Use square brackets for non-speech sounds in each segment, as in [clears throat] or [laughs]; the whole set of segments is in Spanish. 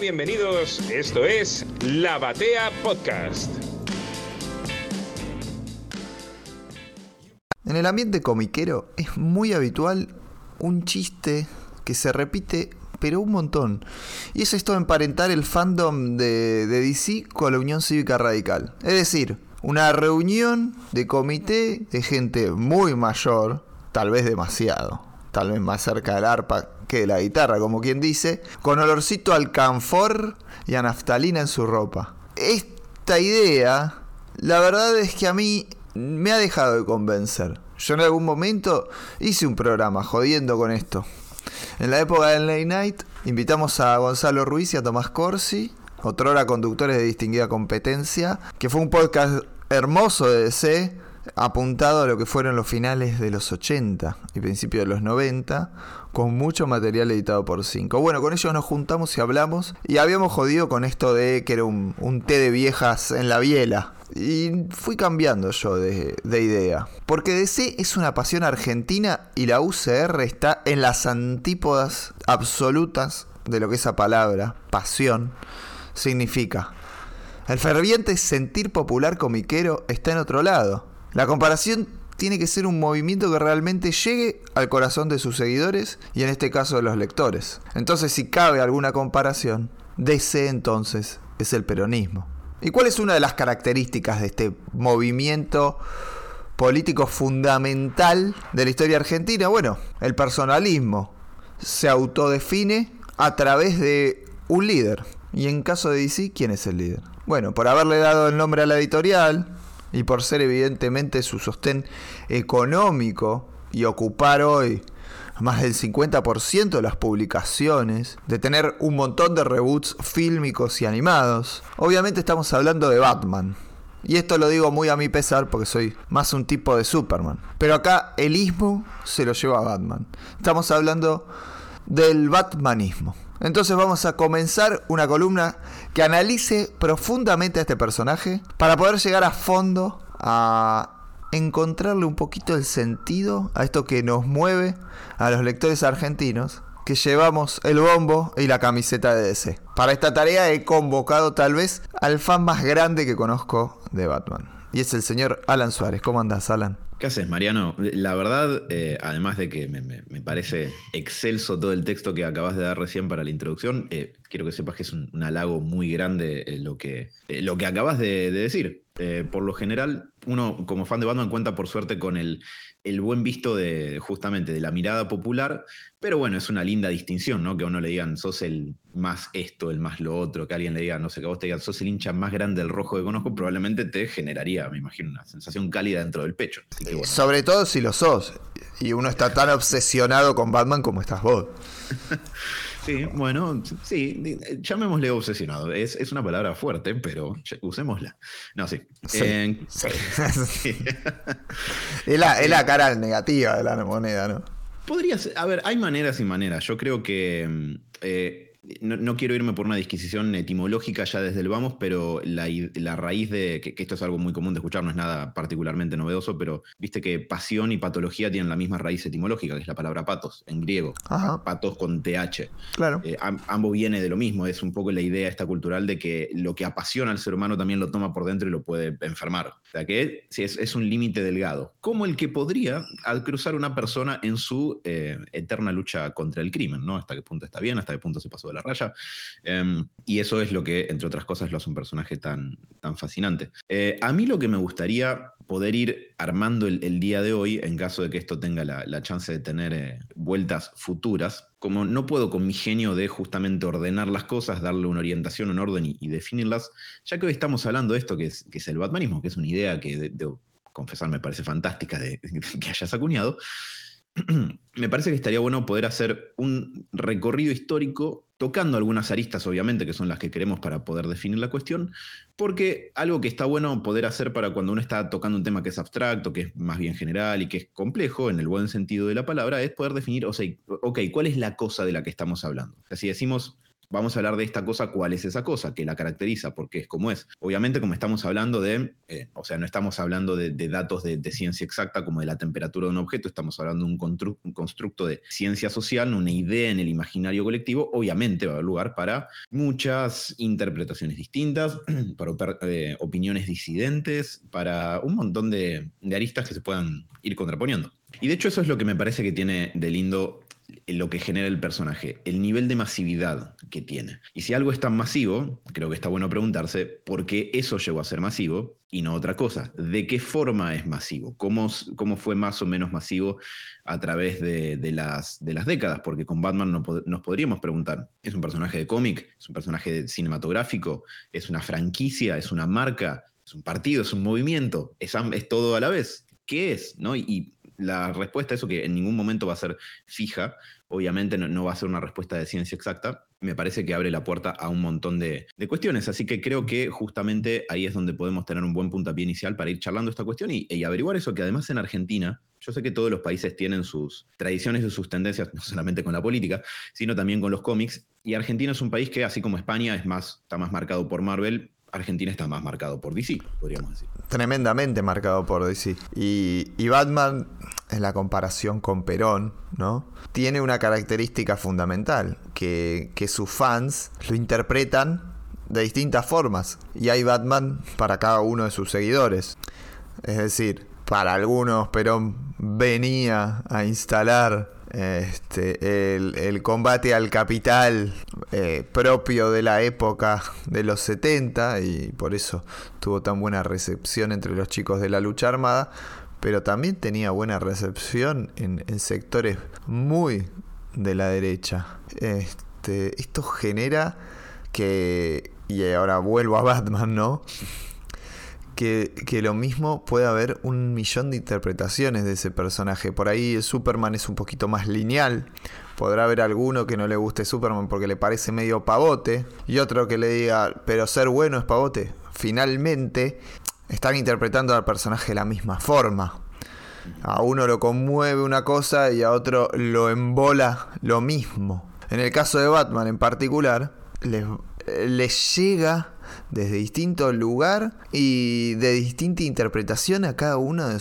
Bienvenidos. Esto es La Batea Podcast. En el ambiente comiquero es muy habitual un chiste que se repite, pero un montón. Y es esto emparentar el fandom de, de DC con la Unión Cívica Radical. Es decir, una reunión de comité de gente muy mayor, tal vez demasiado, tal vez más cerca del arpa que la guitarra, como quien dice, con olorcito al canfor y a naftalina en su ropa. Esta idea, la verdad es que a mí me ha dejado de convencer. Yo en algún momento hice un programa jodiendo con esto. En la época del Late Night invitamos a Gonzalo Ruiz y a Tomás Corsi, otrora conductores de distinguida competencia, que fue un podcast hermoso de DC, apuntado a lo que fueron los finales de los 80 y principios de los 90, con mucho material editado por 5. Bueno, con ellos nos juntamos y hablamos y habíamos jodido con esto de que era un, té de viejas en la biela. Y fui cambiando yo de, de, idea. Porque DC es una pasión argentina y la UCR está en las antípodas absolutas de lo que esa palabra, pasión, significa. El ferviente sentir popular comiquero está en otro lado. La comparación tiene que ser un movimiento que realmente llegue al corazón de sus seguidores y en este caso de los lectores. Entonces, si cabe alguna comparación, DC entonces es el peronismo. ¿Y cuál es una de las características de este movimiento político fundamental de la historia argentina? Bueno, el personalismo. Se autodefine a través de un líder. Y en caso de DC, ¿quién es el líder? Bueno, por haberle dado el nombre a la editorial y por ser evidentemente su sostén económico y ocupar hoy más del 50% de las publicaciones, de tener un montón de reboots fílmicos y animados. Obviamente estamos hablando de Batman. Y esto lo digo muy a mi pesar porque soy más un tipo de Superman. Pero acá el ismo se lo lleva a Batman. Estamos hablando del Batmanismo. Entonces vamos a comenzar una columna que analice profundamente a este personaje para poder llegar a fondo a encontrarle un poquito el sentido a esto que nos mueve a los lectores argentinos que llevamos el bombo y la camiseta de DC. Para esta tarea he convocado tal vez al fan más grande que conozco de Batman. Y es el señor Alan Suárez. ¿Cómo andas, Alan? ¿Qué haces, Mariano? La verdad, eh, además de que me, parece excelso todo el texto que acabas de dar recién para la introducción, eh, quiero que sepas que es un, un halago muy grande eh, lo, que, lo que acabas de, de decir. por lo general, uno como fan de Batman cuenta por suerte con el, el buen visto de justamente de la mirada popular, pero bueno, es una linda distinción, ¿no? Que a uno le digan, sos el más esto, el más lo otro, que alguien le diga, no sé, que a vos te digan, sos el hincha más grande del rojo que conozco, probablemente te generaría, me imagino, una sensación cálida dentro del pecho. Que, bueno. Sobre todo si lo sos, y uno está tan obsesionado con Batman como estás vos. [laughs] Sí, bueno, sí, llamémosle obsesionado. Es, es, una palabra fuerte, pero usémosla. No, sí. sí, eh, sí. [laughs] sí. [laughs] es, la, es la cara negativa de la moneda, ¿no? Podría ser. A ver, hay maneras y maneras. Yo creo que. Eh, no, no, quiero irme por una disquisición etimológica ya desde el vamos, pero la, la raíz de, que, que, esto es algo muy común de escuchar, no es nada particularmente novedoso, pero viste que pasión y patología tienen la misma raíz etimológica, que es la palabra patos, en griego, Ajá. patos con TH. Claro. Eh, ambos viene de lo mismo, es un poco la idea esta cultural de que lo que apasiona al ser humano también lo toma por dentro y lo puede enfermar. O sea que es, es, un límite delgado, como el que podría al cruzar una persona en su eh, eterna lucha contra el crimen, ¿no? Hasta qué punto está bien, hasta qué punto se pasó de la raya. Um, y eso es lo que, entre otras cosas, lo hace un personaje tan, tan fascinante. Eh, a mí lo que me gustaría poder ir armando el, día de hoy, en caso de que esto tenga la, chance de tener eh, vueltas futuras, como no puedo con mi genio de justamente ordenar las cosas, darle una orientación, un orden y, y definirlas, ya que hoy estamos hablando de esto que es, que es el batmanismo, que es una idea que, de, de confesar, me parece fantástica de, [laughs] que hayas acuñado, [clears throat] me parece que estaría bueno poder hacer un recorrido histórico tocando algunas aristas, obviamente, que son las que queremos para poder definir la cuestión, porque algo que está bueno poder hacer para cuando uno está tocando un tema que es abstracto, que es más bien general y que es complejo, en el buen sentido de la palabra, es poder definir, o sea, ok, ¿cuál es la cosa de la que estamos hablando? O si decimos vamos a hablar de esta cosa, ¿cuál es esa cosa que la caracteriza? Porque es como es. Obviamente, como estamos hablando de, eh, o sea, no estamos hablando de, datos de, ciencia exacta como de la temperatura de un objeto, estamos hablando de un, constructo de ciencia social, una idea en el imaginario colectivo, obviamente va a haber lugar para muchas interpretaciones distintas, [clears throat] para eh, opiniones disidentes, para un montón de aristas que se puedan ir contraponiendo. Y de hecho eso es lo que me parece que tiene de lindo lo que genera el personaje, el nivel de masividad que tiene. Y si algo es tan masivo, creo que está bueno preguntarse por qué eso llegó a ser masivo y no otra cosa. ¿De qué forma es masivo? ¿Cómo, cómo fue más o menos masivo a través de, las, décadas? Porque con Batman nos podríamos preguntar, ¿es un personaje de cómic? ¿Es un personaje cinematográfico? ¿Es una franquicia? ¿Es una marca? ¿Es un partido? ¿Es un movimiento? ¿Es, es todo a la vez? ¿Qué es? ¿No? y la respuesta a eso, que en ningún momento va a ser fija, obviamente no, va a ser una respuesta de ciencia exacta, me parece que abre la puerta a un montón de, cuestiones. Así que creo que justamente ahí es donde podemos tener un buen puntapié inicial para ir charlando esta cuestión y, y averiguar eso, que además en Argentina, yo sé que todos los países tienen sus tradiciones y sus tendencias, no solamente con la política, sino también con los cómics. Y Argentina es un país que, así como España, es más, está más marcado por Marvel, Argentina está más marcado por DC, podríamos decir. Tremendamente marcado por DC. Y, Batman, en la comparación con Perón, ¿no? Tiene una característica fundamental, que, que sus fans lo interpretan de distintas formas. Y hay Batman para cada uno de sus seguidores. Es decir, para algunos Perón venía a instalar este, el, combate al capital eh, propio de la época de los 70 y por eso tuvo tan buena recepción entre los chicos de la lucha armada, pero también tenía buena recepción en, sectores muy de la derecha. Este, esto genera que, y ahora vuelvo a Batman, ¿no? Que, lo mismo puede haber un millón de interpretaciones de ese personaje. Por ahí Superman es un poquito más lineal. Podrá haber alguno que no le guste Superman porque le parece medio pavote. Y otro que le diga, pero ser bueno es pavote. Finalmente, están interpretando al personaje de la misma forma. A uno lo conmueve una cosa y a otro lo embola lo mismo. En el caso de Batman en particular, les, les llega desde distinto lugar y de distinta interpretación a cada uno de,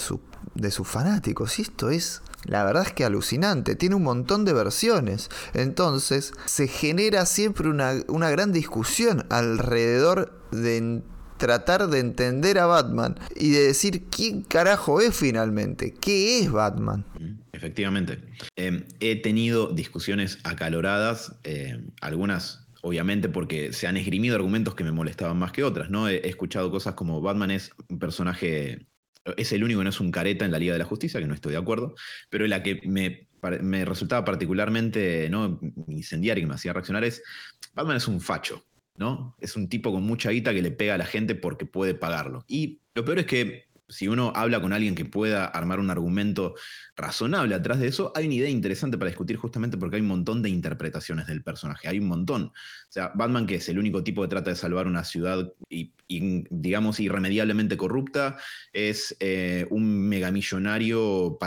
de sus fanáticos. Y esto es la verdad es que alucinante, tiene un montón de versiones. Entonces se genera siempre una, una, gran discusión alrededor de tratar de entender a Batman y de decir quién carajo es finalmente, qué es Batman. Efectivamente. Em, he tenido discusiones acaloradas, em, algunas obviamente porque se han esgrimido argumentos que me molestaban más que otras, ¿no? He, escuchado cosas como Batman es un personaje, es el único no es un careta en la Liga de la Justicia, que no estoy de acuerdo, pero la que me, me resultaba particularmente ¿no? incendiaria y que me hacía reaccionar es, Batman es un facho, ¿no? Es un tipo con mucha guita que le pega a la gente porque puede pagarlo. Y lo peor es que si uno habla con alguien que pueda armar un argumento razonable atrás de eso, hay una idea interesante para discutir justamente porque hay un montón de interpretaciones del personaje, hay un montón. O sea, Batman, que es el único tipo que trata de salvar una ciudad y, digamos, irremediablemente corrupta, es eh, un megamillonario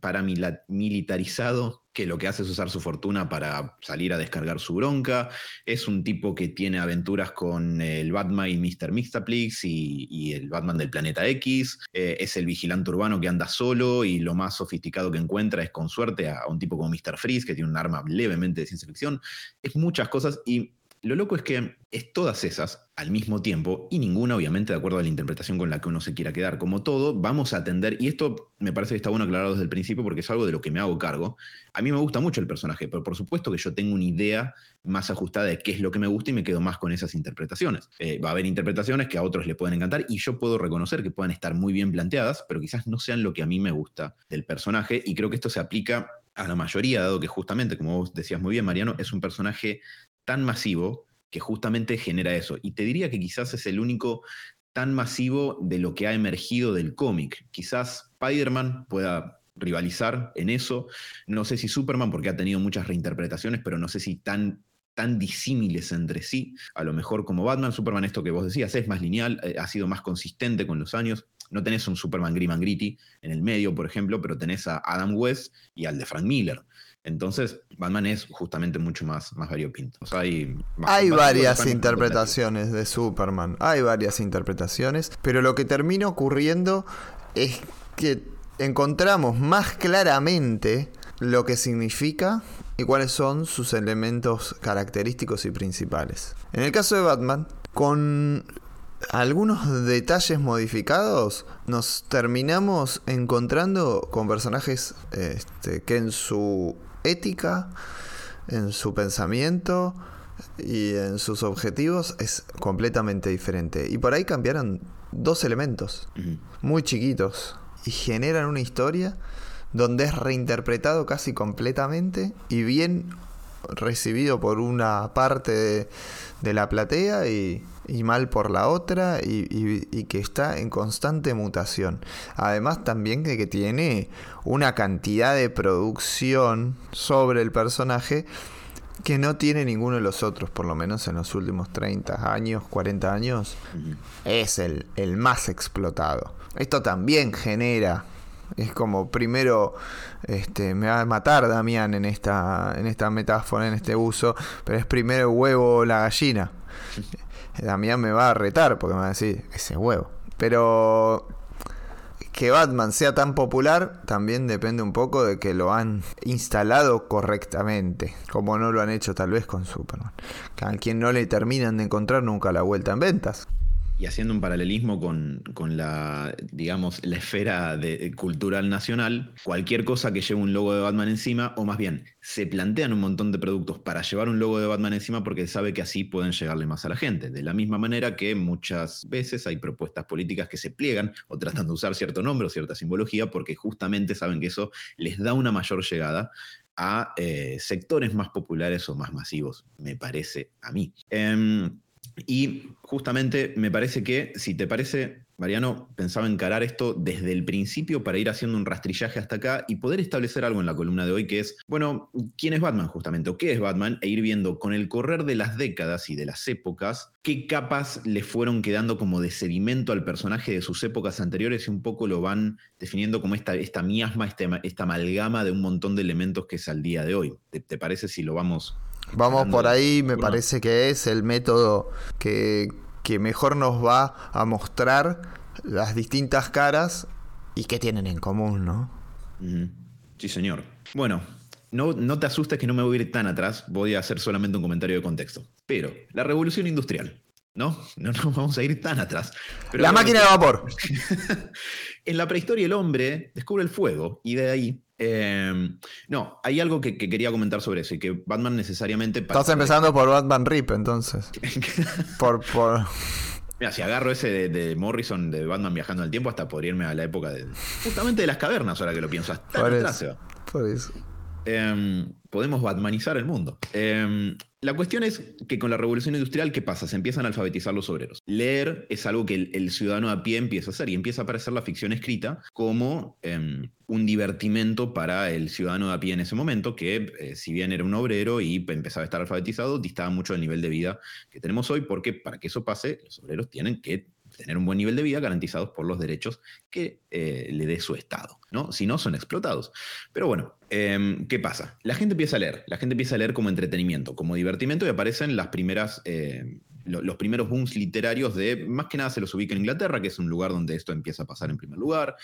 paramilitarizado que lo que hace es usar su fortuna para salir a descargar su bronca. Es un tipo que tiene aventuras con el Batman y Mr. Mixtaplix y, y el Batman del Planeta X. Eh, es el vigilante urbano que anda solo y lo más sofisticado que encuentra es con suerte a, un tipo como Mr. Freeze, que tiene un arma levemente de ciencia ficción. Es muchas cosas y lo loco es que es todas esas al mismo tiempo y ninguna obviamente de acuerdo a la interpretación con la que uno se quiera quedar. Como todo, vamos a atender, y esto me parece que está bueno aclarado desde el principio porque es algo de lo que me hago cargo. A mí me gusta mucho el personaje, pero por supuesto que yo tengo una idea más ajustada de qué es lo que me gusta y me quedo más con esas interpretaciones. Eh, va a haber interpretaciones que a otros le pueden encantar y yo puedo reconocer que puedan estar muy bien planteadas, pero quizás no sean lo que a mí me gusta del personaje y creo que esto se aplica a la mayoría, dado que justamente, como vos decías muy bien, Mariano, es un personaje tan masivo que justamente genera eso. Y te diría que quizás es el único tan masivo de lo que ha emergido del cómic. Quizás Spider-Man pueda rivalizar en eso. No sé si Superman, porque ha tenido muchas reinterpretaciones, pero no sé si tan tan disímiles entre sí, a lo mejor como Batman, Superman, esto que vos decías, es más lineal, eh, ha sido más consistente con los años, no tenés un Superman Grim and Gritty en el medio, por ejemplo, pero tenés a Adam West y al de Frank Miller. Entonces, Batman es justamente mucho más, más variopinto. hay, hay varias interpretaciones de Superman, hay varias interpretaciones, pero lo que termina ocurriendo es que encontramos más claramente lo que significa y cuáles son sus elementos característicos y principales. En el caso de Batman, con algunos detalles modificados, nos terminamos encontrando con personajes este, que en su ética, en su pensamiento y en sus objetivos es completamente diferente. Y por ahí cambiaron dos elementos muy chiquitos y generan una historia donde es reinterpretado casi completamente y bien recibido por una parte de, la platea y, mal por la otra y, que está en constante mutación. Además también que, que tiene una cantidad de producción sobre el personaje que no tiene ninguno de los otros, por lo menos en los últimos 30 años, 40 años, es el, el más explotado. Esto también genera es como primero este, me va a matar Damián en esta, en esta metáfora, en este uso, pero es primero el huevo o la gallina. [laughs] Damián me va a retar porque me va a decir, ese huevo. Pero que Batman sea tan popular también depende un poco de que lo han instalado correctamente, como no lo han hecho tal vez con Superman. A quien no le terminan de encontrar nunca la vuelta en ventas y haciendo un paralelismo con, la, digamos, la esfera de, cultural nacional, cualquier cosa que lleve un logo de Batman encima, o más bien, se plantean un montón de productos para llevar un logo de Batman encima porque sabe que así pueden llegarle más a la gente. De la misma manera que muchas veces hay propuestas políticas que se pliegan o tratan de usar cierto nombre o cierta simbología porque justamente saben que eso les da una mayor llegada a eh, sectores más populares o más masivos, me parece a mí. Em, y justamente me parece que, si te parece, Mariano, pensaba encarar esto desde el principio para ir haciendo un rastrillaje hasta acá y poder establecer algo en la columna de hoy que es, bueno, ¿quién es Batman justamente? ¿O qué es Batman? E ir viendo con el correr de las décadas y de las épocas qué capas le fueron quedando como de sedimento al personaje de sus épocas anteriores y un poco lo van definiendo como esta, esta miasma, este, esta amalgama de un montón de elementos que es al día de hoy. te parece si lo vamos Vamos por ahí, me parece que es el método que, mejor nos va a mostrar las distintas caras y qué tienen en común, ¿no? Sí, señor. Bueno, no, no te asustes que no me voy a ir tan atrás, voy a hacer solamente un comentario de contexto. Pero la revolución industrial, ¿no? No nos vamos a ir tan atrás. la máquina de vapor. [laughs] en la prehistoria el hombre descubre el fuego y de ahí Em, no, hay algo que, quería comentar sobre eso y que Batman necesariamente... Estás empezando por Batman Rip entonces. [laughs] por, por... Mira, si agarro ese de, Morrison de Batman viajando al tiempo, hasta podría irme a la época de, justamente de las cavernas, ahora que lo pienso. Hasta por, eso, por eso. Em, podemos batmanizar el mundo. Em, la cuestión es que con la revolución industrial, ¿qué pasa? Se empiezan a alfabetizar los obreros. Leer es algo que el, ciudadano a pie empieza a hacer y empieza a aparecer la ficción escrita como em, un divertimento para el ciudadano a pie en ese momento, que eh, si bien era un obrero y empezaba a estar alfabetizado, distaba mucho del nivel de vida que tenemos hoy, porque para que eso pase, los obreros tienen que tener un buen nivel de vida garantizados por los derechos que eh, le dé su Estado, ¿no? Si no, son explotados. Pero bueno, em, ¿qué pasa? La gente empieza a leer, la gente empieza a leer como entretenimiento, como divertimento y aparecen las primeras... Eh, los primeros booms literarios de, más que nada se los ubica en Inglaterra, que es un lugar donde esto empieza a pasar en primer lugar,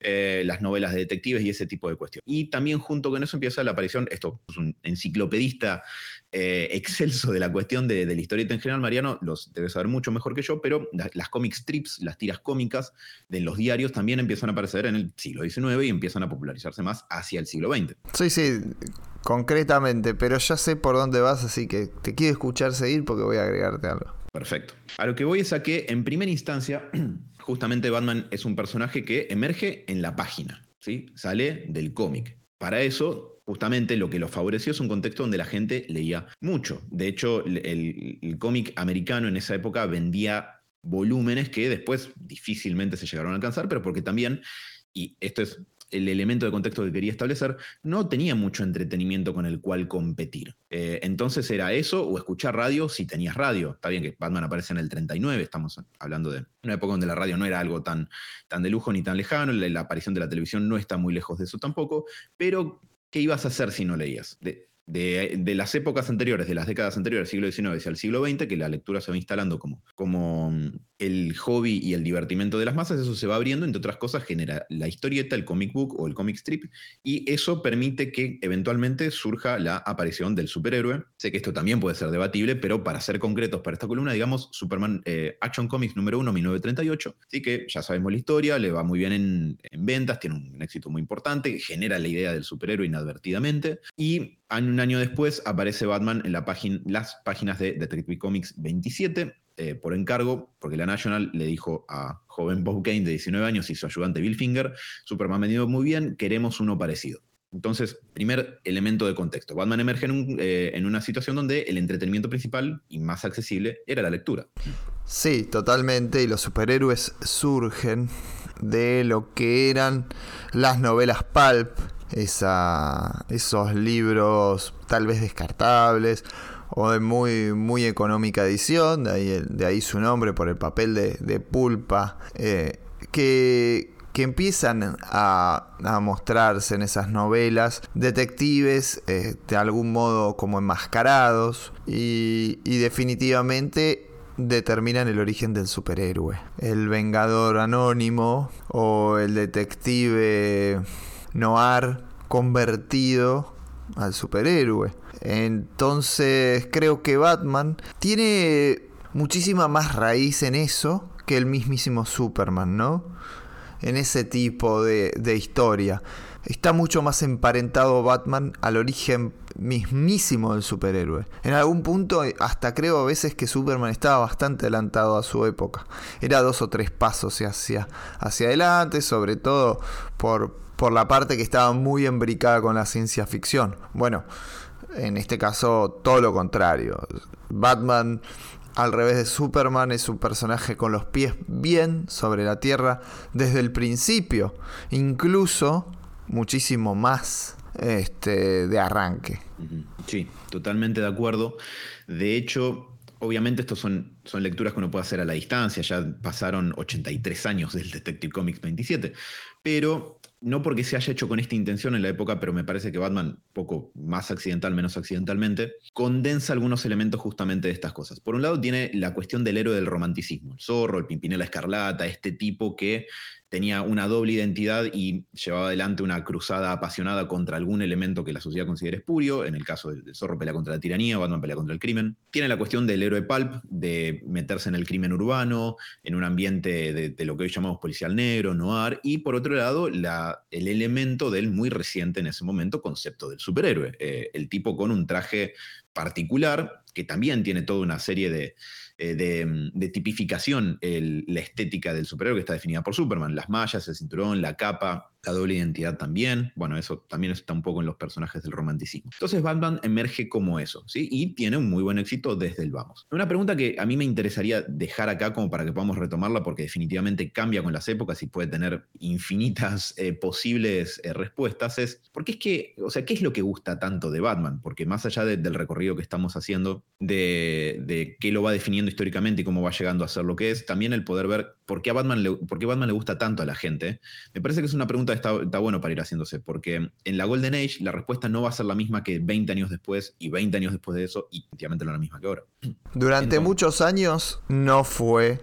eh, las novelas de detectives y ese tipo de cuestiones. Y también junto con eso empieza la aparición, esto es un enciclopedista eh, excelso de la cuestión de, la historieta en general, Mariano, los debe saber mucho mejor que yo, pero las, comic strips, las tiras cómicas de los diarios también empiezan a aparecer en el siglo XIX y empiezan a popularizarse más hacia el siglo XX. Sí, sí, concretamente, pero ya sé por dónde vas, así que te quiero escuchar seguir porque voy a agregarte algo. Perfecto. A lo que voy es a que, en primera instancia, [clears throat] justamente Batman es un personaje que emerge en la página, ¿sí? Sale del cómic. Para eso justamente lo que lo favoreció es un contexto donde la gente leía mucho. De hecho, el, cómic americano en esa época vendía volúmenes que después difícilmente se llegaron a alcanzar, pero porque también, y esto es el elemento de contexto que quería establecer, no tenía mucho entretenimiento con el cual competir. Eh, entonces era eso o escuchar radio si tenías radio. Está bien que Batman aparece en el 39, estamos hablando de una época donde la radio no era algo tan, tan de lujo ni tan lejano, la, aparición de la televisión no está muy lejos de eso tampoco, pero ¿qué ibas a hacer si no leías? de, las épocas anteriores, de las décadas anteriores, siglo XIX al siglo XX, que la lectura se va instalando como, como mm, el hobby y el divertimento de las masas, eso se va abriendo, entre otras cosas, genera la historieta, el comic book o el comic strip, y eso permite que eventualmente surja la aparición del superhéroe. Sé que esto también puede ser debatible, pero para ser concretos para esta columna, digamos, Superman eh, Action Comics número 1, 1938, así que ya sabemos la historia, le va muy bien en, en ventas, tiene un éxito muy importante, genera la idea del superhéroe inadvertidamente, y un año después aparece Batman en la las páginas de Detective Comics 27, eh, por encargo, porque la National le dijo a joven Bob Kane de 19 años y su ayudante Bill Finger, Superman venido muy bien, queremos uno parecido. Entonces, primer elemento de contexto. Batman emerge en, eh, en, una situación donde el entretenimiento principal y más accesible era la lectura. Sí, totalmente. Y los superhéroes surgen de lo que eran las novelas pulp esos libros tal vez descartables o de muy, muy económica edición, de ahí, su nombre por el papel de, pulpa, eh, que, que, empiezan a, a, mostrarse en esas novelas detectives eh, de algún modo como enmascarados y, y definitivamente determinan el origen del superhéroe. El Vengador Anónimo o el detective Noir convertido al superhéroe. Entonces creo que Batman tiene muchísima más raíz en eso que el mismísimo Superman, ¿no? En ese tipo de, historia. Está mucho más emparentado Batman al origen mismísimo del superhéroe. En algún punto, hasta creo a veces que Superman estaba bastante adelantado a su época. Era dos o tres pasos hacia, hacia adelante, sobre todo por, por la parte que estaba muy embricada con la ciencia ficción. Bueno, en este caso todo lo contrario. Batman, al revés de Superman, es un personaje con los pies bien sobre la tierra desde el principio, incluso muchísimo más este, de arranque. Sí, totalmente de acuerdo. De hecho, obviamente estos son, son lecturas que uno puede hacer a la distancia, ya pasaron 83 años del Detective Comics 27, pero no porque se haya hecho con esta intención en la época, pero me parece que Batman, poco más accidental, menos accidentalmente, condensa algunos elementos justamente de estas cosas. Por un lado tiene la cuestión del héroe del romanticismo, el zorro, el pimpinela escarlata, este tipo que tenía una doble identidad y llevaba adelante una cruzada apasionada contra algún elemento que la sociedad considera espurio. En el caso del, zorro pelea contra la tiranía, Batman pelea contra el crimen. Tiene la cuestión del héroe pulp, de meterse en el crimen urbano, en un ambiente de, lo que hoy llamamos policial negro, noir. Y por otro lado, la, el elemento del muy reciente en ese momento concepto del superhéroe. Eh, el tipo con un traje particular, que también tiene toda una serie de eh, mm, de, tipificación la estética del superhéroe que está definida por Superman. Las mallas, el cinturón, la capa, la doble identidad también. Bueno, eso también está un poco en los personajes del romanticismo. Entonces Batman emerge como eso, ¿sí? Y tiene un muy buen éxito desde el vamos. Una pregunta que a mí me interesaría dejar acá como para que podamos retomarla porque definitivamente cambia con las épocas y puede tener infinitas eh, posibles eh, respuestas es, ¿por qué es que, o sea, qué es lo que gusta tanto de Batman? Porque más allá del recorrido que estamos haciendo, de, de qué lo va definiendo históricamente y cómo va llegando a ser lo que es, también el poder ver por qué a Batman le, por qué Batman le gusta tanto a la gente, me parece que es una pregunta está, bueno para ir haciéndose, porque en la Golden Age la respuesta no va a ser la misma que 20 años después y 20 años después de eso y efectivamente no la misma que ahora. Durante muchos años no fue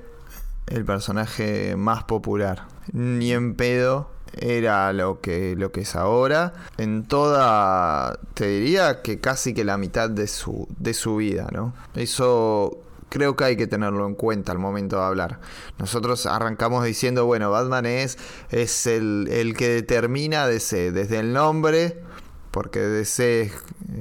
el personaje más popular, ni en pedo era lo que, lo que es ahora. En toda, te diría que casi que la mitad de su, de su vida, ¿no? Eso creo que hay que tenerlo en cuenta al momento de hablar. Nosotros arrancamos diciendo, bueno, Batman es, es el, que determina DC, desde el nombre, porque DC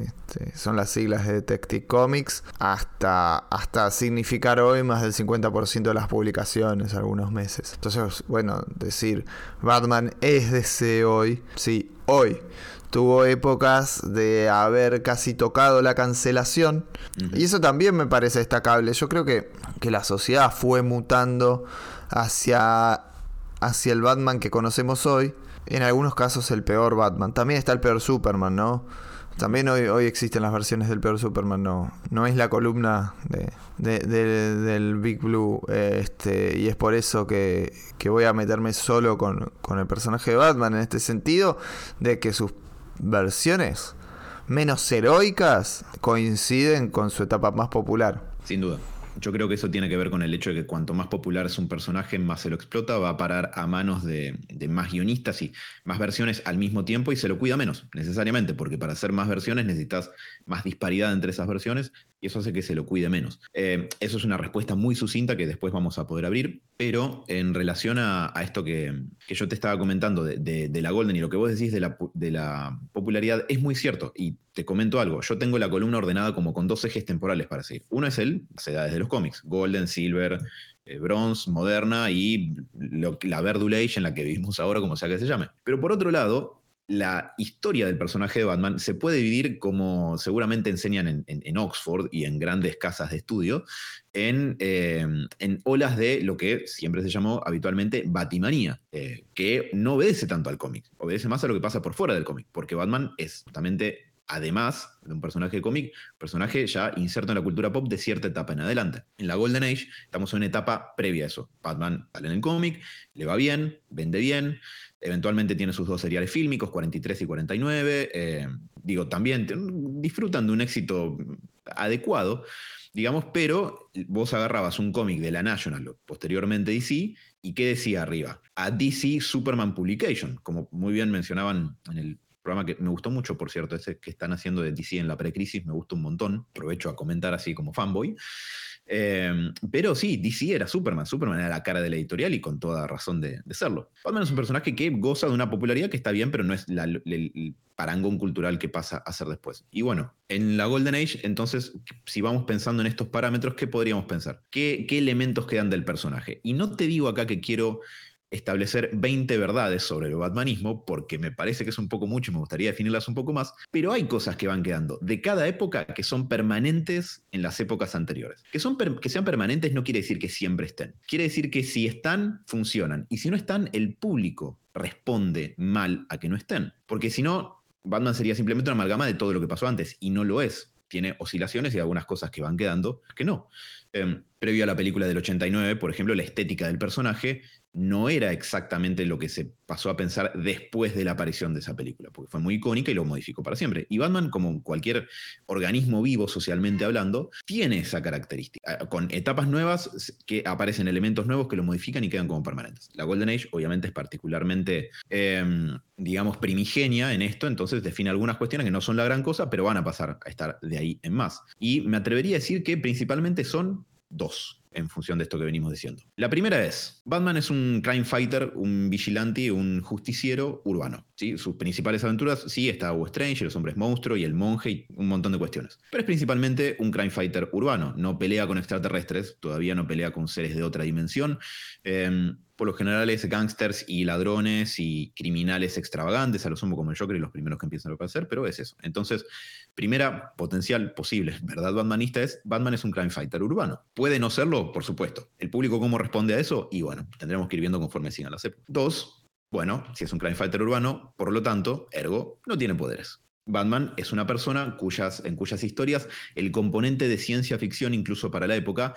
este, son las siglas de Detective Comics, hasta, hasta significar hoy más del 50% de las publicaciones algunos meses. Entonces, bueno, decir Batman es DC hoy, sí, hoy tuvo épocas de haber casi tocado la cancelación. Y eso también me parece destacable. Yo creo que, que la sociedad fue mutando hacia, hacia el Batman que conocemos hoy. en algunos casos el peor Batman. También está el peor Superman, ¿no? También hoy, hoy existen las versiones del peor Superman, no, no es la columna de, del Big Blue, este, y es por eso que, que voy a meterme solo con, con, el personaje de Batman en este sentido, de que sus versiones menos heroicas coinciden con su etapa más popular. Sin duda. Yo creo que eso tiene que ver con el hecho de que cuanto más popular es un personaje, más se lo explota, va a parar a manos de, más guionistas y más versiones al mismo tiempo y se lo cuida menos, necesariamente, porque para hacer más versiones necesitas más disparidad entre esas versiones y eso hace que se lo cuide menos. Eh, eso es una respuesta muy sucinta que después vamos a poder abrir, pero en relación a, esto que, yo te estaba comentando de, la Golden y lo que vos decís de la, de la popularidad, es muy cierto y te comento algo, yo tengo la columna ordenada como con dos ejes temporales para seguir. Uno es el, las edades de los cómics, Golden, Silver, eh, Bronze, Moderna y la Verdule Age en la que vivimos ahora, como sea que se llame. Pero por otro lado, la historia del personaje de Batman se puede dividir como seguramente enseñan en, Oxford y en grandes casas de estudio, en, eh, en, olas de lo que siempre se llamó habitualmente Batimanía, eh, que no obedece tanto al cómic, obedece más a lo que pasa por fuera del cómic, porque Batman es justamente además de un personaje de cómic, personaje ya inserto en la cultura pop de cierta etapa en adelante. En la Golden Age estamos en una etapa previa a eso. Batman sale en el cómic, le va bien, vende bien, eventualmente tiene sus dos seriales fílmicos, 43 y 49. Eh, digo, también disfrutan de un éxito adecuado, digamos, pero vos agarrabas un cómic de la National, posteriormente DC, y ¿qué decía arriba? A DC Superman Publication, como muy bien mencionaban en el programa que me gustó mucho, por cierto, ese que están haciendo de DC en la precrisis, me gustó un montón, aprovecho a comentar así como fanboy. Em, pero sí, DC era Superman, Superman era la cara de la editorial y con toda razón de, serlo. Batman es un personaje que goza de una popularidad que está bien, pero no es el parangón cultural que pasa a ser después. Y bueno, en la Golden Age, entonces, si vamos pensando en estos parámetros, ¿qué podríamos pensar? ¿Qué, qué elementos quedan del personaje? Y no te digo acá que quiero establecer 20 verdades sobre el batmanismo, porque me parece que es un poco mucho y me gustaría definirlas un poco más, pero hay cosas que van quedando de cada época que son permanentes en las épocas anteriores. Que, son que sean permanentes no quiere decir que siempre estén. Quiere decir que si están, funcionan. Y si no están, el público responde mal a que no estén. Porque si no, Batman sería simplemente una amalgama de todo lo que pasó antes, y no lo es. Tiene oscilaciones y algunas cosas que van quedando que no. Em, previo a la película del 89, por ejemplo, la estética del personaje no era exactamente lo que se pasó a pensar después de la aparición de esa película, porque fue muy icónica y lo modificó para siempre. Y Batman, como cualquier organismo vivo socialmente hablando, tiene esa característica, ah, con etapas nuevas que aparecen elementos nuevos que lo modifican y quedan como permanentes. La Golden Age obviamente es particularmente, em, digamos, primigenia en esto, entonces define algunas cuestiones que no son la gran cosa, pero van a pasar a estar de ahí en más. Y me atrevería a decir que principalmente son dos en función de esto que venimos diciendo. La primera es, Batman es un crime fighter, un vigilante, un justiciero urbano. ¿sí? Sus principales aventuras, sí, está Hugo Strange, los hombres monstruo y el monje y un montón de cuestiones. Pero es principalmente un crime fighter urbano. No pelea con extraterrestres, todavía no pelea con seres de otra dimensión. Em, por lo general es gángsters y ladrones y criminales extravagantes, a lo sumo como el Joker y los primeros que empiezan a hacer, pero es eso. Entonces, primera potencial posible, ¿verdad? Batmanista es, Batman es un crime fighter urbano. ¿Puede no serlo? Por supuesto. ¿El público cómo responde a eso? Y bueno, tendremos que ir viendo conforme sigan las épocas. Dos, bueno, si es un crime fighter urbano, por lo tanto, ergo, no tiene poderes. Batman es una persona cuyas, en cuyas historias el componente de ciencia ficción, incluso para la época,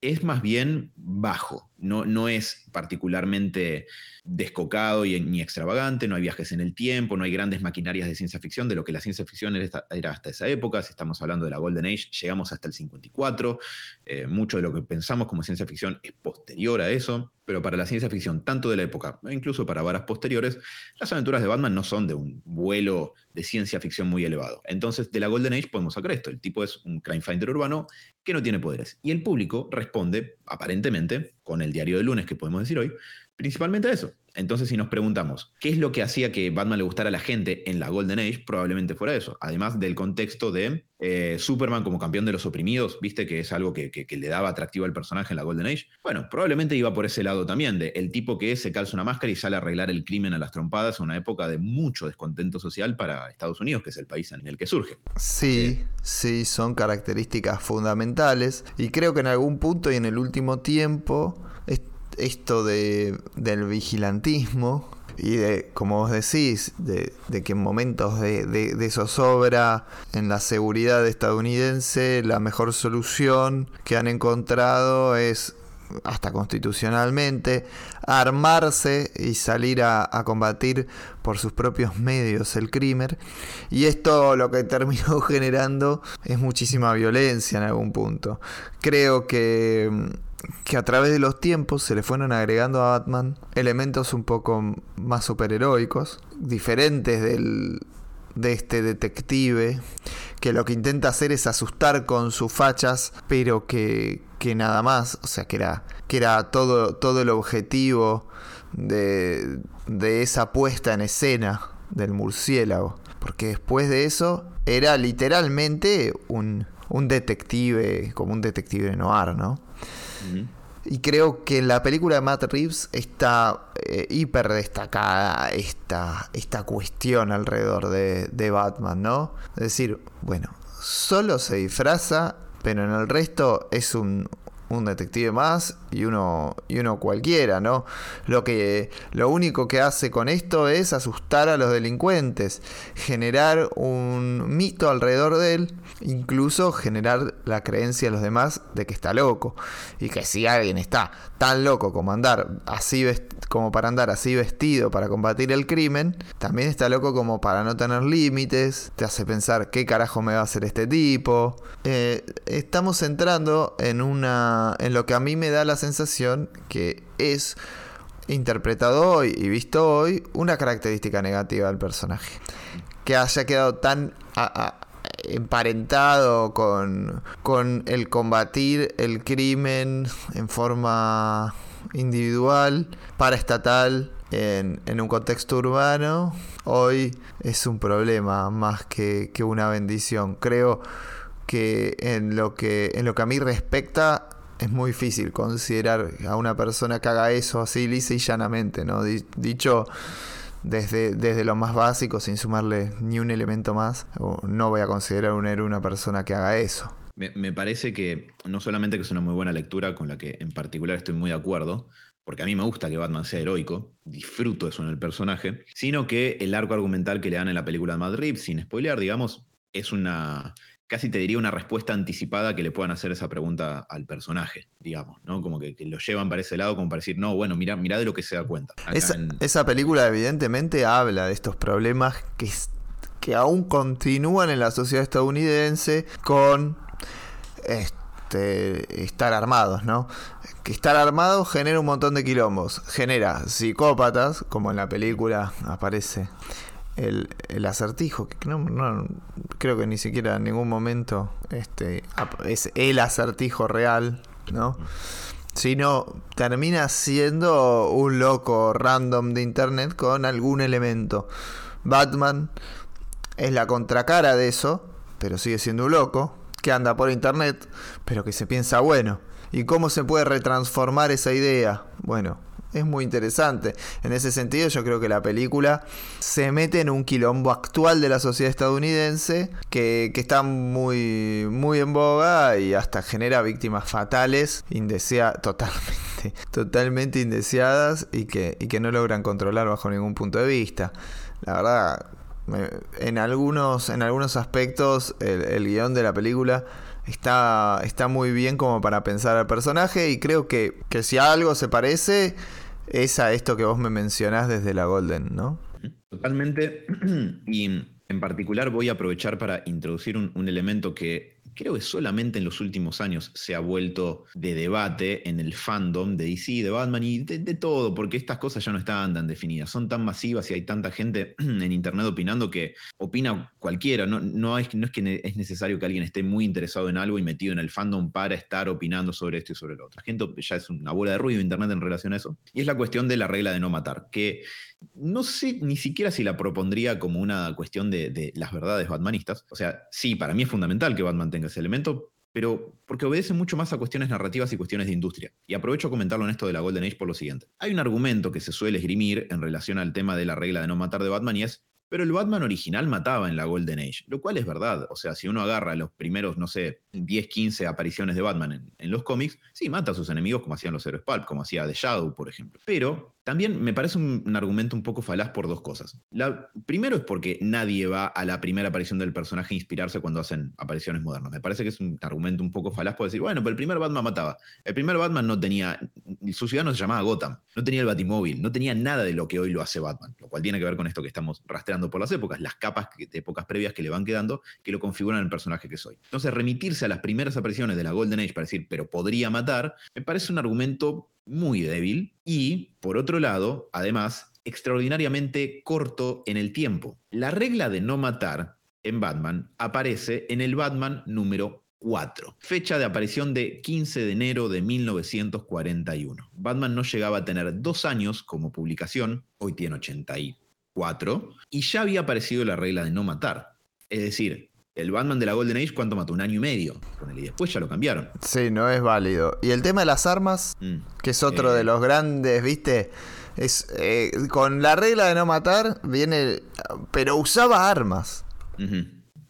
es más bien bajo, no, es particularmente descocado y, ni extravagante, no hay viajes en el tiempo, no hay grandes maquinarias de ciencia ficción, de lo que la ciencia ficción era, hasta esa época, si estamos hablando de la Golden Age, llegamos hasta el 54, eh, mucho de lo que pensamos como ciencia ficción es posterior a eso, pero para la ciencia ficción, tanto de la época, e incluso para varas posteriores, las aventuras de Batman no son de un vuelo de ciencia ficción muy elevado. Entonces, de la Golden Age podemos sacar esto, el tipo es un crime fighter urbano que no tiene poderes, y el público responde, aparentemente, con el diario de lunes que podemos decir hoy, principalmente eso. Entonces, si nos preguntamos, ¿qué es lo que hacía que Batman le gustara a la gente en la Golden Age? Probablemente fuera eso. Además del contexto de eh, Superman como campeón de los oprimidos, viste que es algo que, le daba atractivo al personaje en la Golden Age. Bueno, probablemente iba por ese lado también, de el tipo que se calza una máscara y sale a arreglar el crimen a las trompadas en una época de mucho descontento social para Estados Unidos, que es el país en el que surge. Sí, eh, sí, son características fundamentales. Y creo que en algún punto y en el último tiempo esto de, del vigilantismo y de, como vos decís, de, que en momentos de, de, zozobra en la seguridad estadounidense, la mejor solución que han encontrado es hasta constitucionalmente, armarse y salir a, combatir por sus propios medios el crimen. Y esto lo que terminó [laughs] generando es muchísima violencia en algún punto. Creo que, que a través de los tiempos se le fueron agregando a Batman elementos un poco más superheroicos, diferentes del, de este detective que lo que intenta hacer es asustar con sus fachas, pero que, que nada más, o sea, que era, que era todo, todo el objetivo de, de esa puesta en escena del murciélago. Porque después de eso era literalmente un, un detective, como un detective noir, ¿no? Y creo que en la película de Matt Reeves está eh, hiper destacada esta, esta cuestión alrededor de, de Batman, ¿no? Es decir, bueno, solo se disfraza, pero en el resto es un, un detective más y uno, y uno cualquiera, ¿no? Lo, que, lo único que hace con esto es asustar a los delincuentes, generar un mito alrededor de él, incluso generar la creencia de los demás de que está loco. Y que si alguien está tan loco como andar así como para andar así vestido para combatir el crimen, también está loco como para no tener límites, te hace pensar qué carajo me va a hacer este tipo. Eh, estamos entrando en una. en lo que a mí me da la sensación que es interpretado hoy y visto hoy una característica negativa del personaje. Que haya quedado tan emparentado con, con el combatir el crimen en forma individual, paraestatal, en, en un contexto urbano, hoy es un problema más que, que una bendición. Creo que en lo que, en lo que a mí respecta, es muy difícil considerar a una persona que haga eso así lisa y llanamente, ¿no? Dicho desde, desde lo más básico, sin sumarle ni un elemento más, no voy a considerar un héroe una persona que haga eso. Me, parece que no solamente que es una muy buena lectura, con la que en particular estoy muy de acuerdo, porque a mí me gusta que Batman sea heroico, disfruto eso en el personaje, sino que el arco argumental que le dan en la película de Madrid, sin spoilear, digamos, es una, casi te diría una respuesta anticipada que le puedan hacer esa pregunta al personaje, digamos, ¿no? Como que, lo llevan para ese lado como para decir, no, bueno, mira, mira de lo que se da cuenta. Esa, esa, película evidentemente habla de estos problemas que, que aún continúan en la sociedad estadounidense con este, estar armados, ¿no? Que estar armado genera un montón de quilombos. Genera psicópatas, como en la película aparece el, acertijo, que no, creo que ni siquiera en ningún momento este, es el acertijo real, ¿no? Sino termina siendo un loco random de internet con algún elemento. Batman es la contracara de eso, pero sigue siendo un loco que anda por internet, pero que se piensa bueno. ¿Y cómo se puede retransformar esa idea? Bueno, es muy interesante. En ese sentido, yo creo que la película se mete en un quilombo actual de la sociedad estadounidense que, está muy, muy en boga y hasta genera víctimas fatales, indeseadas, totalmente, [laughs] totalmente indeseadas y que, y que no logran controlar bajo ningún punto de vista. La verdad, en algunos, en algunos aspectos el, guion de la película está, está muy bien como para pensar al personaje y creo que, que si algo se parece es a esto que vos me mencionás desde la Golden, ¿no? Totalmente. [clears throat] Y en particular voy a aprovechar para introducir un elemento que creo que solamente en los últimos años se ha vuelto de debate en el fandom de DC, de Batman y de, todo, porque estas cosas ya no están tan definidas, son tan masivas y hay tanta gente [clears throat] en Internet opinando que opina cualquiera, no, es, que es necesario que alguien esté muy interesado en algo y metido en el fandom para estar opinando sobre esto y sobre lo otro. La gente ya es una bola de ruido Internet en relación a eso. Y es la cuestión de la regla de no matar, que no sé ni siquiera si la propondría como una cuestión de, las verdades batmanistas. O sea, sí, para mí es fundamental que Batman tenga ese elemento, pero porque obedece mucho más a cuestiones narrativas y cuestiones de industria. Y aprovecho a comentarlo en esto de la Golden Age por lo siguiente. Hay un argumento que se suele esgrimir en relación al tema de la regla de no matar de Batman y es pero el Batman original mataba en la Golden Age, lo cual es verdad. O sea, si uno agarra los primeros, no sé, 10, 15 apariciones de Batman en, los cómics, sí, mata a sus enemigos como hacían los héroes Pulp, como hacía The Shadow, por ejemplo. Pero También me parece un, argumento un poco falaz por dos cosas. La, primero es porque nadie va a la primera aparición del personaje a inspirarse cuando hacen apariciones modernas. Me parece que es un argumento un poco falaz por decir, bueno, pero el primer Batman mataba. El primer Batman no tenía, su ciudad no se llamaba Gotham, no tenía el batimóvil, no tenía nada de lo que hoy lo hace Batman, lo cual tiene que ver con esto que estamos rastreando por las épocas, las capas de épocas previas que le van quedando que lo configuran el personaje que soy. Entonces, remitirse a las primeras apariciones de la Golden Age para decir, pero podría matar, me parece un argumento muy débil y, por otro lado, además, extraordinariamente corto en el tiempo. La regla de no matar en Batman aparece en el Batman número 4, fecha de aparición de 15 de enero de 1941. Batman no llegaba a tener dos años como publicación, hoy tiene 84, y ya había aparecido la regla de no matar. Es decir, el Batman de la Golden Age, ¿cuánto mató? Un año y medio. Y después ya lo cambiaron. Sí, no es válido. Y el tema de las armas, mm. que es otro de eh. los grandes, ¿viste? Es, eh, con la regla de no matar, viene. Pero usaba armas.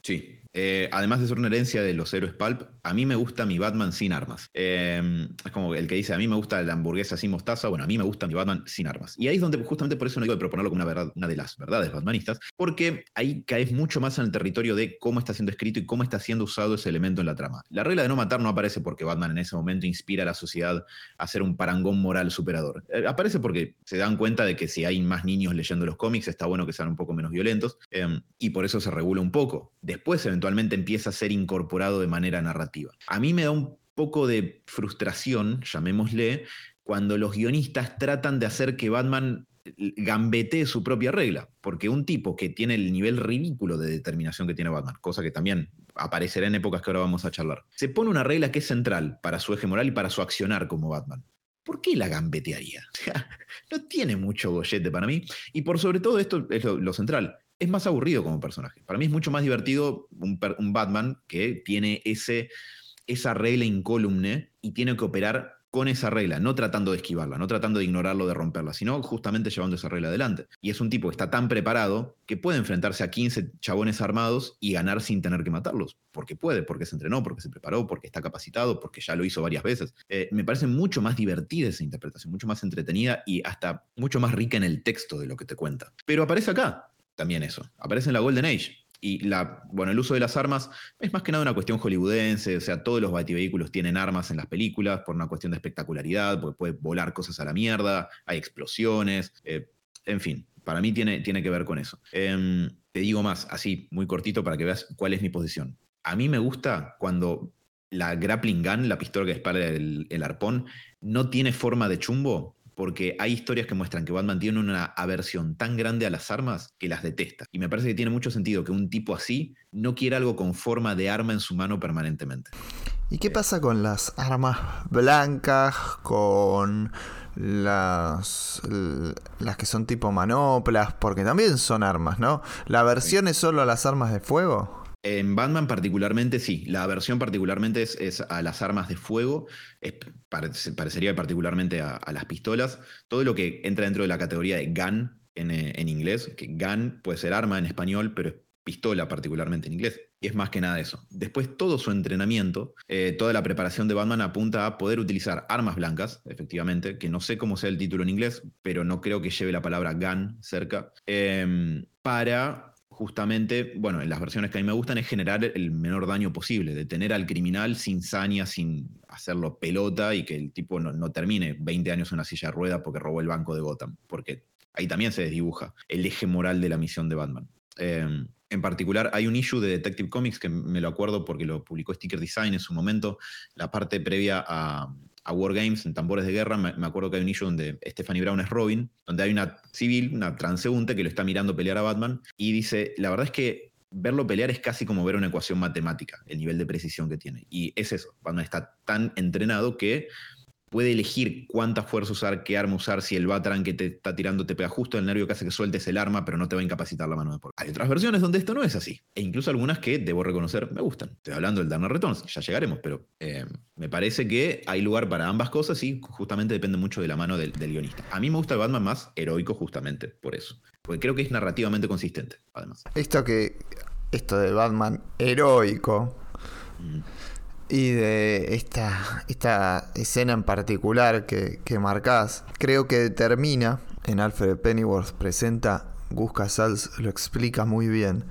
Sí. Eh, además de ser una herencia de los héroes Pulp, a mí me gusta mi Batman sin armas. Em, es como el que dice, a mí me gusta la hamburguesa sin mostaza, bueno, a mí me gusta mi Batman sin armas. Y ahí es donde justamente por eso no digo de proponerlo como una, de las verdades batmanistas, porque ahí caes mucho más en el territorio de cómo está siendo escrito y cómo está siendo usado ese elemento en la trama. La regla de no matar no aparece porque Batman en ese momento inspira a la sociedad a ser un parangón moral superador. Eh, aparece porque se dan cuenta de que si hay más niños leyendo los cómics, está bueno que sean un poco menos violentos, em, y por eso se regula un poco. Después, eventualmente empieza a ser incorporado de manera narrativa. A mí me da un poco de frustración, llamémosle, cuando los guionistas tratan de hacer que Batman gambetee su propia regla, porque un tipo que tiene el nivel ridículo de determinación que tiene Batman, cosa que también aparecerá en épocas que ahora vamos a charlar, se pone una regla que es central para su eje moral y para su accionar como Batman. ¿Por qué la gambetearía? [laughs] no tiene mucho gollete para mí. Y por sobre todo esto es lo central es más aburrido como personaje. Para mí es mucho más divertido un, Batman que tiene ese, esa regla incólume y tiene que operar con esa regla, no tratando de esquivarla, no tratando de ignorarlo, de romperla, sino justamente llevando esa regla adelante. Y es un tipo que está tan preparado que puede enfrentarse a 15 chabones armados y ganar sin tener que matarlos. Porque puede, porque se entrenó, porque se preparó, porque está capacitado, porque ya lo hizo varias veces. Eh, me parece mucho más divertida esa interpretación, mucho más entretenida y hasta mucho más rica en el texto de lo que te cuenta. Pero aparece acá, también eso. Aparece en la Golden Age. Y la, bueno, el uso de las armas es más que nada una cuestión hollywoodense, o sea, todos los bativehículos tienen armas en las películas por una cuestión de espectacularidad, porque puede volar cosas a la mierda, hay explosiones, eh, en fin, para mí tiene, tiene que ver con eso. Em, te digo más, así, muy cortito para que veas cuál es mi posición. A mí me gusta cuando la grappling gun, la pistola que dispara el, el arpón, no tiene forma de chumbo, porque hay historias que muestran que Batman tiene una aversión tan grande a las armas que las detesta. Y me parece que tiene mucho sentido que un tipo así no quiera algo con forma de arma en su mano permanentemente. ¿Y qué pasa con las armas blancas, con las, las que son tipo manoplas? Porque también son armas, ¿no? ¿La versión es solo a las armas de fuego? En Batman particularmente sí, la versión particularmente es, a las armas de fuego, parecería particularmente a, las pistolas, todo lo que entra dentro de la categoría de gun eh, en, inglés, que gun puede ser arma en español, pero es pistola particularmente en inglés, y es más que nada eso. Después todo su entrenamiento, eh, toda la preparación de Batman apunta a poder utilizar armas blancas, efectivamente, que no sé cómo sea el título en inglés, pero no creo que lleve la palabra gun cerca, em, para justamente, bueno, en las versiones que a mí me gustan es generar el menor daño posible, detener al criminal sin saña, sin hacerlo pelota y que el tipo no, termine 20 años en una silla de ruedas porque robó el banco de Gotham, porque ahí también se desdibuja el eje moral de la misión de Batman. Em, en particular, hay un issue de Detective Comics que me lo acuerdo porque lo publicó Sticker Design en su momento, la parte previa a, a Wargames, en Tambores de Guerra, me, acuerdo que hay un issue donde Stephanie Brown es Robin, donde hay una civil, una transeúnte que lo está mirando pelear a Batman y dice, la verdad es que verlo pelear es casi como ver una ecuación matemática, el nivel de precisión que tiene. Y es eso, Batman está tan entrenado que puede elegir cuánta fuerza usar, qué arma usar, si el Batran que te está tirando te pega justo el nervio que hace que sueltes el arma, pero no te va a incapacitar la mano de por. Hay otras versiones donde esto no es así. E incluso algunas que, debo reconocer, me gustan. Estoy hablando del Darner Returns, ya llegaremos, pero eh, me parece que hay lugar para ambas cosas y justamente depende mucho de la mano del, guionista. A mí me gusta el Batman más heroico justamente por eso. Porque creo que es narrativamente consistente, además. Esto que. Esto de Batman heroico. Y de esta, esta escena en particular que, que marcás, creo que determina, en Alfred Pennyworth presenta, Gus Casals lo explica muy bien,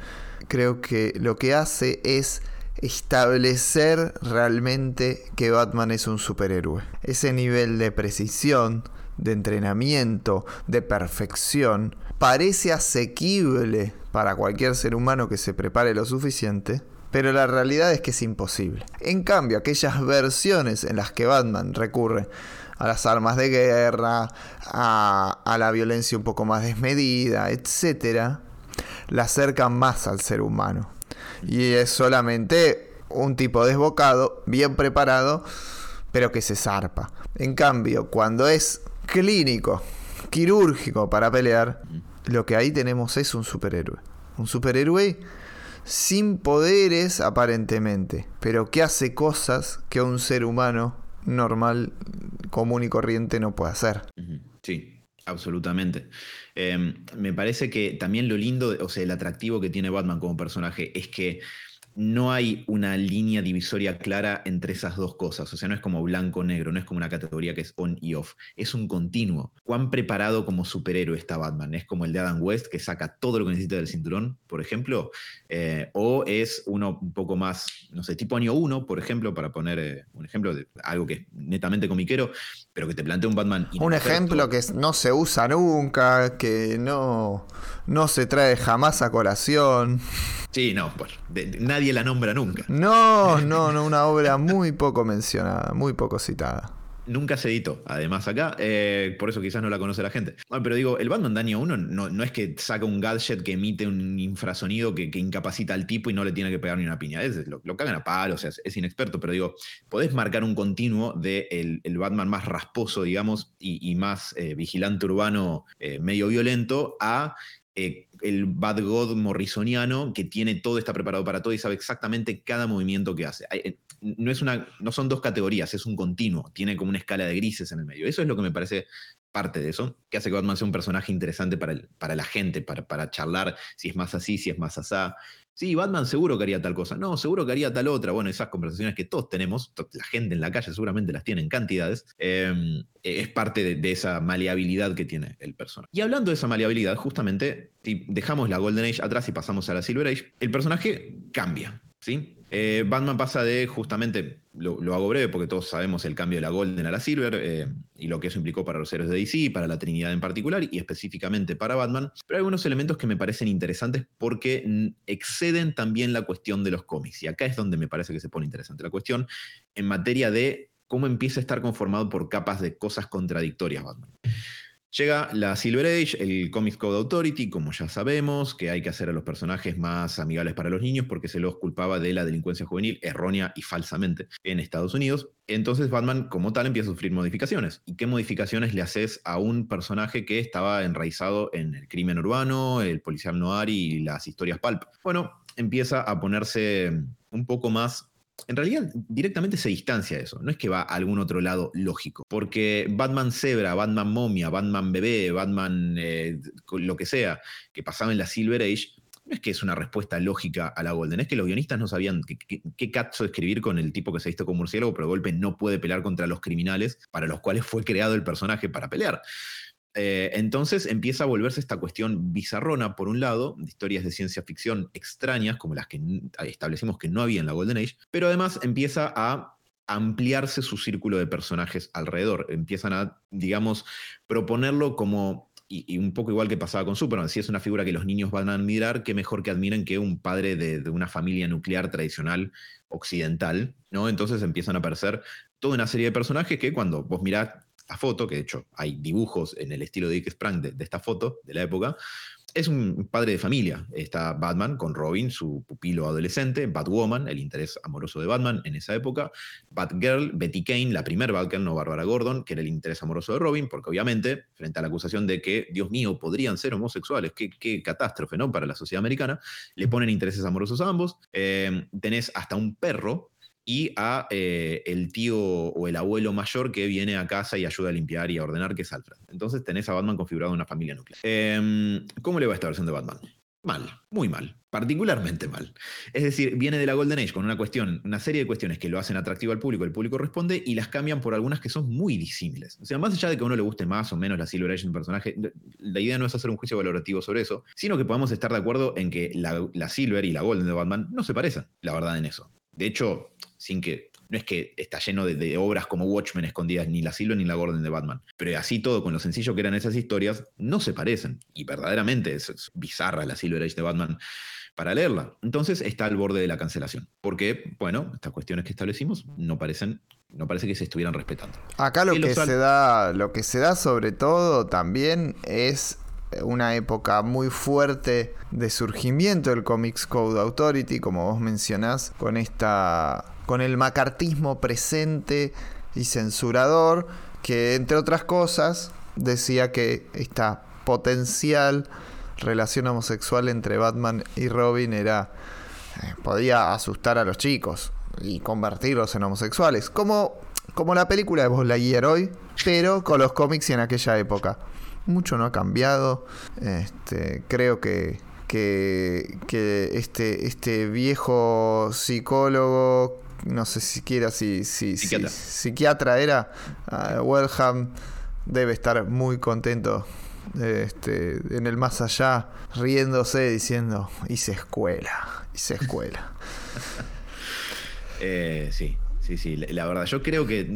creo que lo que hace es establecer realmente que Batman es un superhéroe. Ese nivel de precisión, de entrenamiento, de perfección, parece asequible para cualquier ser humano que se prepare lo suficiente, pero la realidad es que es imposible. En cambio, aquellas versiones en las que Batman recurre a las armas de guerra, a, la violencia un poco más desmedida, etc., la acercan más al ser humano. Y es solamente un tipo desbocado, bien preparado, pero que se zarpa. En cambio, cuando es clínico, quirúrgico para pelear, lo que ahí tenemos es un superhéroe. Un superhéroe sin poderes aparentemente, pero que hace cosas que un ser humano normal, común y corriente no puede hacer. Sí, absolutamente. Em, me parece que también lo lindo, o sea, el atractivo que tiene Batman como personaje es que no hay una línea divisoria clara entre esas dos cosas. O sea, no es como blanco-negro, no es como una categoría que es on y off. Es un continuo. ¿Cuán preparado como superhéroe está Batman? ¿Es como el de Adam West que saca todo lo que necesita del cinturón, por ejemplo? Eh, ¿O es uno un poco más, no sé, tipo año 1, por ejemplo, para poner eh, un ejemplo de algo que es netamente comiquero, pero que te plantea un Batman. Un ejemplo que no se usa nunca, que no, no se trae jamás a colación. Sí, no, nadie la nombra nunca. No, no, no, una obra muy poco mencionada, muy poco citada. Nunca se editó, además acá, eh, por eso quizás no la conoce la gente. pero digo, el Batman de año 1 no, es que saca un gadget que emite un infrasonido que, incapacita al tipo y no le tiene que pegar ni una piña. Es, lo, cagan a palo, o sea, es, inexperto, pero digo, podés marcar un continuo de el, Batman más rasposo, digamos, y, más eh, vigilante urbano, eh, medio violento, a el Bad God morrisoniano que tiene todo, está preparado para todo y sabe exactamente cada movimiento que hace no, es una, no son dos categorías, es un continuo, tiene como una escala de grises en el medio. Eso es lo que me parece parte de eso, que hace que Batman sea un personaje interesante para, el, para la gente, para, para, charlar si es más así, si es más asá. Sí, Batman seguro que haría tal cosa, no, seguro que haría tal otra. Bueno, esas conversaciones que todos tenemos, la gente en la calle seguramente las tiene en cantidades, em, es parte de, de, esa maleabilidad que tiene el personaje. Y hablando de esa maleabilidad, justamente, si dejamos la Golden Age atrás y pasamos a la Silver Age, el personaje cambia, ¿sí? Eh, Batman pasa de justamente, lo, hago breve porque todos sabemos el cambio de la Golden a la Silver eh, y lo que eso implicó para los héroes de DC, para la Trinidad en particular y específicamente para Batman, pero hay algunos elementos que me parecen interesantes porque exceden también la cuestión de los cómics y acá es donde me parece que se pone interesante la cuestión en materia de cómo empieza a estar conformado por capas de cosas contradictorias Batman. Llega la Silver Age, el Comics Code Authority, como ya sabemos, que hay que hacer a los personajes más amigables para los niños porque se los culpaba de la delincuencia juvenil errónea y falsamente en Estados Unidos. Entonces Batman como tal empieza a sufrir modificaciones. ¿Y qué modificaciones le haces a un personaje que estaba enraizado en el crimen urbano, el policial noir y las historias pulp? Bueno, empieza a ponerse un poco más en realidad directamente se distancia de eso. No es que va a algún otro lado lógico. Porque Batman Zebra, Batman Momia, Batman Bebé, Batman eh, lo que sea, que pasaba en la Silver Age, no es que es una respuesta lógica a la Golden, es que los guionistas no sabían qué, cazzo escribir con el tipo que se visto como murciélago, pero de golpe no puede pelear contra los criminales para los cuales fue creado el personaje para pelear. Eh, entonces empieza a volverse esta cuestión bizarrona, por un lado, de historias de ciencia ficción extrañas, como las que establecimos que no había en la Golden Age, pero además empieza a ampliarse su círculo de personajes alrededor. Empiezan a, digamos, proponerlo como, y, un poco igual que pasaba con Superman, si es una figura que los niños van a admirar, qué mejor que admiren que un padre de, de una familia nuclear tradicional occidental, ¿no? Entonces empiezan a aparecer toda una serie de personajes que cuando vos mirás foto, que de hecho hay dibujos en el estilo de Dick Sprang de, esta foto de la época, es un padre de familia. Está Batman con Robin, su pupilo adolescente, Batwoman, el interés amoroso de Batman en esa época, Batgirl, Betty Kane, la primer Batgirl, no Barbara Gordon, que era el interés amoroso de Robin, porque obviamente, frente a la acusación de que, Dios mío, podrían ser homosexuales, qué, qué catástrofe, ¿no? Para la sociedad americana, le ponen intereses amorosos a ambos. Eh, tenés hasta un perro y a eh, el tío o el abuelo mayor que viene a casa y ayuda a limpiar y a ordenar, que es Alfred. Entonces tenés a Batman configurado en una familia nuclear. Em, ¿Cómo le va esta versión de Batman? mal, muy mal, particularmente mal. Es decir, viene de la Golden Age con una cuestión, una serie de cuestiones que lo hacen atractivo al público, el público responde y las cambian por algunas que son muy disímiles. O sea, más allá de que a uno le guste más o menos la Silver Age en un personaje, la idea no es hacer un juicio valorativo sobre eso, sino que podamos estar de acuerdo en que la, la Silver y la Golden de Batman no se parecen, la verdad, en eso. De hecho, sin que no es que está lleno de, obras como Watchmen escondidas, ni la Silver ni la Gordon de Batman. Pero así todo, con lo sencillo que eran esas historias, no se parecen. Y verdaderamente es, bizarra la Silver Age de Batman para leerla. Entonces está al borde de la cancelación. Porque, bueno, estas cuestiones que establecimos no parecen. No parece que se estuvieran respetando. Acá lo que se da, lo que se da sobre todo también es una época muy fuerte de surgimiento del Comics Code Authority, como vos mencionás, con esta con el macartismo presente y censurador, que entre otras cosas decía que esta potencial relación homosexual entre Batman y Robin era eh, podía asustar a los chicos y convertirlos en homosexuales, como como la película de Buzz Lightyear hoy, pero con los cómics y en aquella época. Mucho no ha cambiado. Este, creo que, que, que este, este viejo psicólogo no sé siquiera si, si, psiquiatra. si psiquiatra era, uh, debe estar muy contento este, en el más allá, riéndose, diciendo, hice escuela, hice escuela. [laughs] eh, sí, sí, sí, la, verdad, yo creo que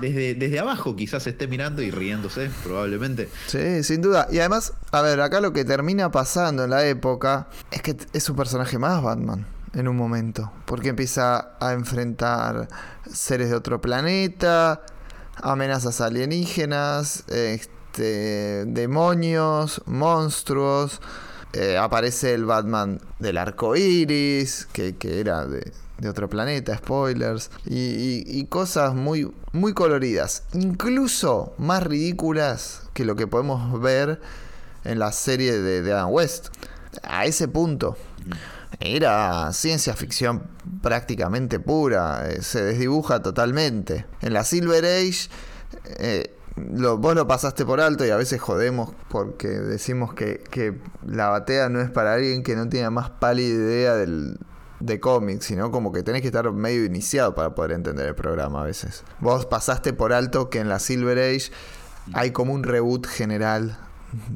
desde, desde abajo quizás esté mirando y riéndose, probablemente. Sí, sin duda. Y además, a ver, acá lo que termina pasando en la época es que es un personaje más Batman en un momento, porque empieza a enfrentar seres de otro planeta, amenazas alienígenas, este, demonios, monstruos. Eh, aparece el Batman del arco iris, que, era de, otro planeta, spoilers, y, cosas muy, muy coloridas, incluso más ridículas que lo que podemos ver en la serie de, de Adam West. A ese punto. Era ciencia ficción prácticamente pura, eh, se desdibuja totalmente. En la Silver Age, eh, vos lo pasaste por alto y a veces jodemos porque decimos que, la batea no es para alguien que no tiene más pálida idea del, de cómics, sino como que tenés que estar medio iniciado para poder entender el programa a veces. Vos pasaste por alto que en la Silver Age hay como un reboot general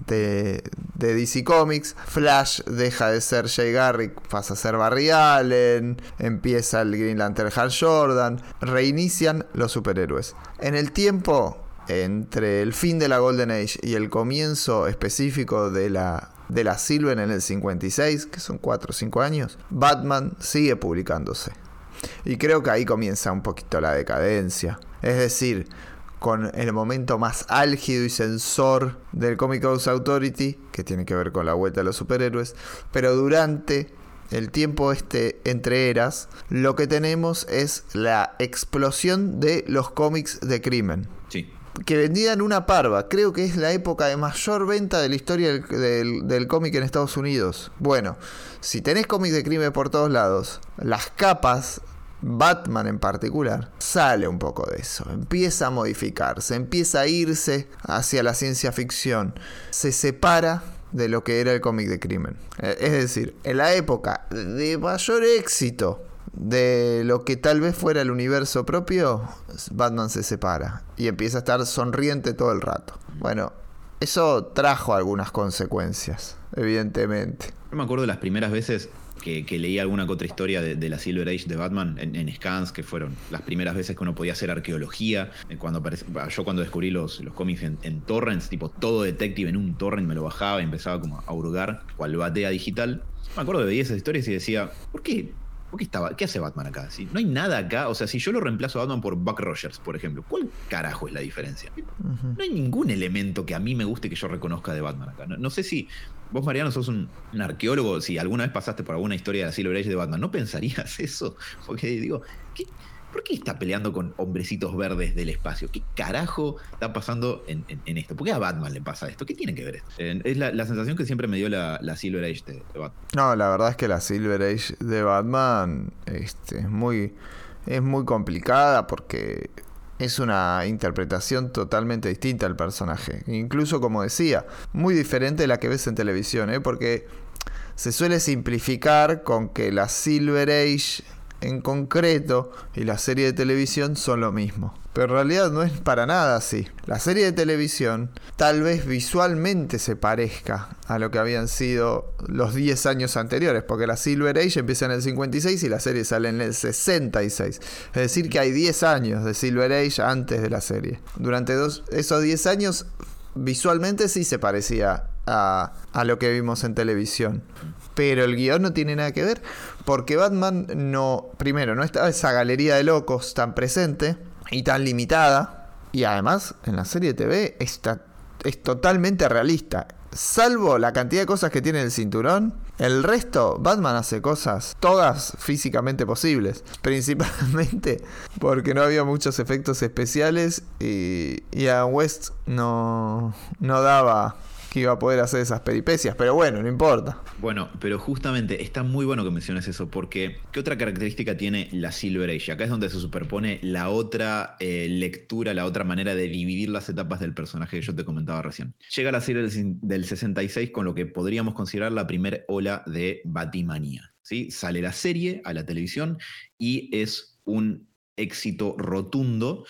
de, DC Comics. Flash deja de ser Jay Garrick, pasa a ser Barry Allen. Empieza el Green Lantern Hal Jordan. Reinician los superhéroes. En el tiempo entre el fin de la Golden Age y el comienzo específico de la, de la Silver en el 56, que son 4 o 5 años, Batman sigue publicándose. Y creo que ahí comienza un poquito la decadencia. Es decir, con el momento más álgido y sensor del Comic House Authority, que tiene que ver con la vuelta de los superhéroes, pero durante el tiempo este entre eras, lo que tenemos es la explosión de los cómics de crimen. Sí. Que vendían una parva. Creo que es la época de mayor venta de la historia del, del cómic en Estados Unidos. Bueno, si tenés cómics de crimen por todos lados, las capas Batman en particular, sale un poco de eso, empieza a modificarse, empieza a irse hacia la ciencia ficción, se separa de lo que era el cómic de crimen. Eh, es decir, en la época de mayor éxito de lo que tal vez fuera el universo propio, Batman se separa y empieza a estar sonriente todo el rato. Bueno, eso trajo algunas consecuencias, evidentemente. No me acuerdo de las primeras veces que, leí alguna otra historia de, la Silver Age de Batman en, scans, que fueron las primeras veces que uno podía hacer arqueología. Eh, cuando yo cuando descubrí los, los cómics en, torrents, tipo todo detective en un torrent me lo bajaba y empezaba como a hurgar, cual batea digital. Me acuerdo de veía esas historias y decía, ¿por qué? ¿Por qué, estaba, ¿Qué hace Batman acá? Si no hay nada acá. O sea, si yo lo reemplazo a Batman por Buck Rogers, por ejemplo, ¿cuál carajo es la diferencia? No hay ningún elemento que a mí me guste que yo reconozca de Batman acá. no sé si Vos, Mariano, sos un, arqueólogo. Si alguna vez pasaste por alguna historia de Silver Age de Batman, ¿no pensarías [laughs] eso? Porque digo, ¿por qué está peleando con hombrecitos verdes del espacio? ¿Qué carajo está pasando en, esto? ¿Por qué a Batman le pasa esto? ¿Qué tiene que ver esto? es la, sensación que siempre me dio la, Silver Age de, Batman. No, la verdad es que la Silver Age de Batman este, es muy. Es muy complicada porque es una interpretación totalmente distinta al personaje. Incluso, como decía, muy diferente de la que ves en televisión, ¿eh? porque se suele simplificar con que la Silver Age en concreto y la serie de televisión son lo mismo. Pero en realidad no es para nada así. La serie de televisión tal vez visualmente se parezca a lo que habían sido los 10 años anteriores, porque la Silver Age empieza en el 56 y la serie sale en el 66. Es decir, que hay 10 años de Silver Age antes de la serie. Durante esos 10 años visualmente sí se parecía a, a lo que vimos en televisión pero el guion no tiene nada que ver porque Batman no, primero, no está esa galería de locos tan presente y tan limitada, y además en la serie de TV está, es totalmente realista. Salvo la cantidad de cosas que tiene el cinturón, el resto, Batman hace cosas todas físicamente posibles. [laughs] Principalmente porque no había muchos efectos especiales y, y a West no, no daba que iba a poder hacer esas peripecias, pero bueno, no importa. Bueno, pero justamente está muy bueno que menciones eso, porque ¿qué otra característica tiene la Silver Age? Acá es donde se superpone la otra eh, lectura, la otra manera de dividir las etapas del personaje que yo te comentaba recién. Llega la serie del 66 con lo que podríamos considerar la primera ola de Batimanía. ¿sí? Sale la serie a la televisión y es un éxito rotundo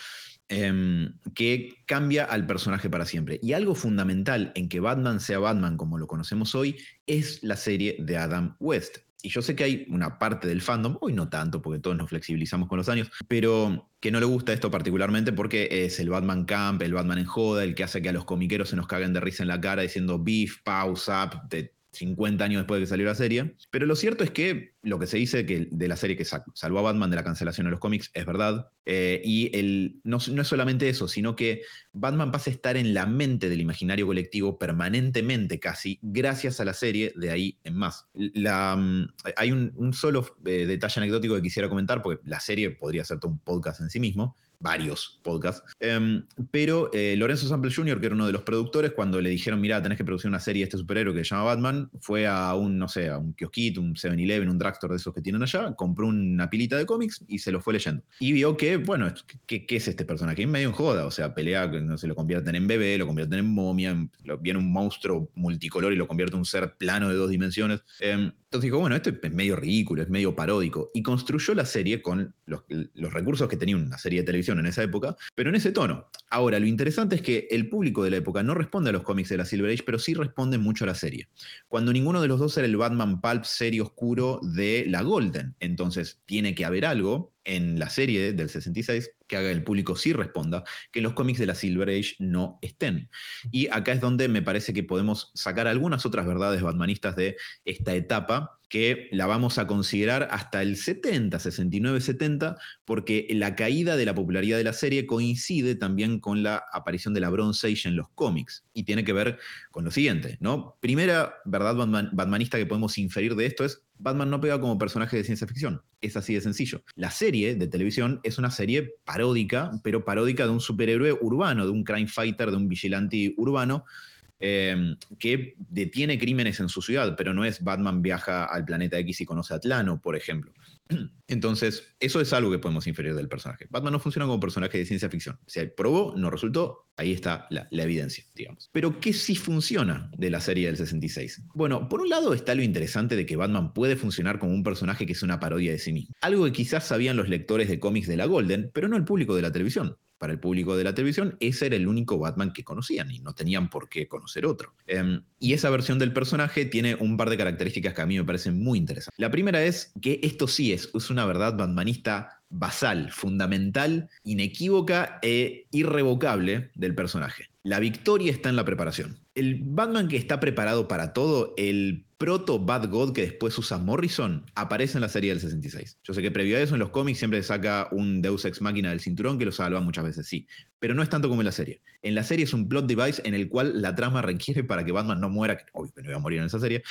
Em, que cambia al personaje para siempre. Y algo fundamental en que Batman sea Batman como lo conocemos hoy es la serie de Adam West. Y yo sé que hay una parte del fandom, hoy no tanto, porque todos nos flexibilizamos con los años, pero que no le gusta esto particularmente porque es el Batman Camp, el Batman en joda, el que hace que a los comiqueros se nos caguen de risa en la cara diciendo beef, pause up, de 50 años después de que salió la serie. Pero lo cierto es que lo que se dice que de la serie que salvó a Batman de la cancelación de los cómics es verdad. Eh, y el, no, es solamente eso, sino que Batman pasa a estar en la mente del imaginario colectivo permanentemente casi, gracias a la serie de ahí en más. La, mm, hay un, solo eh, detalle anecdótico que quisiera comentar, porque la serie podría ser todo un podcast en sí mismo varios podcasts. Em, pero eh, Lorenzo Sample Jr., que era uno de los productores, cuando le dijeron, mira, tenés que producir una serie de este superhéroe que se llama Batman, fue a un, no sé, a un kiosquito, un 7-Eleven, un drugstore de esos que tienen allá, compró una pilita de cómics y se lo fue leyendo. Y vio que, bueno, ¿qué, qué es este personaje? Medio en joda, o sea, pelea, no se lo convierten en bebé, lo convierten en momia, viene un monstruo multicolor y lo convierte en un ser plano de dos dimensiones. Em, entonces dijo, bueno, esto es medio ridículo, es medio paródico. Y construyó la serie con los, recursos que tenía una serie de televisión en esa época, pero en ese tono. Ahora, lo interesante es que el público de la época no responde a los cómics de la Silver Age, pero sí responde mucho a la serie. Cuando ninguno de los dos era el Batman Pulp serie oscuro de la Golden. Entonces, tiene que haber algo en la serie del 66 que haga el público sí responda, que los cómics de la Silver Age no estén. Y acá es donde me parece que podemos sacar algunas otras verdades batmanistas de esta etapa, que la vamos a considerar hasta el 70, 69, 70, porque la caída de la popularidad de la serie coincide también con la aparición de la Bronze Age en los cómics. Y tiene que ver con lo siguiente, ¿no? Primera verdad batmanista que podemos inferir de esto es Batman no pega como personaje de ciencia ficción. Es así de sencillo. La serie de televisión es una serie paródica, pero paródica de un superhéroe urbano, de un crime fighter, de un vigilante urbano, em, que detiene crímenes en su ciudad, pero no es Batman viaja al planeta X y conoce a Atlano, por ejemplo. [clears throat] Entonces, eso es algo que podemos inferir del personaje. Batman no funciona como personaje de ciencia ficción. Se probó, no resultó, ahí está la, evidencia, digamos. Pero, ¿qué sí funciona de la serie del 66? Bueno, por un lado está lo interesante de que Batman puede funcionar como un personaje que es una parodia de sí mismo. Algo que quizás sabían los lectores de cómics de la Golden, pero no el público de la televisión para el público de la televisión, ese era el único Batman que conocían y no tenían por qué conocer otro. Em, y esa versión del personaje tiene un par de características que a mí me parecen muy interesantes. La primera es que esto sí es, es una verdad batmanista basal, fundamental, inequívoca e irrevocable del personaje. La victoria está en la preparación. El Batman que está preparado para todo, el proto Bad God que después usa Morrison, aparece en la serie del 66. Yo sé que previo a eso en los cómics siempre saca un Deus Ex Máquina del cinturón que lo salva muchas veces, sí. Pero no es tanto como en la serie. En la serie es un plot device en el cual la trama requiere para que Batman no muera, que no iba a morir en esa serie,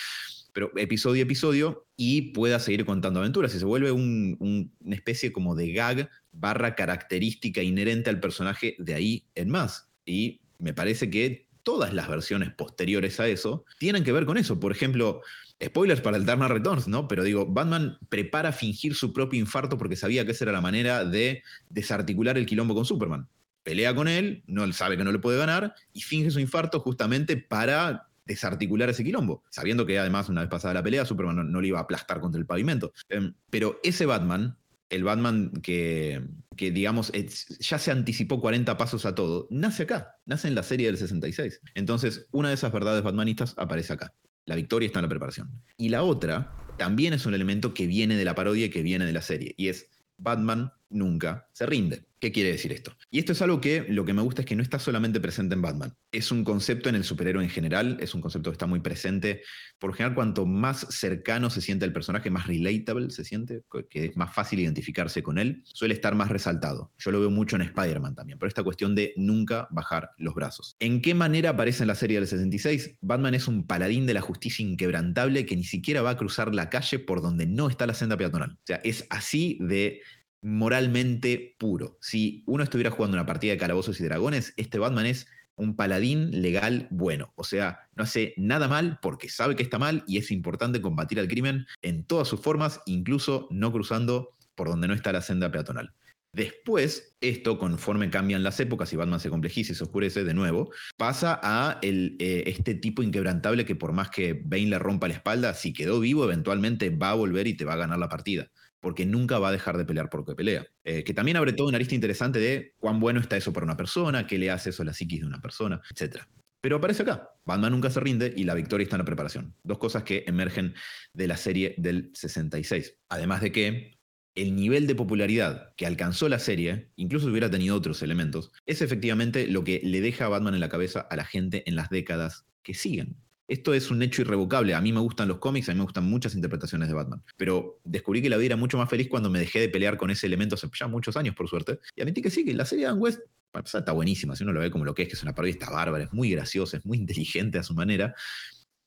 pero episodio a episodio y pueda seguir contando aventuras. Y se vuelve una especie como de gag barra característica inherente al personaje de ahí en más. Y me parece que todas las versiones posteriores a eso tienen que ver con eso. Por ejemplo, spoilers para el Dark Returns, ¿no? Pero digo, Batman prepara fingir su propio infarto porque sabía que esa era la manera de desarticular el quilombo con Superman. Pelea con él, no sabe que no le puede ganar y finge su infarto justamente para desarticular ese quilombo, sabiendo que además una vez pasada la pelea Superman no, le iba a aplastar contra el pavimento. Em, pero ese Batman, el Batman que, que digamos, ya se anticipó 40 pasos a todo, nace acá, nace en la serie del 66. Entonces, una de esas verdades batmanistas aparece acá. La victoria está en la preparación. Y la otra también es un elemento que viene de la parodia y que viene de la serie, y es Batman nunca se rinde. ¿Qué quiere decir esto? Y esto es algo que lo que me gusta es que no está solamente presente en Batman. Es un concepto en el superhéroe en general, es un concepto que está muy presente. Por general, cuanto más cercano se siente el personaje, más relatable se siente, que es más fácil identificarse con él, suele estar más resaltado. Yo lo veo mucho en Spider-Man también, pero esta cuestión de nunca bajar los brazos. ¿En qué manera aparece en la serie del 66? Batman es un paladín de la justicia inquebrantable que ni siquiera va a cruzar la calle por donde no está la senda peatonal. O sea, es así de moralmente puro. Si uno estuviera jugando una partida de calabozos y dragones, este Batman es un paladín legal bueno. O sea, no hace nada mal porque sabe que está mal y es importante combatir al crimen en todas sus formas, incluso no cruzando por donde no está la senda peatonal. Después, esto, conforme cambian las épocas y Batman se complejiza y se oscurece de nuevo, pasa a el, eh, este tipo inquebrantable que por más que Bane le rompa la espalda, si quedó vivo, eventualmente va a volver y te va a ganar la partida porque nunca va a dejar de pelear por lo que pelea. Eh, que también abre toda una lista interesante de cuán bueno está eso para una persona, qué le hace eso a la psiquis de una persona, etc. Pero aparece acá. Batman nunca se rinde y la victoria está en la preparación. Dos cosas que emergen de la serie del 66. Además de que el nivel de popularidad que alcanzó la serie, incluso si hubiera tenido otros elementos, es efectivamente lo que le deja a Batman en la cabeza a la gente en las décadas que siguen. Esto es un hecho irrevocable. A mí me gustan los cómics, a mí me gustan muchas interpretaciones de Batman. Pero descubrí que la vida era mucho más feliz cuando me dejé de pelear con ese elemento hace ya muchos años, por suerte. Y admití que sí, que la serie de Dan West está buenísima. Si uno lo ve como lo que es, que es una parodia, está bárbara, es muy graciosa, es muy [laughs] inteligente a su manera.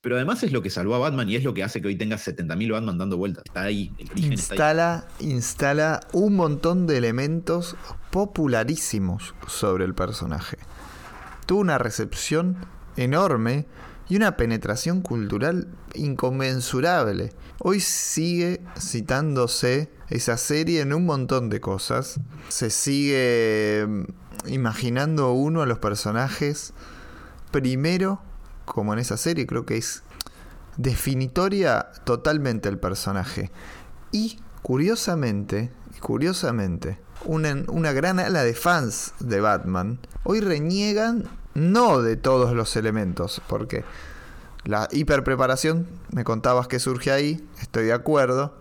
Pero además es lo que salvó a Batman y es lo que hace que hoy tenga 70.000 Batman dando vueltas. Está ahí, el instala, instala un montón de elementos popularísimos sobre el personaje. Tuvo una recepción enorme y una penetración cultural inconmensurable. Hoy sigue citándose esa serie en un montón de cosas. Se sigue mm, imaginando uno a los personajes primero, como en esa serie, creo que es definitoria totalmente el personaje. Y curiosamente, curiosamente, una, una gran ala de fans de Batman hoy reniegan no de todos los elementos, porque la hiperpreparación, me contabas que surge ahí, estoy de acuerdo.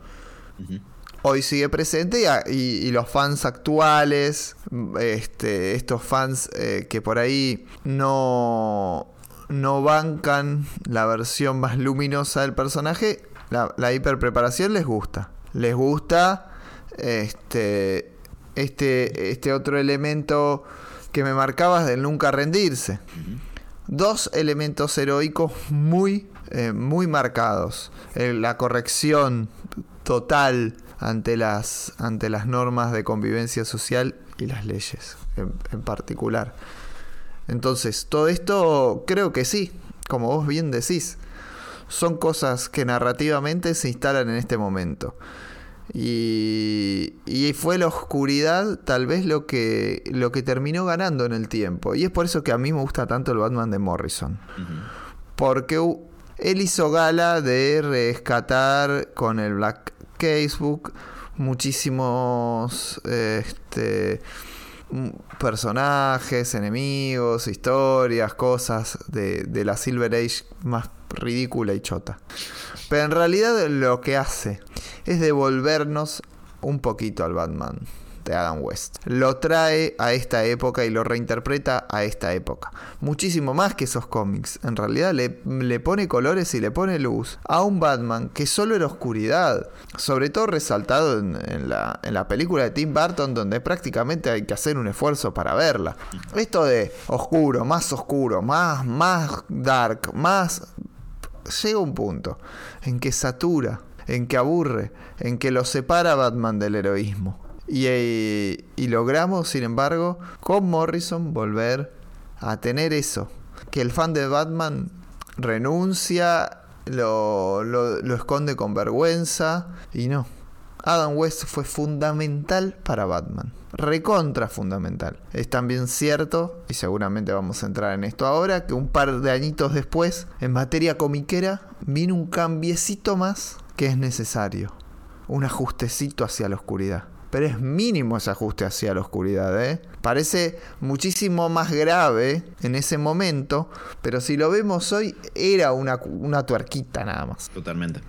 Hoy sigue presente y, los fans actuales, este, estos fans eh, que por ahí no, no bancan la versión más luminosa del personaje, la, la hiperpreparación les gusta. Les gusta este, este, este otro elemento que me marcabas del nunca rendirse. Dos elementos heroicos muy, eh, muy marcados. Eh, la corrección total ante las, ante las normas de convivencia social y las leyes en, particular. Entonces, todo esto creo que sí, como vos bien decís, son cosas que narrativamente se instalan en este momento. Y, fue la oscuridad tal vez lo que, lo que terminó ganando en el tiempo. Y es por eso que a mí me gusta tanto el Batman de Morrison. Porque él hizo gala de rescatar con el Black Casebook muchísimos este, personajes, enemigos, historias, cosas de, de la Silver Age más ridícula y chota. Pero en realidad lo que hace es devolvernos un poquito al Batman de Adam West. Lo trae a esta época y lo reinterpreta a esta época. Muchísimo más que esos cómics. En realidad le, le, pone colores y le pone luz a un Batman que solo era oscuridad. Sobre todo resaltado en, la, en la película de Tim Burton donde prácticamente hay que hacer un esfuerzo para verla. Esto de oscuro, más oscuro, más, más dark, más... Llega un punto en que satura en que aburre, en que lo separa Batman del heroísmo. Y, logramos, sin embargo, con Morrison volver a tener eso. Que el fan de Batman renuncia, lo, lo, esconde con vergüenza y no. Adam West fue fundamental para Batman. Recontra fundamental. Es también cierto, y seguramente vamos a entrar en esto ahora, que un par de añitos después, en materia comiquera, vino un cambiecito más que es necesario. Un ajustecito hacia la oscuridad. Pero es mínimo ese ajuste hacia la oscuridad, ¿eh? Parece muchísimo más grave en ese momento, pero si lo vemos hoy, era una, una tuerquita nada más. Totalmente.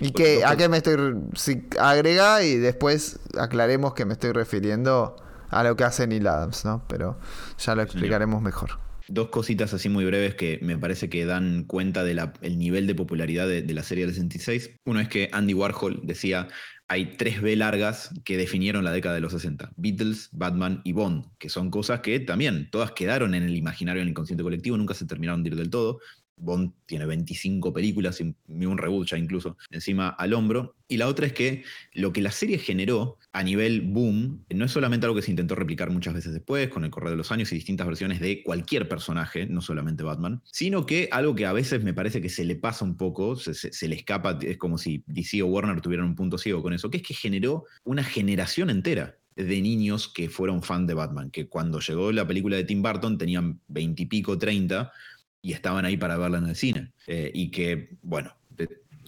Y que, ¿a qué me estoy...? Si agrega y después aclaremos que me estoy refiriendo a lo que hace Neil Adams, ¿no? Pero ya lo explicaremos mejor. Dos cositas así muy breves que me parece que dan cuenta del nivel de popularidad de, de, la serie del 66. Uno es que Andy Warhol decía, hay tres B largas que definieron la década de los 60. Beatles, Batman y Bond, que son cosas que también todas quedaron en el imaginario, en el inconsciente colectivo, nunca se terminaron de ir del todo. Bond tiene 25 películas y un reboot ya incluso encima al hombro. Y la otra es que lo que la serie generó a nivel boom no es solamente algo que se intentó replicar muchas veces después, con el correr de los años y distintas versiones de cualquier personaje, no solamente Batman, sino que algo que a veces me parece que se le pasa un poco, se, le escapa, es como si DC o Warner tuvieran un punto ciego con eso, que es que generó una generación entera de niños que fueron fan de Batman, que cuando llegó la película de Tim Burton tenían veintipico, treinta, y estaban ahí para verla en el cine. Eh, y que, bueno,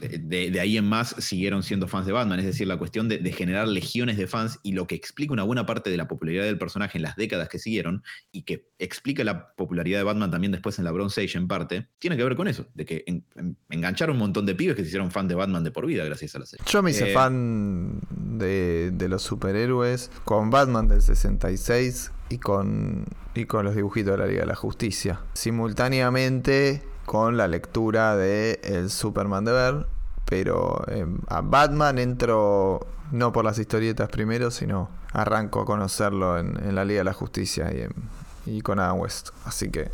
de, ahí en más siguieron siendo fans de Batman. Es decir, la cuestión de, generar legiones de fans y lo que explica una buena parte de la popularidad del personaje en las décadas que siguieron y que explica la popularidad de Batman también después en la Bronze Age en parte, tiene que ver con eso, de que engancharon un montón de pibes que se hicieron fan de Batman de por vida gracias a la serie. Yo me hice eh, fan de, de los superhéroes con Batman del 66 y con, y con los dibujitos de la Liga de la Justicia. Simultáneamente con la lectura de El Superman de Ver, pero em, a Batman entro no por las historietas primero, sino arranco a conocerlo en, la Liga de la Justicia y, con Adam West. Así que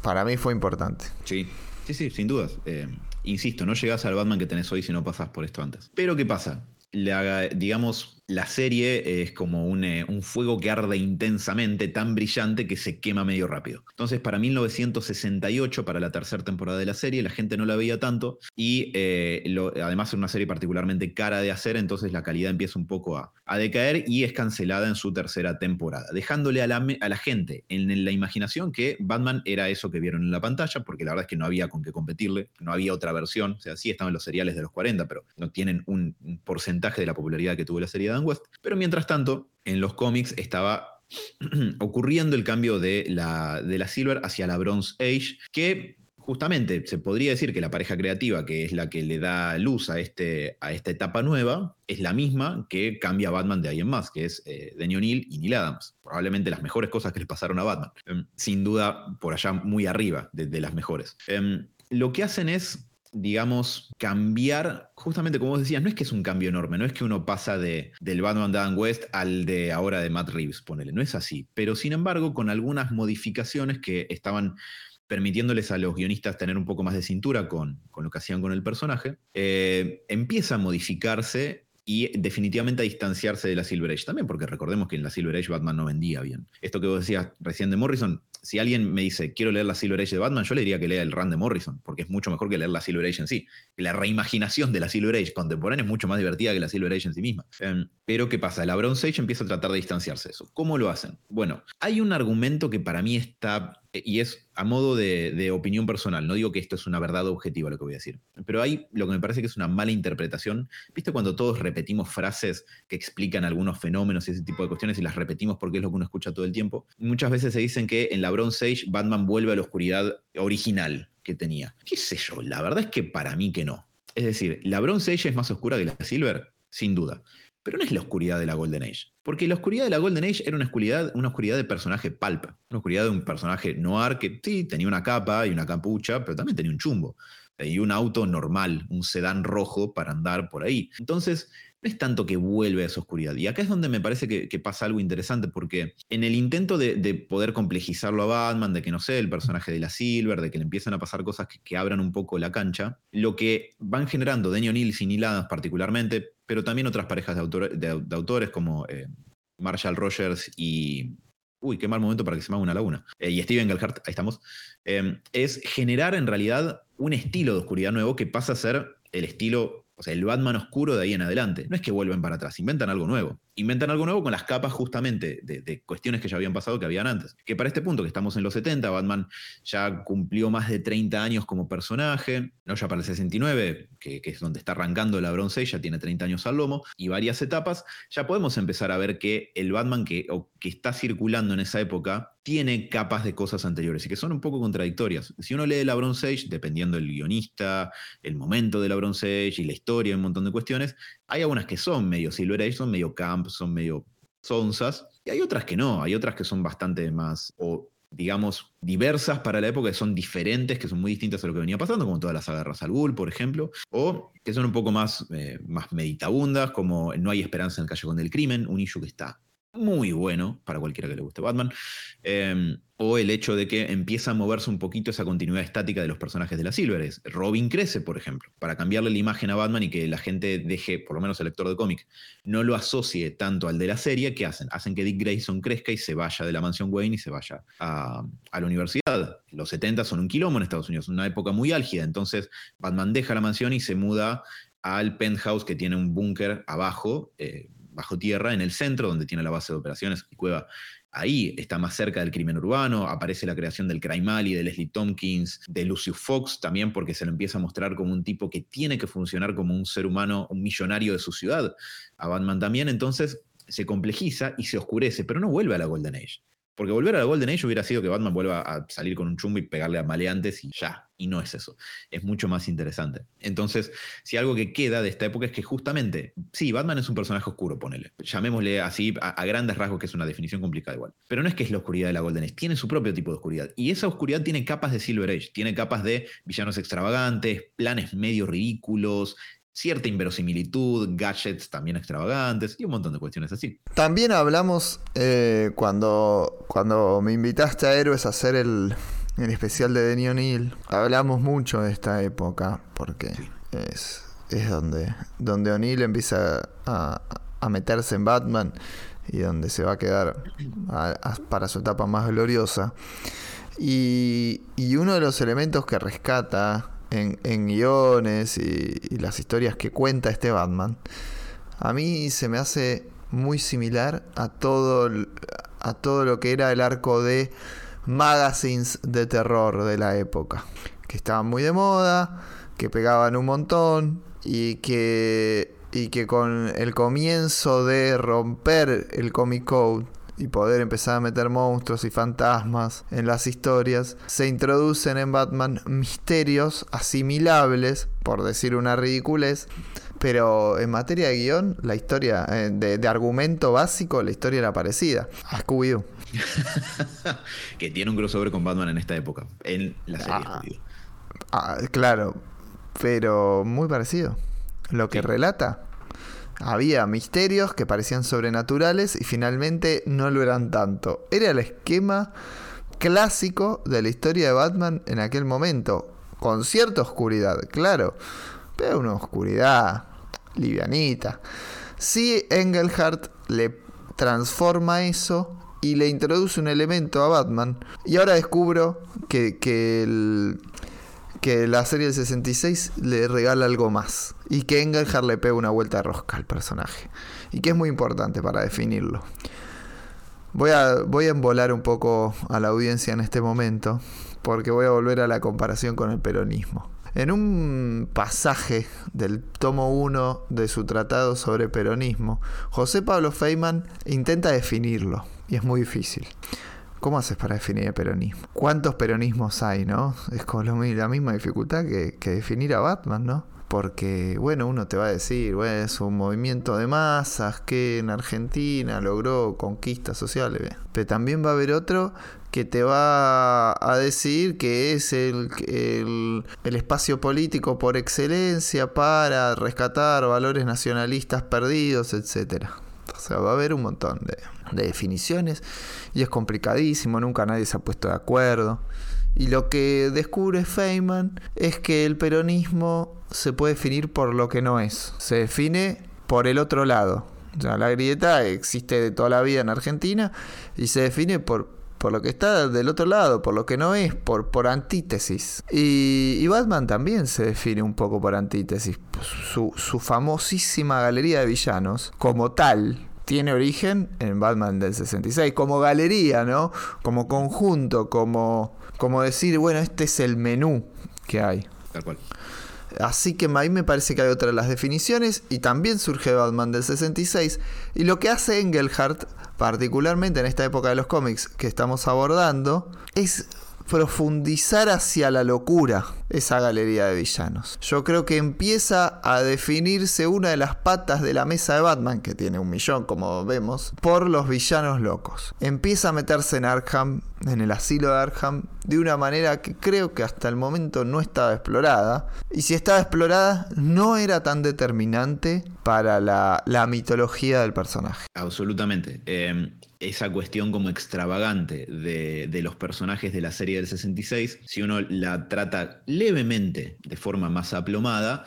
para mí fue importante. Sí, sí, sí, sin dudas. Eh, insisto, no llegas al Batman que tenés hoy si no pasas por esto antes. Pero ¿qué pasa? La, digamos, la serie es como eh, un, fuego que arde intensamente, tan brillante que se quema medio rápido. Entonces, para 1968, para la tercera temporada de la serie, la gente no la veía tanto y eh, además es una serie particularmente cara de hacer, entonces la calidad empieza un poco a, decaer y es cancelada en su tercera temporada, dejándole a la, a la gente en la imaginación que Batman era eso que vieron en la pantalla, porque la verdad es que no había con qué competirle, no había otra versión, o sea, sí estaban los seriales de los 40, pero no tienen un porcentaje de la popularidad que tuvo la serie de West. Pero mientras tanto, en los cómics estaba [clears throat] ocurriendo el cambio de la, de la Silver hacia la Bronze Age, que justamente se podría decir que la pareja creativa, que es la que le da luz a, este, a esta etapa nueva, es la misma que cambia Batman de ahí en más, que es eh, Daniel O'Neill y Neil Adams. Probablemente las mejores cosas que le pasaron a Batman. Em, sin duda, por allá muy arriba de, las mejores. Em, lo que hacen es digamos, cambiar, justamente como vos decías, no es que es un cambio enorme, no es que uno pasa de, del Batman de West al de ahora de Matt Reeves, ponele, no es así, pero sin embargo con algunas modificaciones que estaban permitiéndoles a los guionistas tener un poco más de cintura con, con lo que hacían con el personaje, eh, empieza a modificarse y definitivamente a distanciarse de la Silver Age también, porque recordemos que en la Silver Age Batman no vendía bien. Esto que vos decías recién de Morrison, si alguien me dice, quiero leer la Silver Age de Batman, yo le diría que lea el run de Morrison, porque es mucho mejor que leer la Silver Age en sí. La reimaginación de la Silver Age contemporánea es mucho más divertida que la Silver Age en sí misma. Em, pero ¿qué pasa? La Bronze Age empieza a tratar de distanciarse de eso. ¿Cómo lo hacen? Bueno, hay un argumento que para mí está, y es a modo de, opinión personal, no digo que esto es una verdad objetiva lo que voy a decir, pero hay lo que me parece que es una mala interpretación. ¿Viste cuando todos repetimos frases que explican algunos fenómenos y ese tipo de cuestiones y las repetimos porque es lo que uno escucha todo el tiempo? Muchas veces se dicen que en la Bronze Age Batman vuelve a la oscuridad original que tenía. ¿Qué sé yo? La verdad es que para mí que no. Es decir, ¿la Bronze Age es más oscura que la Silver? Sin duda. Pero no es la oscuridad de la Golden Age. Porque la oscuridad de la Golden Age era una oscuridad, una oscuridad de personaje pulp. Una oscuridad de un personaje noir que sí, tenía una capa y una capucha, pero también tenía un chumbo. Y un auto normal, un sedán rojo para andar por ahí. Entonces, no es tanto que vuelve a esa oscuridad. Y acá es donde me parece que, pasa algo interesante, porque en el intento de, poder complejizarlo a Batman, de que no sé, el personaje de la Silver, de que le empiezan a pasar cosas que, abran un poco la cancha, lo que van generando Daniel Neal y Neil particularmente, pero también otras parejas de, autores como eh, Marshall Rogers y uy, qué mal momento para que se me haga una laguna. Eh, y Steven Gelhart, ahí estamos, eh, es generar en realidad un estilo de oscuridad nuevo que pasa a ser el estilo O sea, el Batman oscuro de ahí en adelante. No es que vuelven para atrás, inventan algo nuevo. Inventan algo nuevo con las capas justamente de, cuestiones que ya habían pasado que habían antes. Que para este punto, que estamos en los 70, Batman ya cumplió más de 30 años como personaje, no ya para el 69, que, es donde está arrancando la Bronze Age, ya tiene 30 años al lomo, y varias etapas, ya podemos empezar a ver que el Batman que, que está circulando en esa época tiene capas de cosas anteriores y que son un poco contradictorias. Si uno lee la Bronze Age, dependiendo del guionista, el momento de la Bronze Age y la historia, un montón de cuestiones, hay algunas que son medio Silver Age, son medio camp, son medio sonzas, y hay otras que no, hay otras que son bastante más, o digamos, diversas para la época, que son diferentes, que son muy distintas a lo que venía pasando, como todas las agarras al Ghul, por ejemplo, o que son un poco más, eh, más meditabundas, como No hay esperanza en el callejón del crimen, un issue que está muy bueno para cualquiera que le guste Batman. Em, o el hecho de que empieza a moverse un poquito esa continuidad estática de los personajes de la Silver. Robin crece, por ejemplo, para cambiarle la imagen a Batman y que la gente deje, por lo menos el lector de cómic, no lo asocie tanto al de la serie. ¿Qué hacen? Hacen que Dick Grayson crezca y se vaya de la mansión Wayne y se vaya a, la universidad. Los 70 son un quilombo en Estados Unidos, una época muy álgida. Entonces, Batman deja la mansión y se muda al penthouse que tiene un búnker abajo. Eh, bajo tierra, en el centro, donde tiene la base de operaciones y cueva. Ahí está más cerca del crimen urbano, aparece la creación del Crime Alley, de Leslie Tompkins, de Lucius Fox, también porque se lo empieza a mostrar como un tipo que tiene que funcionar como un ser humano, un millonario de su ciudad. A Batman también, entonces se complejiza y se oscurece, pero no vuelve a la Golden Age. Porque volver a la Golden Age hubiera sido que Batman vuelva a salir con un chumbo y pegarle a maleantes y ya. Y no es eso. Es mucho más interesante. Entonces, si algo que queda de esta época es que justamente, sí, Batman es un personaje oscuro, ponele. Llamémosle así a, grandes rasgos, que es una definición complicada igual. Pero no es que es la oscuridad de la Golden Age, tiene su propio tipo de oscuridad. Y esa oscuridad tiene capas de Silver Age, tiene capas de villanos extravagantes, planes medio ridículos, cierta inverosimilitud, gadgets también extravagantes y un montón de cuestiones así. También hablamos eh, cuando, cuando me invitaste a Héroes a hacer el, especial de Denny O'Neill, hablamos mucho de esta época porque es, es donde, donde O'Neill empieza a, meterse en Batman y donde se va a quedar para su etapa más gloriosa. Y, y uno de los elementos que rescata en, guiones y, las historias que cuenta este Batman, a mí se me hace muy similar a todo, a todo lo que era el arco de magazines de terror de la época, que estaban muy de moda, que pegaban un montón y que, y que con el comienzo de romper el Comic Code y poder empezar a meter monstruos y fantasmas en las historias, se introducen en Batman misterios asimilables, por decir una ridiculez, pero en materia de guion, la historia, eh, de, argumento básico, la historia era parecida a Scooby-Doo. [laughs] que tiene un crossover con Batman en esta época, en la serie ah, ah, claro, pero muy parecido. Lo que relata había misterios que parecían sobrenaturales y finalmente no lo eran tanto. Era el esquema clásico de la historia de Batman en aquel momento, con cierta oscuridad, claro, pero una oscuridad livianita. Si Engelhardt le transforma eso y le introduce un elemento a Batman, y ahora descubro que, que el que la serie del 66 le regala algo más. Y que Engelhardt le pega una vuelta de rosca al personaje. Y que es muy importante para definirlo. Voy a, voy a embolar un poco a la audiencia en este momento. Porque voy a volver a la comparación con el peronismo. En un pasaje del tomo 1 de su tratado sobre peronismo, José Pablo Feynman intenta definirlo. Y es muy difícil. ¿Cómo haces para definir el peronismo? ¿Cuántos peronismos hay, no? Es como la misma dificultad que, definir a Batman, ¿no? Porque, bueno, uno te va a decir, bueno, es un movimiento de masas que en Argentina logró conquistas sociales. Pero también va a haber otro que te va a decir que es el, el, el, espacio político por excelencia para rescatar valores nacionalistas perdidos, etc. Sea, va a haber un montón de, de definiciones y es complicadísimo, nunca nadie se ha puesto de acuerdo. Y lo que descubre Feynman es que el peronismo se puede definir por lo que no es, se define por el otro lado. O la grieta existe de toda la vida en Argentina y se define por, lo que está del otro lado, por lo que no es, por, antítesis. Y, Batman también se define un poco por antítesis. Su famosísima galería de villanos, como tal, tiene origen en Batman del 66, como galería, ¿no? Como conjunto, como, como decir, bueno, este es el menú que hay. Tal cual. Así que ahí me parece que hay otra de las definiciones y también surge Batman del 66 y lo que hace Engelhardt, particularmente en esta época de los cómics que estamos abordando, es profundizar hacia la locura esa galería de villanos. Yo creo que empieza a definirse una de las patas de la mesa de Batman, que tiene un millón como vemos, por los villanos locos. Empieza a meterse en Arkham, en el asilo de Arkham, de una manera que creo que hasta el momento no estaba explorada. Y si estaba explorada, no era tan determinante para la, mitología del personaje. Absolutamente. Eh, esa cuestión como extravagante de, de, los personajes de la serie del 66, si uno la trata levemente de forma más aplomada,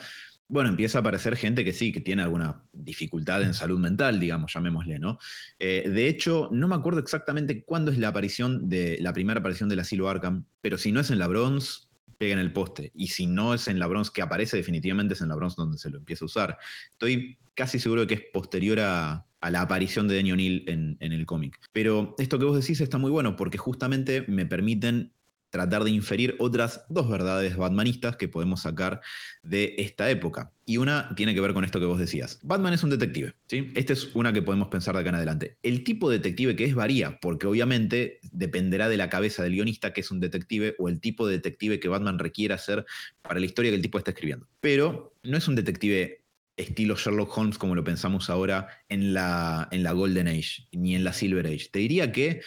bueno, empieza a aparecer gente que sí, que tiene alguna dificultad en salud mental, digamos, llamémosle, ¿no? Eh, de hecho, no me acuerdo exactamente cuándo es la aparición de la primera aparición del asilo Arkham, pero si no es en la Bronze, pega en el poste. Y si no es en la Bronze que aparece, definitivamente es en la Bronze donde se lo empieza a usar. Estoy casi seguro de que es posterior a, la aparición de Danny O'Neill en, en, el cómic. Pero esto que vos decís está muy bueno porque justamente me permiten tratar de inferir otras dos verdades batmanistas que podemos sacar de esta época. Y una tiene que ver con esto que vos decías. Batman es un detective, ¿sí? Esta es una que podemos pensar de acá en adelante. El tipo de detective que es varía, porque obviamente dependerá de la cabeza del guionista que es un detective o el tipo de detective que Batman requiera ser para la historia que el tipo está escribiendo. Pero no es un detective estilo Sherlock Holmes como lo pensamos ahora en la, en la Golden Age, ni en la Silver Age. Te diría que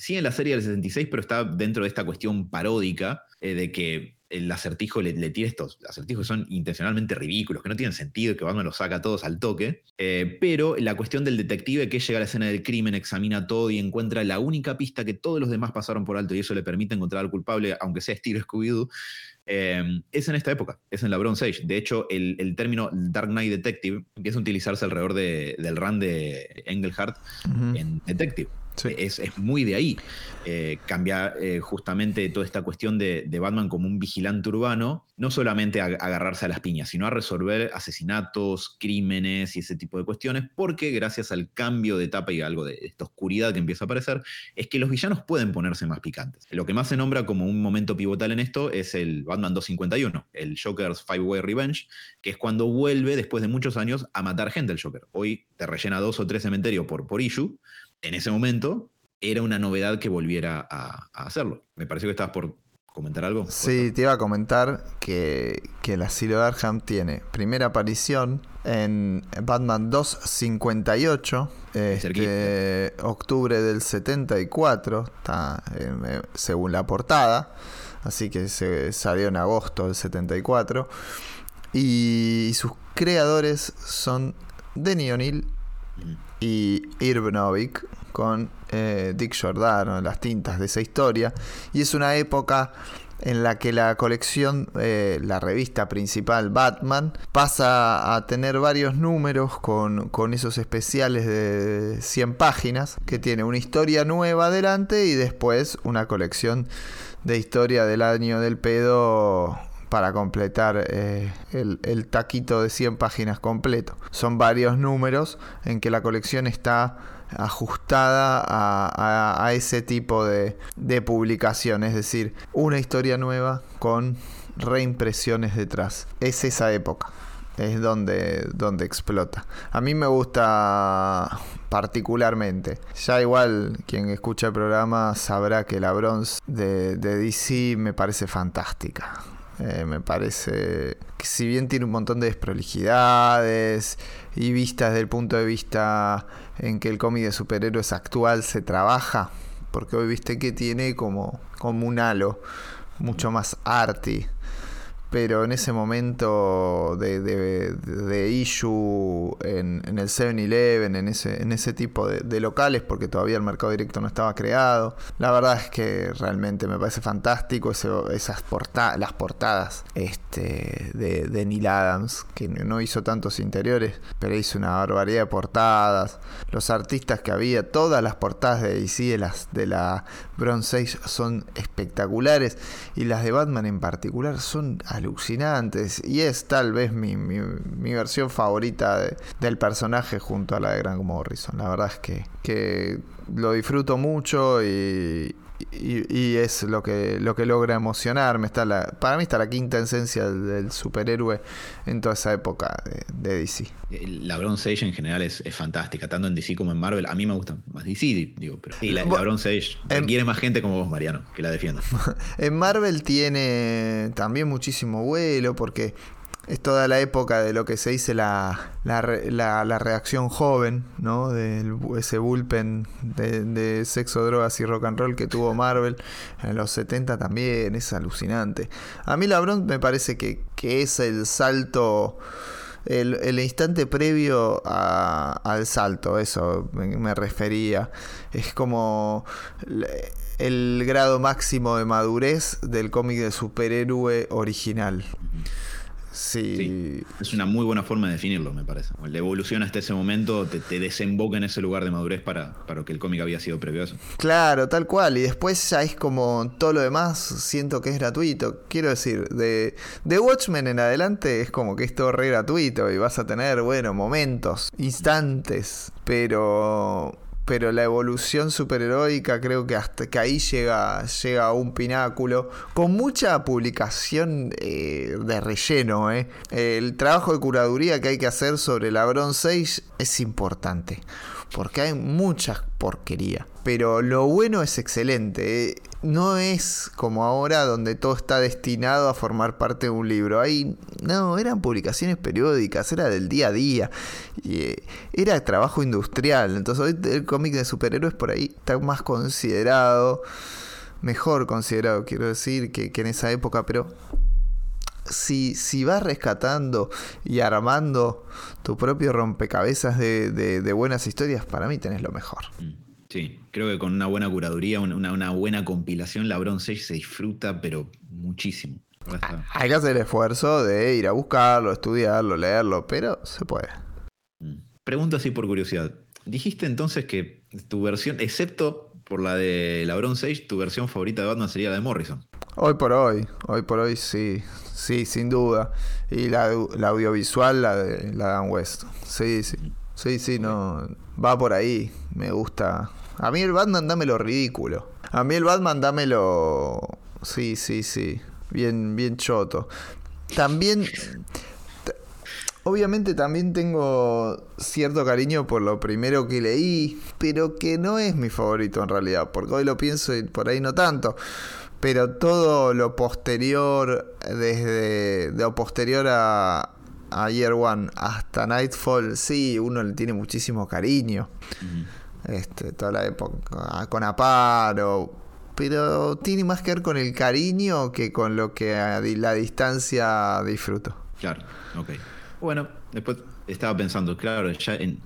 sí en la serie del 66, pero está dentro de esta cuestión paródica eh, de que el acertijo le, le tira estos acertijos que son intencionalmente ridículos, que no tienen sentido, que Batman los saca a todos al toque. Eh, pero la cuestión del detective que llega a la escena del crimen, examina todo y encuentra la única pista que todos los demás pasaron por alto y eso le permite encontrar al culpable, aunque sea estilo Scooby-Doo, eh, es en esta época, es en la Bronze Age. De hecho, el, el término Dark Knight Detective empieza a utilizarse alrededor de, del run de Engelhardt uh -huh. en Detective. Es, es, muy de ahí. Eh, eh, justamente toda esta cuestión de, Batman como un vigilante urbano, no solamente a, a, agarrarse a las piñas, sino a resolver asesinatos, crímenes y ese tipo de cuestiones, porque gracias al cambio de etapa y algo de esta oscuridad que empieza a aparecer, es que los villanos pueden ponerse más picantes. Lo que más se nombra como un momento pivotal en esto es el Batman 251, el Joker's Five Way Revenge, que es cuando vuelve después de muchos años a matar gente el Joker. Hoy te rellena dos o tres cementerios por, por issue, en ese momento era una novedad que volviera a, a, hacerlo. Me pareció que estabas por comentar algo. Sí, te iba a comentar que, que el asilo de Arkham tiene primera aparición en Batman 258, este, octubre del 74, está eh, según la portada, así que se salió en agosto del 74. Y sus creadores son Denny O'Neill y Irv Novick con eh, Dick Giordano las tintas de esa historia. Y es una época en la que la colección, eh, la revista principal Batman, pasa a tener varios números con, con, esos especiales de 100 páginas, que tiene una historia nueva adelante y después una colección de historia del año del pedo para completar eh, el, taquito de 100 páginas completo. Son varios números en que la colección está ajustada a, ese tipo de, de, publicación, es decir, una historia nueva con reimpresiones detrás. Es esa época. Es donde, donde explota. A mí me gusta particularmente. Ya igual quien escucha el programa sabrá que la bronze de DC me parece fantástica. Eh, me parece que si bien tiene un montón de desprolijidades y vistas desde el punto de vista en que el cómic de superhéroes actual se trabaja, porque hoy viste que tiene como, como un halo mucho más arty. Pero en ese momento de, de, issue en, el 7-Eleven, en ese, en ese tipo de, locales, porque todavía el mercado directo no estaba creado. La verdad es que realmente me parece fantástico esas portadas, las portadas este, de, de Neil Adams, que no hizo tantos interiores, pero hizo una barbaridad de portadas. Los artistas que había, todas las portadas de DC de, de la Bronze Age son espectaculares y las de Batman en particular son alucinantes y es tal vez mi, mi, versión favorita del personaje junto a la de Grant Morrison. La verdad es que, que lo disfruto mucho y, y, es lo que, lo que logra emocionarme. Está la, para mí está la quinta esencia del, superhéroe en toda esa época de, DC. La Bronze Age en general es, fantástica, tanto en DC como en Marvel. A mí me gusta más DC, digo, pero la, Bronze Age requiere más gente como vos, Mariano, que la defienda. [laughs] en Marvel tiene también muchísimo vuelo porque es toda la época de lo que se dice la, la, reacción joven, ¿no? De ese bullpen de, sexo, drogas y rock and roll que tuvo Marvel en los 70 también, es alucinante. A mí la me parece que, es el salto, el, instante previo al salto, eso me, refería. Es como el grado máximo de madurez del cómic de superhéroe original. Sí. Es una muy buena forma de definirlo, me parece. La evolución hasta ese momento te, desemboca en ese lugar de madurez para, para lo que el cómic había sido previo a eso. Claro, tal cual. Y después ya es como todo lo demás, siento que es gratuito. Quiero decir, de, de Watchmen en adelante es como que es todo re gratuito y vas a tener, bueno, momentos, instantes, pero pero la evolución superheroica creo que hasta que ahí llega, llega a un pináculo, con mucha publicación eh, de relleno. Eh. El trabajo de curaduría que hay que hacer sobre la Bronze Age es importante, porque hay mucha porquería. Pero lo bueno es excelente. No es como ahora donde todo está destinado a formar parte de un libro. Ahí no, eran publicaciones periódicas, era del día a día. Y, eh, era trabajo industrial. Entonces hoy el cómic de superhéroes por ahí está más considerado, mejor considerado, quiero decir, que, en esa época, pero si, si, vas rescatando y armando tu propio rompecabezas de, de, buenas historias, para mí tenés lo mejor. Sí, creo que con una buena curaduría, una, buena compilación, la Bronze Age se disfruta, pero muchísimo. Hay que hacer el esfuerzo de ir a buscarlo, estudiarlo, leerlo, pero se puede. Mm. Pregunta así por curiosidad. Dijiste entonces que tu versión, excepto por la de la Bronze Age, tu versión favorita de Batman sería la de Morrison. Hoy por hoy, hoy por hoy sí, sí, sin duda. Y la, audiovisual, la de la Dan West. Sí, sí. Mm. Sí, sí, no. Va por ahí. Me gusta. A mí el Batman dámelo ridículo. A mí el Batman dámelo. Sí, sí, sí. Bien, bien choto. También. Obviamente también tengo cierto cariño por lo primero que leí, pero que no es mi favorito en realidad, porque hoy lo pienso y por ahí no tanto. Pero todo lo posterior, desde lo posterior a, a Year One hasta Nightfall, sí, uno le tiene muchísimo cariño. Este, toda la época con Aparo. Pero tiene más que ver con el cariño que con lo que a la distancia disfruto. Claro, ok. Bueno, después estaba pensando, claro, ya, en,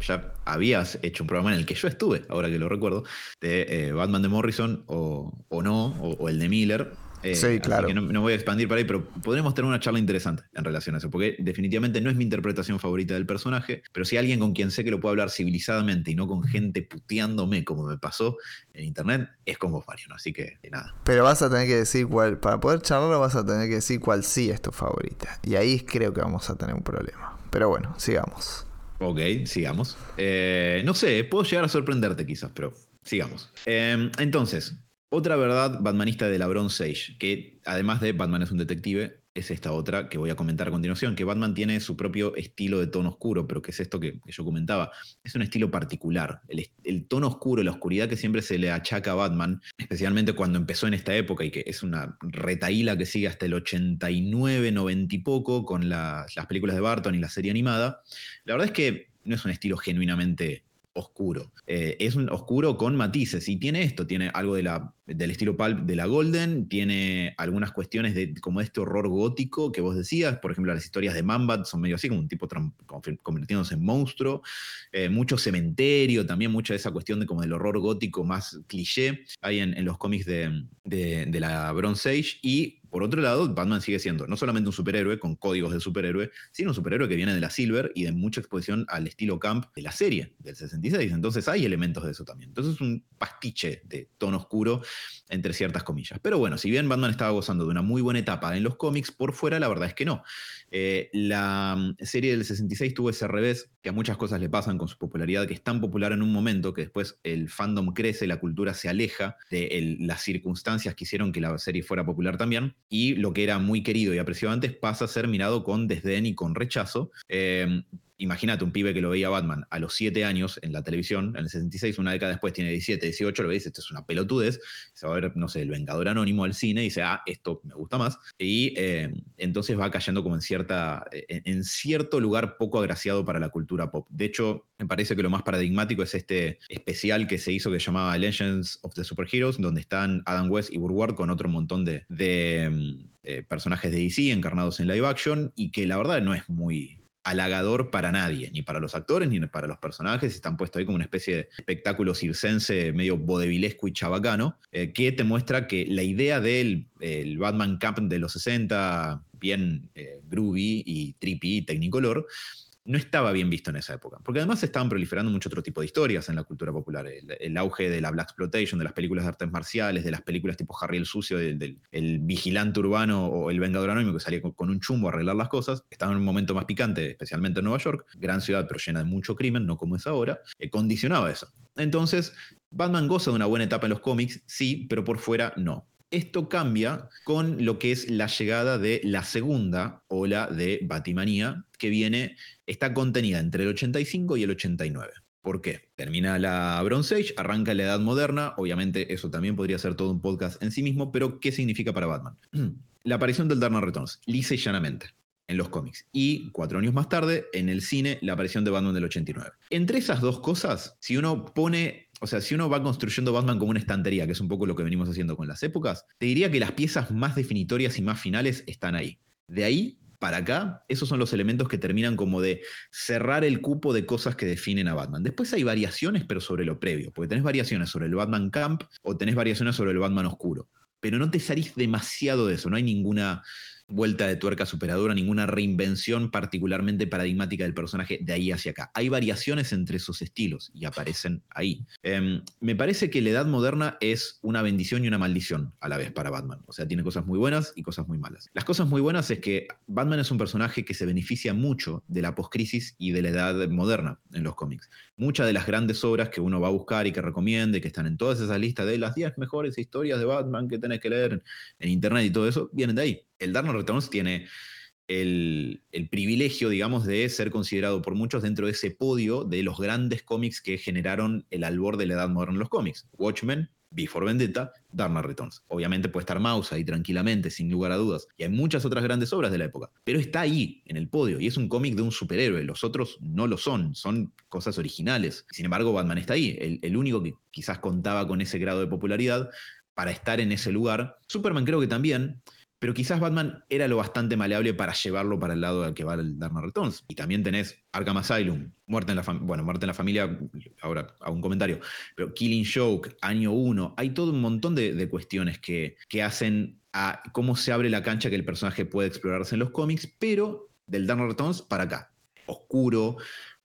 ya habías hecho un programa en el que yo estuve, ahora que lo recuerdo, de eh, Batman de Morrison o, no, o, el de Miller, eh, sí, claro. no, voy a expandir para ahí, pero podremos tener una charla interesante en relación a eso, porque definitivamente no es mi interpretación favorita del personaje, pero si alguien con quien sé que lo puedo hablar civilizadamente y no con gente puteándome como me pasó en internet, es con vos, Mariano. Así que nada. Pero vas a tener que decir cuál, para poder charlarlo, vas a tener que decir cuál sí es tu favorita. Y ahí creo que vamos a tener un problema. Pero bueno, sigamos. Ok, sigamos. Eh, no sé, puedo llegar a sorprenderte quizás, pero sigamos. Eh, entonces, otra verdad batmanista de la Bronze Age, que además de Batman es un detective, es esta otra que voy a comentar a continuación, que Batman tiene su propio estilo de tono oscuro, pero que es esto que, yo comentaba, es un estilo particular. El, tono oscuro, la oscuridad que siempre se le achaca a Batman, especialmente cuando empezó en esta época y que es una retaíla que sigue hasta el 89, 90 y poco, con las películas de Barton y la serie animada, la verdad es que no es un estilo genuinamente oscuro. Eh, es un oscuro con matices y tiene esto, tiene algo de la, del estilo pulp de la Golden, tiene algunas cuestiones de como este horror gótico que vos decías, por ejemplo las historias de Mambat son medio así, como un tipo convirtiéndose en monstruo, eh, mucho cementerio, también mucha de esa cuestión de como del horror gótico más cliché hay en, los cómics de, de la Bronze Age y por otro lado, Batman sigue siendo no solamente un superhéroe con códigos de superhéroe, sino un superhéroe que viene de la Silver y de mucha exposición al estilo camp de la serie del 66. Entonces hay elementos de eso también. Entonces es un pastiche de tono oscuro entre ciertas comillas. Pero bueno, si bien Batman estaba gozando de una muy buena etapa en los cómics, por fuera la verdad es que no. Eh, la mm, serie del 66 tuvo ese revés que a muchas cosas le pasan con su popularidad, que es tan popular en un momento que después el fandom crece, la cultura se aleja de las circunstancias que hicieron que la serie fuera popular también, y lo que era muy querido y apreciado antes pasa a ser mirado con desdén y con rechazo. Eh, imagínate un pibe que lo veía Batman a los 7 años en la televisión, en el 66, una década después tiene 17, 18, lo veis, esto es una pelotudez, se va a ver, no sé, el Vengador Anónimo al cine y dice, ah, esto me gusta más, y eh, entonces va cayendo como en, cierta, en, cierto lugar poco agraciado para la cultura pop. De hecho, me parece que lo más paradigmático es este especial que se hizo que llamaba Legends of the Superheroes, donde están Adam West y Burward con otro montón de, eh, personajes de DC encarnados en live action y que la verdad no es muy halagador para nadie, ni para los actores ni para los personajes. Están puestos ahí como una especie de espectáculo circense medio bodevilesco y chabacano, eh, que te muestra que la idea del Batman Camp de los 60, bien eh, groovy y trippy, technicolor, no estaba bien visto en esa época. Porque además estaban proliferando mucho otro tipo de historias en la cultura popular. El, auge de la Black Exploitation, de las películas de artes marciales, de las películas tipo Harry el Sucio, del, vigilante urbano o el vengador anónimo que salía con, un chumbo a arreglar las cosas. Estaba en un momento más picante, especialmente en Nueva York, gran ciudad pero llena de mucho crimen, no como es ahora, eh, condicionaba eso. Entonces, Batman goza de una buena etapa en los cómics, sí, pero por fuera no. Esto cambia con lo que es la llegada de la segunda ola de Batimanía, que viene, está contenida entre el 85 y el 89. ¿Por qué? Termina la Bronze Age, arranca la Edad Moderna, obviamente eso también podría ser todo un podcast en sí mismo, pero ¿qué significa para Batman? [clears throat] La aparición del Dark Returns, lisa y llanamente, en los cómics. Y cuatro años más tarde, en el cine, la aparición de Batman del 89. Entre esas dos cosas, si uno pone o sea, si uno va construyendo Batman como una estantería, que es un poco lo que venimos haciendo con las épocas, te diría que las piezas más definitorias y más finales están ahí. De ahí para acá, esos son los elementos que terminan como de cerrar el cupo de cosas que definen a Batman. Después hay variaciones, pero sobre lo previo, porque tenés variaciones sobre el Batman Camp o tenés variaciones sobre el Batman Oscuro. Pero no te salís demasiado de eso, no hay ninguna vuelta de tuerca superadora, ninguna reinvención particularmente paradigmática del personaje de ahí hacia acá. Hay variaciones entre esos estilos y aparecen ahí. Em, me parece que la edad moderna es una bendición y una maldición a la vez para Batman. O sea, tiene cosas muy buenas y cosas muy malas. Las cosas muy buenas es que Batman es un personaje que se beneficia mucho de la poscrisis y de la edad moderna en los cómics. Muchas de las grandes obras que uno va a buscar y que recomiende, que están en todas esas listas de las 10 mejores historias de Batman que tenés que leer en internet y todo eso, vienen de ahí el Dark Returns tiene el, privilegio, digamos, de ser considerado por muchos dentro de ese podio de los grandes cómics que generaron el albor de la edad moderna en los cómics. Watchmen, Before Vendetta, Dark Returns. Obviamente puede estar Mouse ahí tranquilamente, sin lugar a dudas. Y hay muchas otras grandes obras de la época. Pero está ahí, en el podio, y es un cómic de un superhéroe. Los otros no lo son, son cosas originales. Sin embargo, Batman está ahí, el único que quizás contaba con ese grado de popularidad para estar en ese lugar. Superman creo que también, pero quizás Batman era lo bastante maleable para llevarlo para el lado al que va el Dark Returns. Y también tenés Arkham Asylum, Muerte en la Familia, bueno, Muerte en la Familia, ahora hago un comentario, pero Killing Joke, Año 1, hay todo un montón de, cuestiones que, que hacen a cómo se abre la cancha que el personaje puede explorarse en los cómics, pero del Dark Returns para acá. Oscuro,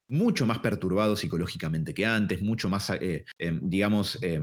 mucho más perturbado psicológicamente que antes, mucho más, eh, eh, digamos, eh,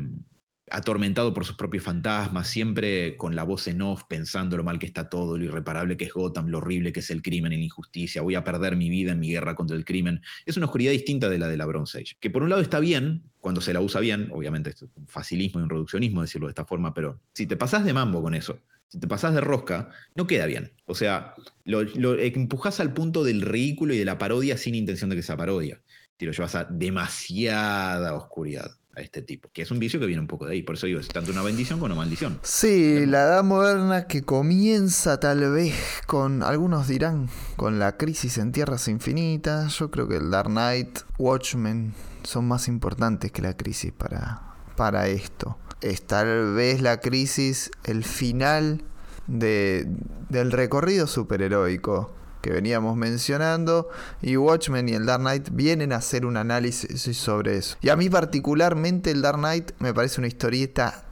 atormentado por sus propios fantasmas, siempre con la voz en off, pensando lo mal que está todo, lo irreparable que es Gotham, lo horrible que es el crimen y la injusticia, voy a perder mi vida en mi guerra contra el crimen. Es una oscuridad distinta de la de la Bronze Age, que por un lado está bien, cuando se la usa bien, obviamente es un facilismo y un reduccionismo decirlo de esta forma, pero si te pasás de mambo con eso, si te pasás de rosca, no queda bien. O sea, lo, lo empujás al punto del ridículo y de la parodia sin intención de que sea parodia. Te lo llevas a demasiada oscuridad a este tipo, que es un vicio que viene un poco de ahí. Por eso digo, es tanto una bendición como una maldición. Sí, la edad moderna que comienza tal vez con, algunos dirán, con la crisis en tierras infinitas. Yo creo que el Dark Knight, Watchmen son más importantes que la crisis para, para esto. Es tal vez la crisis, el final de, del recorrido superheroico que veníamos mencionando y Watchmen y el Dark Knight vienen a hacer un análisis sobre eso. Y a mí particularmente el Dark Knight me parece una historieta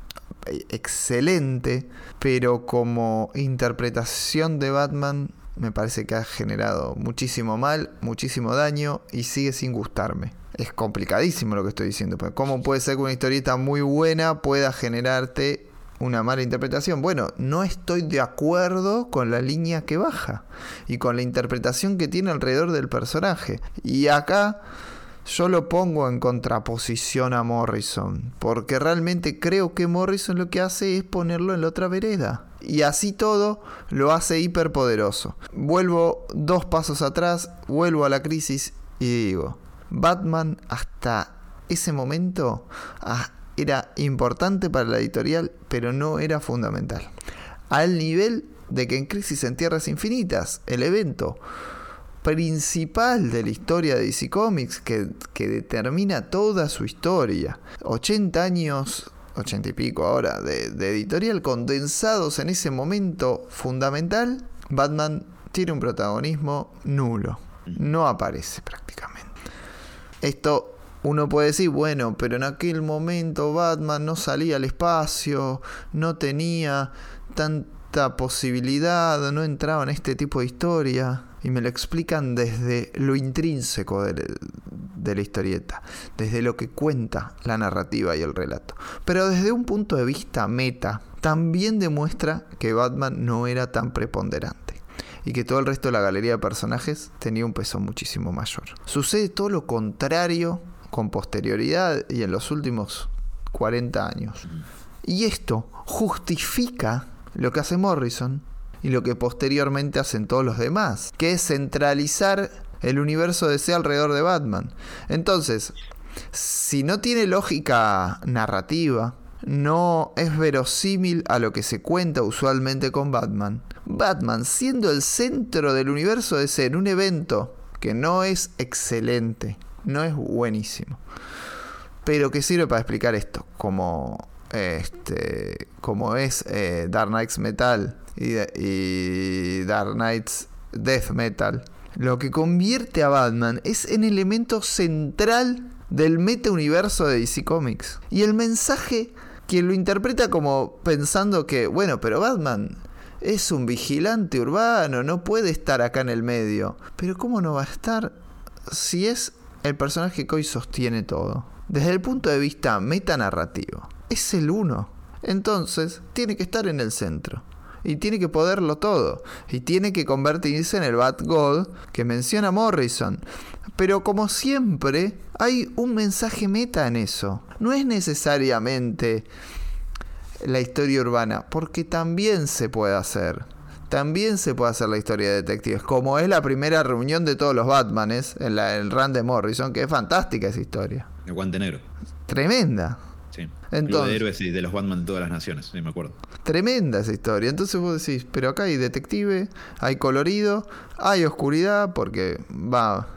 excelente, pero como interpretación de Batman me parece que ha generado muchísimo mal, muchísimo daño y sigue sin gustarme. Es complicadísimo lo que estoy diciendo, pero ¿cómo puede ser que una historieta muy buena pueda generarte una mala interpretación. Bueno, no estoy de acuerdo con la línea que baja y con la interpretación que tiene alrededor del personaje. Y acá yo lo pongo en contraposición a Morrison, porque realmente creo que Morrison lo que hace es ponerlo en la otra vereda. Y así todo lo hace hiperpoderoso. Vuelvo dos pasos atrás, vuelvo a la crisis y digo, Batman hasta ese momento, era importante para la editorial, pero no era fundamental. Al nivel de que en Crisis en Tierras Infinitas, el evento principal de la historia de DC Comics, que, determina toda su historia, 80 años 80 y pico ahora de, de, editorial condensados en ese momento fundamental, Batman tiene un protagonismo nulo. No aparece prácticamente. Esto uno puede decir, bueno, pero en aquel momento Batman no salía al espacio, no tenía tanta posibilidad, no entraba en este tipo de historia. Y me lo explican desde lo intrínseco de, de la historieta, desde lo que cuenta la narrativa y el relato. Pero desde un punto de vista meta, también demuestra que Batman no era tan preponderante y que todo el resto de la galería de personajes tenía un peso muchísimo mayor. Sucede todo lo contrario con posterioridad y en los últimos 40 años. Y esto justifica lo que hace Morrison y lo que posteriormente hacen todos los demás, que es centralizar el universo de C alrededor de Batman. Entonces, si no tiene lógica narrativa, no es verosímil a lo que se cuenta usualmente con Batman. Batman, siendo el centro del universo de en un evento que no es excelente, no es buenísimo. Pero que sirve para explicar esto, como, este, como es eh, Dark Knights Metal y, Dark Knights Death Metal. Lo que convierte a Batman es en elemento central del meta universo de DC Comics. Y el mensaje que lo interpreta como pensando que, bueno, pero Batman es un vigilante urbano, no puede estar acá en el medio. Pero ¿cómo no va a estar si es el personaje hoy sostiene todo. Desde el punto de vista metanarrativo, es el uno. Entonces, tiene que estar en el centro. Y tiene que poderlo todo. Y tiene que convertirse en el Bat God que menciona Morrison. Pero como siempre, hay un mensaje meta en eso. No es necesariamente la historia urbana, porque también se puede hacer también se puede hacer la historia de detectives, como es la primera reunión de todos los Batmanes en la, el run de Morrison, que es fantástica esa historia. El guante negro. Tremenda. Sí. Entonces, de héroes y de los Batman de todas las naciones, sí, me acuerdo. Tremenda esa historia. Entonces vos decís, pero acá hay detective, hay colorido, hay oscuridad, porque va,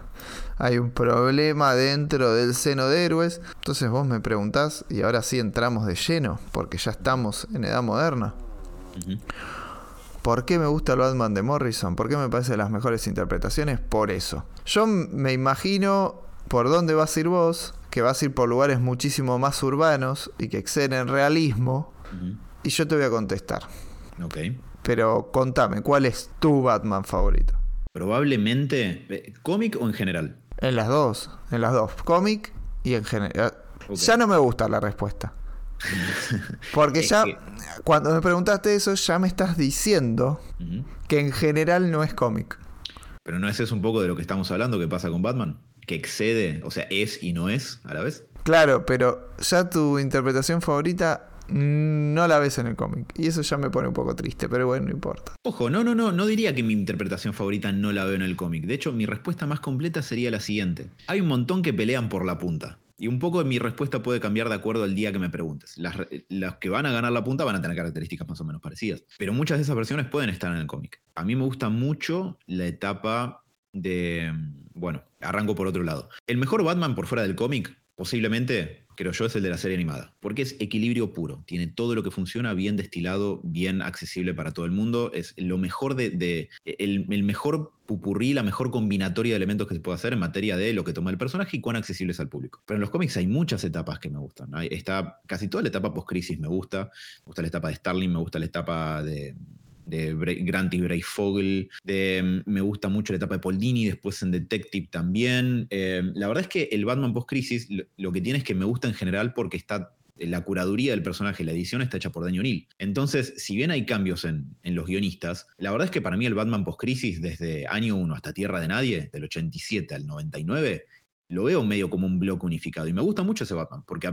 hay un problema dentro del seno de héroes. Entonces vos me preguntás, y ahora sí entramos de lleno, porque ya estamos en edad moderna. ¿Por qué me gusta el Batman de Morrison? ¿Por qué me parece de las mejores interpretaciones? Por eso. Yo me imagino por dónde vas a ir vos, que vas a ir por lugares muchísimo más urbanos y que exceden el realismo, y yo te voy a contestar. Ok. Pero contame, ¿cuál es tu Batman favorito? Probablemente, eh, ¿cómic o en general? En las dos, en las dos, cómic y en general. Ya no me gusta la respuesta. [laughs] Porque ya, cuando me preguntaste eso, ya me estás diciendo que en general no es cómic. Pero no es eso un poco de lo que estamos hablando que pasa con Batman? Que excede, o sea, es y no es a la vez. Claro, pero ya tu interpretación favorita no la ves en el cómic. Y eso ya me pone un poco triste, pero bueno, no importa. Ojo, no, no, no, no diría que mi interpretación favorita no la veo en el cómic. De hecho, mi respuesta más completa sería la siguiente. Hay un montón que pelean por la punta. Y un poco mi respuesta puede cambiar de acuerdo al día que me preguntes. Las, las, que van a ganar la punta van a tener características más o menos parecidas. Pero muchas de esas versiones pueden estar en el cómic. A mí me gusta mucho la etapa de... Bueno, arranco por otro lado. El mejor Batman por fuera del cómic, posiblemente creo yo, es el de la serie animada. Porque es equilibrio puro. Tiene todo lo que funciona bien destilado, bien accesible para todo el mundo. Es lo mejor de. el, mejor pupurrí, la mejor combinatoria de elementos que se puede hacer en materia de lo que toma el personaje y cuán accesible es al público. Pero en los cómics hay muchas etapas que me gustan. Está casi toda la etapa post-crisis me gusta. Me gusta la etapa de Starling, me gusta la etapa de, de Grant y Bray Fogel, de, mm, me gusta mucho la etapa de Paul Dini, después en Detective también. Eh, la verdad es que el Batman post-crisis lo, que tiene es que me gusta en general porque está la curaduría del personaje, la edición está hecha por Daniel O'Neill. Entonces, si bien hay cambios en, en, los guionistas, la verdad es que para mí el Batman post-crisis, desde año 1 hasta Tierra de Nadie, del 87 al 99, lo veo medio como un bloque unificado. Y me gusta mucho ese Batman, porque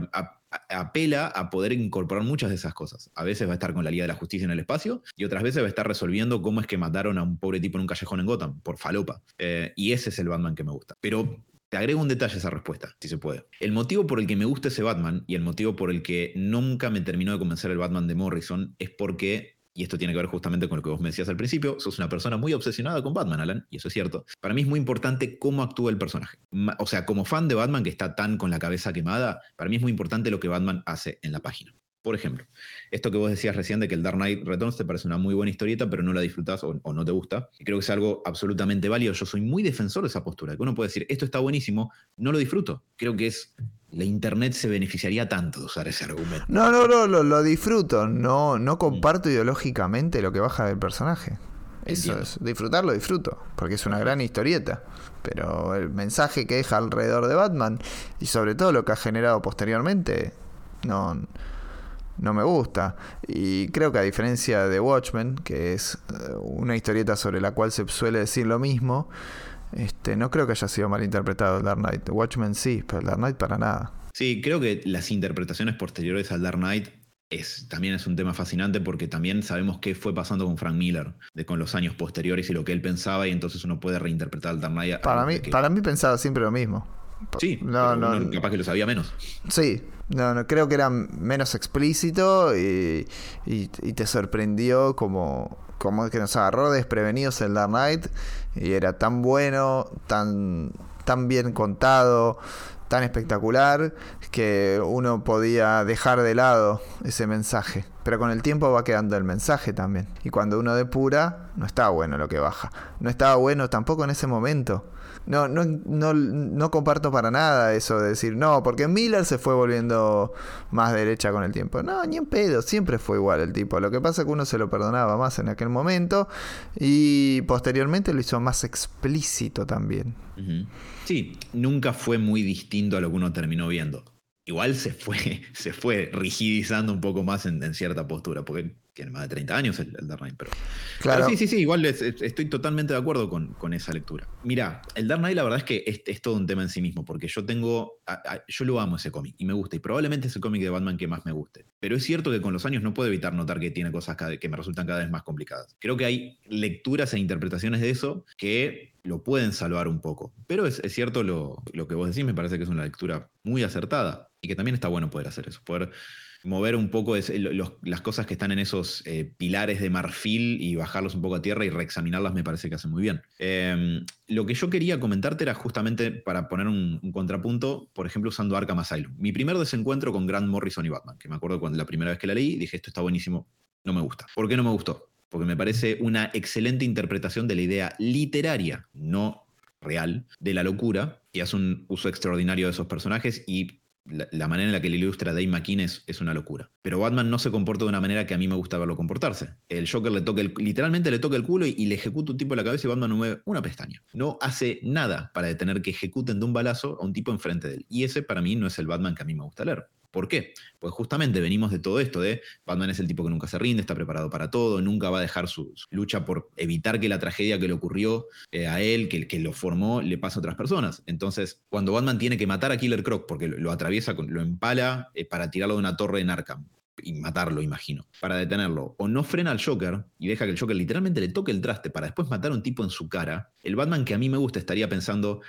apela a poder incorporar muchas de esas cosas. A veces va a estar con la Liga de la Justicia en el espacio, y otras veces va a estar resolviendo cómo es que mataron a un pobre tipo en un callejón en Gotham, por falopa. Eh, y ese es el Batman que me gusta. Pero te agrego un detalle a esa respuesta, si se puede. El motivo por el que me gusta ese Batman y el motivo por el que nunca me terminó de convencer el Batman de Morrison es porque y esto tiene que ver justamente con lo que vos me decías al principio, sos una persona muy obsesionada con Batman, Alan, y eso es cierto. Para mí es muy importante cómo actúa el personaje. O sea, como fan de Batman que está tan con la cabeza quemada, para mí es muy importante lo que Batman hace en la página. Por ejemplo, esto que vos decías recién de que el Dark Knight Returns te parece una muy buena historieta, pero no la disfrutás o, no te gusta. Y creo que es algo absolutamente válido. Yo soy muy defensor de esa postura, que uno puede decir, esto está buenísimo, no lo disfruto. Creo que es la internet se beneficiaría tanto de usar ese argumento. No, no, no, lo, disfruto. No, no comparto ideológicamente lo que baja del personaje. Eso es, disfrutarlo, disfruto, porque es una gran historieta. Pero el mensaje que deja alrededor de Batman y sobre todo lo que ha generado posteriormente, no, no me gusta. Y creo que a diferencia de Watchmen, que es eh, una historieta sobre la cual se suele decir lo mismo, este, no creo que haya sido mal interpretado el Dark Knight. Watchmen sí, pero el Dark Knight para nada. Sí, creo que las interpretaciones posteriores al Dark Knight es, también es un tema fascinante porque también sabemos qué fue pasando con Frank Miller de, con los años posteriores y lo que él pensaba y entonces uno puede reinterpretar el Dark Knight. Para mí, para mí pensaba siempre lo mismo. Sí, no, no, capaz que lo sabía menos. Sí, no, no, creo que era menos explícito y, y, y te sorprendió como, como que nos agarró desprevenidos el Dark Knight y era tan bueno, tan, tan bien contado, tan espectacular que uno podía dejar de lado ese mensaje. Pero con el tiempo va quedando el mensaje también. Y cuando uno depura, no está bueno lo que baja. No estaba bueno tampoco en ese momento no, no, no, no comparto para nada eso de decir, no, porque Miller se fue volviendo más derecha con el tiempo. No, ni en pedo, siempre fue igual el tipo. Lo que pasa es que uno se lo perdonaba más en aquel momento y posteriormente lo hizo más explícito también. Sí, nunca fue muy distinto a lo que uno terminó viendo. Igual se fue, [laughs] se fue rigidizando un poco más en, en cierta postura, porque tiene más de 30 años el, Dark Knight, pero, claro. sí, sí, sí, igual estoy totalmente de acuerdo con, con, esa lectura. Mira, el Dark Knight la verdad es que es, todo un tema en sí mismo, porque yo tengo, yo lo amo ese cómic y me gusta, y probablemente es el cómic de Batman que más me guste. Pero es cierto que con los años no puedo evitar notar que tiene cosas que me resultan cada vez más complicadas. Creo que hay lecturas e interpretaciones de eso que lo pueden salvar un poco. Pero es, es cierto lo, lo que vos decís, me parece que es una lectura muy acertada y que también está bueno poder hacer eso, poder mover un poco las cosas que están en esos eh, pilares de marfil y bajarlos un poco a tierra y reexaminarlas me parece que hace muy bien. Em, lo que yo quería comentarte era justamente para poner un, contrapunto, por ejemplo, usando Arkham Asylum. Mi primer desencuentro con Grant Morrison y Batman, que me acuerdo cuando la primera vez que la leí, dije, esto está buenísimo, no me gusta. ¿Por qué no me gustó? Porque me parece una excelente interpretación de la idea literaria, no real, de la locura, y hace un uso extraordinario de esos personajes y la, manera en la que le ilustra Dave McKean es, una locura. Pero Batman no se comporta de una manera que a mí me gusta verlo comportarse. El Joker le toca el, literalmente le toca el culo y, le ejecuta un tipo en la cabeza y Batman no mueve una pestaña. No hace nada para detener que ejecuten de un balazo a un tipo enfrente de él. Y ese para mí no es el Batman que a mí me gusta leer. ¿Por qué? Pues justamente venimos de todo esto de Batman es el tipo que nunca se rinde, está preparado para todo, nunca va a dejar su, lucha por evitar que la tragedia que le ocurrió eh, a él, que, que lo formó, le pase a otras personas. Entonces, cuando Batman tiene que matar a Killer Croc porque lo, atraviesa, lo empala eh, para tirarlo de una torre en Arkham, y matarlo, imagino, para detenerlo. O no frena al Joker y deja que el Joker literalmente le toque el traste para después matar a un tipo en su cara. El Batman que a mí me gusta estaría pensando,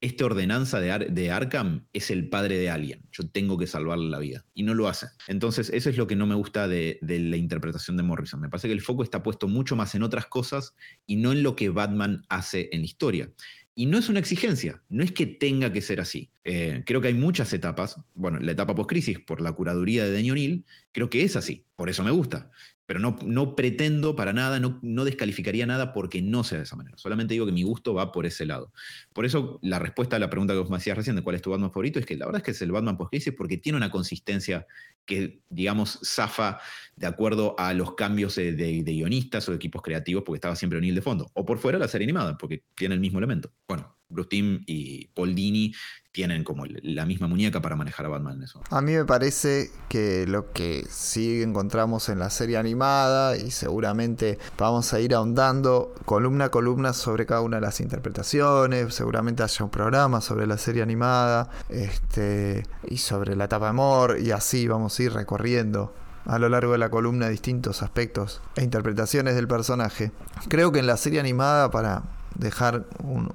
este ordenanza de, Arkham es el padre de alguien, yo tengo que salvarle la vida, y no lo hace. Entonces, eso es lo que no me gusta de, la interpretación de Morrison. Me parece que el foco está puesto mucho más en otras cosas y no en lo que Batman hace en la historia. Y no es una exigencia, no es que tenga que ser así. Eh, creo que hay muchas etapas. Bueno, la etapa post-crisis, por la curaduría de Denny O'Neill, creo que es así. Por eso me gusta. Pero no, no pretendo para nada, no, no, descalificaría nada porque no sea de esa manera. Solamente digo que mi gusto va por ese lado. Por eso la respuesta a la pregunta que vos me hacías recién de cuál es tu Batman favorito es que la verdad es que es el Batman post-crisis porque tiene una consistencia que, digamos, zafa de acuerdo a los cambios de, de, guionistas o de equipos creativos, porque estaba siempre O'Neill de fondo. O por fuera la serie animada, porque tiene el mismo elemento. Bueno, Bruce Timm y Paul Dini tienen como la misma muñeca para manejar a Batman en eso. A mí me parece que lo que sí encontramos en la serie animada y seguramente vamos a ir ahondando columna a columna sobre cada una de las interpretaciones, seguramente haya un programa sobre la serie animada este, y sobre la etapa de amor y así vamos a ir recorriendo a lo largo de la columna distintos aspectos e interpretaciones del personaje. Creo que en la serie animada, para dejar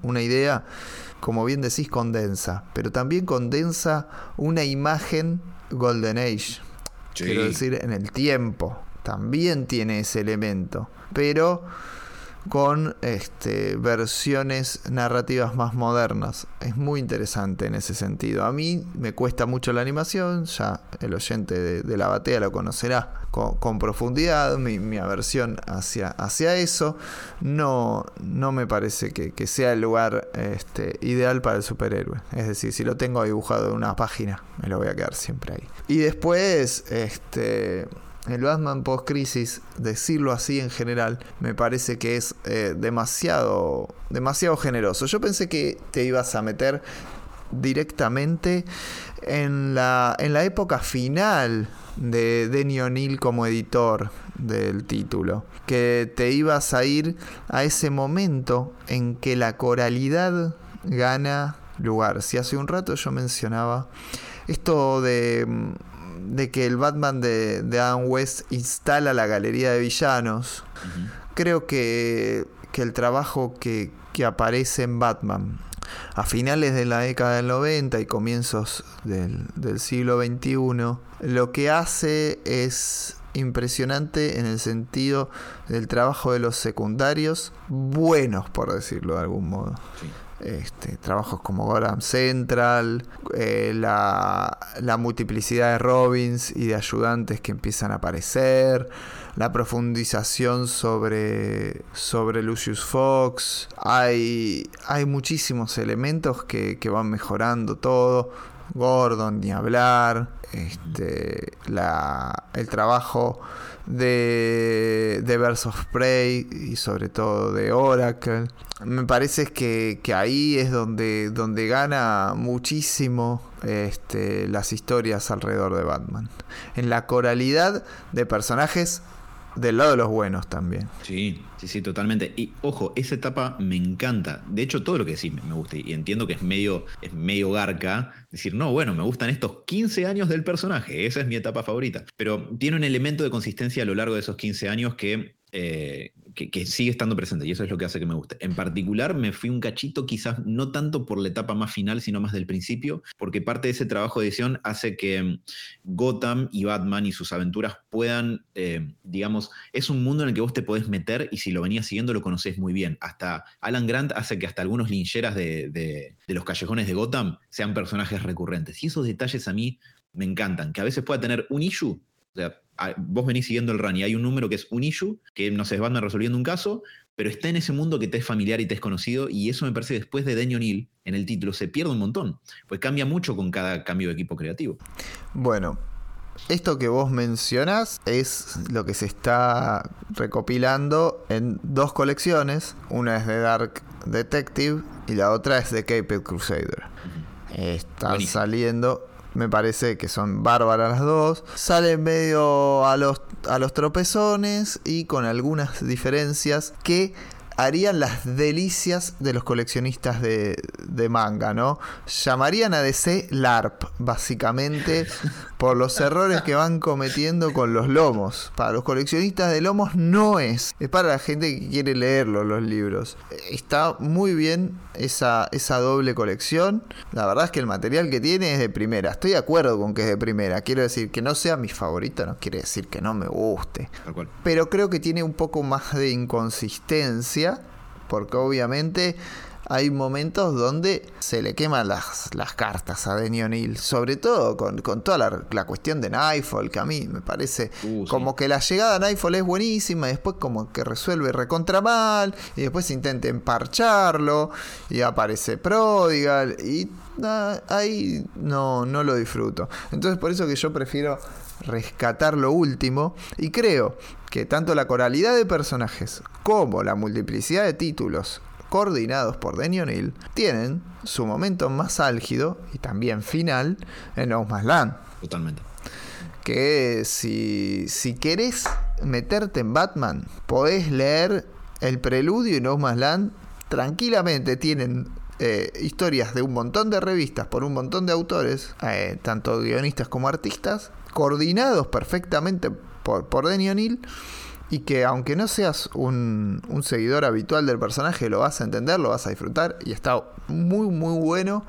una idea, como bien decís, condensa, pero también condensa una imagen Golden Age. Quiero decir, en el tiempo. También tiene ese elemento. Pero con este, versiones narrativas más modernas. Es muy interesante en ese sentido. A mí me cuesta mucho la animación, ya el oyente de, la batea lo conocerá con, profundidad, mi, aversión hacia, hacia eso. No, no me parece que, sea el lugar este, ideal para el superhéroe. Es decir, si lo tengo dibujado en una página, me lo voy a quedar siempre ahí. Y después, este el Batman post-crisis, decirlo así en general, me parece que es eh, demasiado, demasiado generoso. Yo pensé que te ibas a meter directamente en la, en la época final de Denny O'Neill como editor del título, que te ibas a ir a ese momento en que la coralidad gana lugar. Si hace un rato yo mencionaba esto de de que el Batman de, de Adam West instala la galería de villanos, creo que, el trabajo que, aparece en Batman a finales de la década del 90 y comienzos del, del siglo XXI, lo que hace es impresionante en el sentido del trabajo de los secundarios, buenos por decirlo de algún modo. Este, trabajos como Gotham Central, eh, la, multiplicidad de Robins y de ayudantes que empiezan a aparecer, la profundización sobre, sobre Lucius Fox. Hay, hay muchísimos elementos que, van mejorando todo. Gordon, ni hablar. Este, la, el trabajo de, de Birds of Prey y sobre todo de Oracle. Me parece que, que ahí es donde, donde gana muchísimo este, las historias alrededor de Batman. En la coralidad de personajes del lado de los buenos también. Sí, sí, sí, totalmente. Y ojo, esa etapa me encanta. De hecho, todo lo que decís me gusta. Y entiendo que es medio, es medio garca. Decir, no, bueno, me gustan estos 15 años del personaje. Esa es mi etapa favorita. Pero tiene un elemento de consistencia a lo largo de esos 15 años que eh, que, sigue estando presente y eso es lo que hace que me guste. En particular me fui un cachito quizás no tanto por la etapa más final, sino más del principio, porque parte de ese trabajo de edición hace que mm, Gotham y Batman y sus aventuras puedan, eh, digamos, es un mundo en el que vos te podés meter y si lo venías siguiendo lo conocés muy bien. Hasta Alan Grant hace que hasta algunos lincheras de, de los callejones de Gotham sean personajes recurrentes. Y esos detalles a mí me encantan, que a veces pueda tener un issue, o sea, vos venís siguiendo el run y hay un número que es un issue, que no se van resolviendo un caso, pero está en ese mundo que te es familiar y te es conocido, y eso me parece después de Daniel O'Neill en el título se pierde un montón, pues cambia mucho con cada cambio de equipo creativo. Bueno, esto que vos mencionás es lo que se está recopilando en dos colecciones, una es de Dark Detective y la otra es de Caped Crusader. Están saliendo me parece que son bárbaras las dos. Salen medio a los, a los tropezones y con algunas diferencias que harían las delicias de los coleccionistas de, de manga, ¿no? Llamarían a DC LARP, básicamente, por los errores que van cometiendo con los lomos. Para los coleccionistas de lomos no es, es para la gente que quiere leerlo los libros. Está muy bien esa, esa doble colección. La verdad es que el material que tiene es de primera. Estoy de acuerdo con que es de primera. Quiero decir que no sea mi favorito, no quiere decir que no me guste. Pero creo que tiene un poco más de inconsistencia, porque obviamente hay momentos donde se le queman las, las cartas a Denny O'Neill, sobre todo con, toda la, cuestión de Nightfall, que a mí me parece uh, como que la llegada a Nightfall es buenísima, y después como que resuelve recontra mal, y después intenta emparcharlo, y aparece Prodigal, y ahí no, no lo disfruto. Entonces por eso que yo prefiero rescatar lo último, y creo que tanto la coralidad de personajes como la multiplicidad de títulos coordinados por Denny O'Neill, tienen su momento más álgido y también final en No Man's Land. Totalmente. Que si, si querés meterte en Batman, podés leer el preludio y No Man's Land tranquilamente. Tienen eh, historias de un montón de revistas por un montón de autores, eh, tanto guionistas como artistas, coordinados perfectamente por, por Denny O'Neill y que aunque no seas un, seguidor habitual del personaje, lo vas a entender, lo vas a disfrutar y está muy muy bueno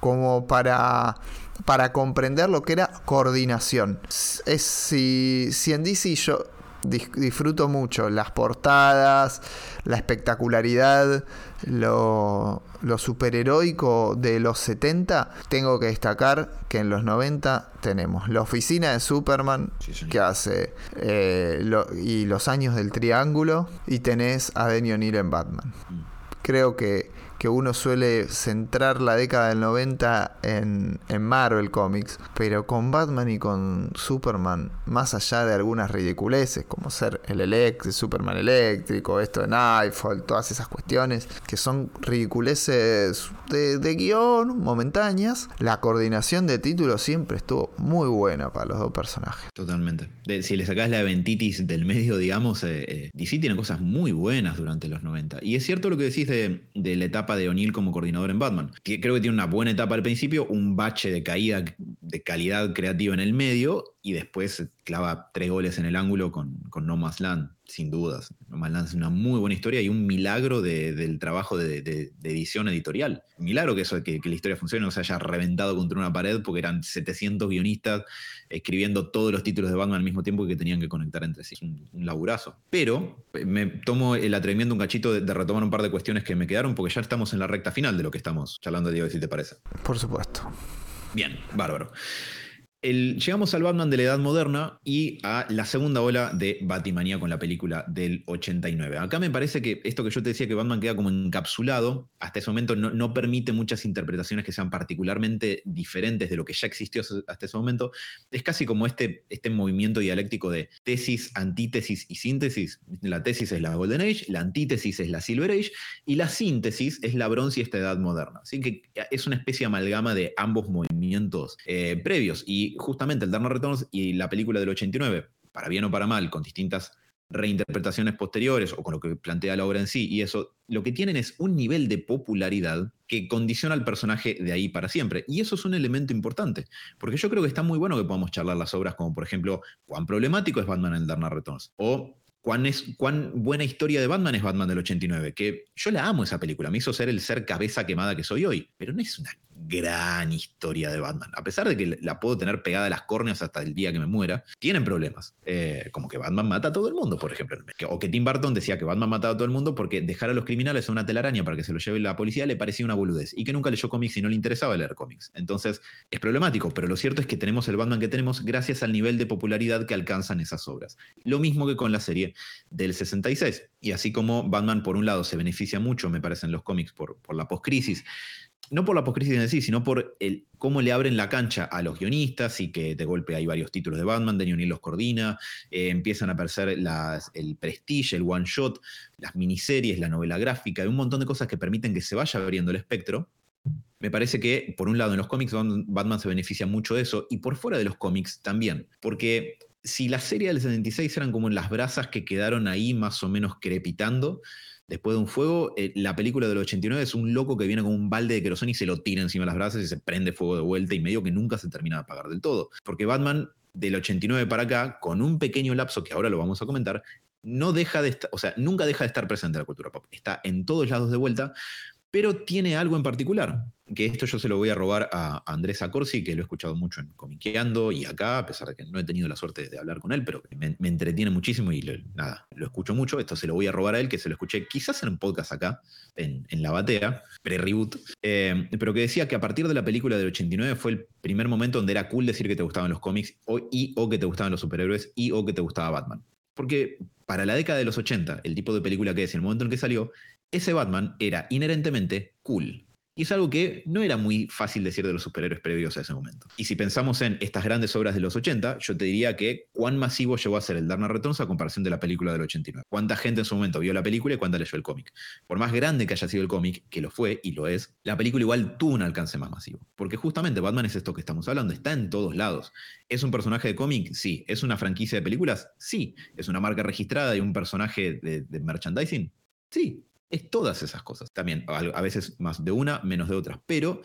como para, para comprender lo que era coordinación. Es si, si en DC yo disfruto mucho las portadas, la espectacularidad, lo, lo superheroico de los 70, tengo que destacar que en los 90 tenemos la oficina de Superman que hace eh, y los años del triángulo y tenés a Denny O'Neill en Batman. Mm. Creo que que uno suele centrar la década del 90 en, Marvel Comics, pero con Batman y con Superman, más allá de algunas ridiculeces, como ser el elect Superman eléctrico, esto de Nightfall, todas esas cuestiones, que son ridiculeces de, de guion, momentáneas, la coordinación de títulos siempre estuvo muy buena para los dos personajes. Totalmente. si le sacás la eventitis del medio, digamos, eh, eh, DC tiene cosas muy buenas durante los 90. Y es cierto lo que decís de, de la etapa de O'Neill como coordinador en Batman. Creo que tiene una buena etapa al principio, un bache de caída de calidad creativa en el medio y después clava tres goles en el ángulo con, con No Man's Land, sin dudas. No Man's Land es una muy buena historia y un milagro del trabajo de, edición editorial. milagro que, eso, que, que la historia funcione, no se haya reventado contra una pared porque eran 700 guionistas escribiendo todos los títulos de Batman al mismo tiempo que tenían que conectar entre sí. Es un, laburazo. Pero eh, me tomo el atrevimiento un cachito de, retomar un par de cuestiones que me quedaron porque ya estamos en la recta final de lo que estamos charlando, Diego, si te parece. Por supuesto. Bien, bárbaro llegamos al Batman de la Edad Moderna y a la segunda ola de Batimanía con la película del 89. Acá me parece que esto que yo te decía que Batman queda como encapsulado, hasta ese momento no, permite muchas interpretaciones que sean particularmente diferentes de lo que ya existió hasta ese momento. Es casi como este, este movimiento dialéctico de tesis, antítesis y síntesis. La tesis es la Golden Age, la antítesis es la Silver Age y la síntesis es la Bronce y esta Edad Moderna. Así que es una especie de amalgama de ambos movimientos eh, previos. Y justamente el Dark Returns y la película del 89, para bien o para mal, con distintas reinterpretaciones posteriores o con lo que plantea la obra en sí, y eso, lo que tienen es un nivel de popularidad que condiciona al personaje de ahí para siempre. Y eso es un elemento importante, porque yo creo que está muy bueno que podamos charlar las obras como, por ejemplo, cuán problemático es Batman en Dark Returns, o cuán, es, cuán buena historia de Batman es Batman del 89, que yo la amo esa película, me hizo ser el ser cabeza quemada que soy hoy, pero no es una gran historia de Batman. A pesar de que la puedo tener pegada a las córneas hasta el día que me muera, tienen problemas. Eh, como que Batman mata a todo el mundo, por ejemplo. O que Tim Burton decía que Batman mataba a todo el mundo porque dejar a los criminales a una telaraña para que se lo lleve la policía le parecía una boludez. Y que nunca leyó cómics y no le interesaba leer cómics. Entonces, es problemático. Pero lo cierto es que tenemos el Batman que tenemos gracias al nivel de popularidad que alcanzan esas obras. Lo mismo que con la serie del 66. Y así como Batman, por un lado, se beneficia mucho, me parece, en los cómics por, por la postcrisis no por la poscrisis en sí, sino por el, cómo le abren la cancha a los guionistas y que de golpe hay varios títulos de Batman, Daniel O'Neill los coordina, eh, empiezan a aparecer el prestige, el one shot, las miniseries, la novela gráfica, un montón de cosas que permiten que se vaya abriendo el espectro. Me parece que, por un lado, en los cómics Batman se beneficia mucho de eso y por fuera de los cómics también, porque si la serie del 76 eran como las brasas que quedaron ahí más o menos crepitando, después de un fuego, eh, la película del 89 es un loco que viene con un balde de queroseno y se lo tira encima de las brasas y se prende fuego de vuelta y medio que nunca se termina de apagar del todo. Porque Batman del 89 para acá, con un pequeño lapso que ahora lo vamos a comentar, no deja de estar, o sea, nunca deja de estar presente en la cultura pop. Está en todos lados de vuelta, pero tiene algo en particular, que esto yo se lo voy a robar a Andrés Acorsi, que lo he escuchado mucho en Comiqueando y acá, a pesar de que no he tenido la suerte de hablar con él, pero me, entretiene muchísimo y nada, lo escucho mucho. Esto se lo voy a robar a él, que se lo escuché quizás en un podcast acá, en, La Batea, pre-reboot, eh, pero que decía que a partir de la película del 89 fue el primer momento donde era cool decir que te gustaban los cómics y o que te gustaban los superhéroes y o que te gustaba Batman. Porque para la década de los 80, el tipo de película que es, el momento en que salió, ese Batman era inherentemente cool. Y es algo que no era muy fácil decir de los superhéroes previos a ese momento. Y si pensamos en estas grandes obras de los 80, yo te diría que cuán masivo llegó a ser el Dark Returns a comparación de la película del 89. ¿Cuánta gente en su momento vio la película y cuánta leyó el cómic? Por más grande que haya sido el cómic, que lo fue y lo es, la película igual tuvo un alcance más masivo. Porque justamente Batman es esto que estamos hablando, está en todos lados. ¿Es un personaje de cómic? Sí. ¿Es una franquicia de películas? Sí. ¿Es una marca registrada y un personaje de merchandising? Sí es todas esas cosas. También, a veces más de una, menos de otras. Pero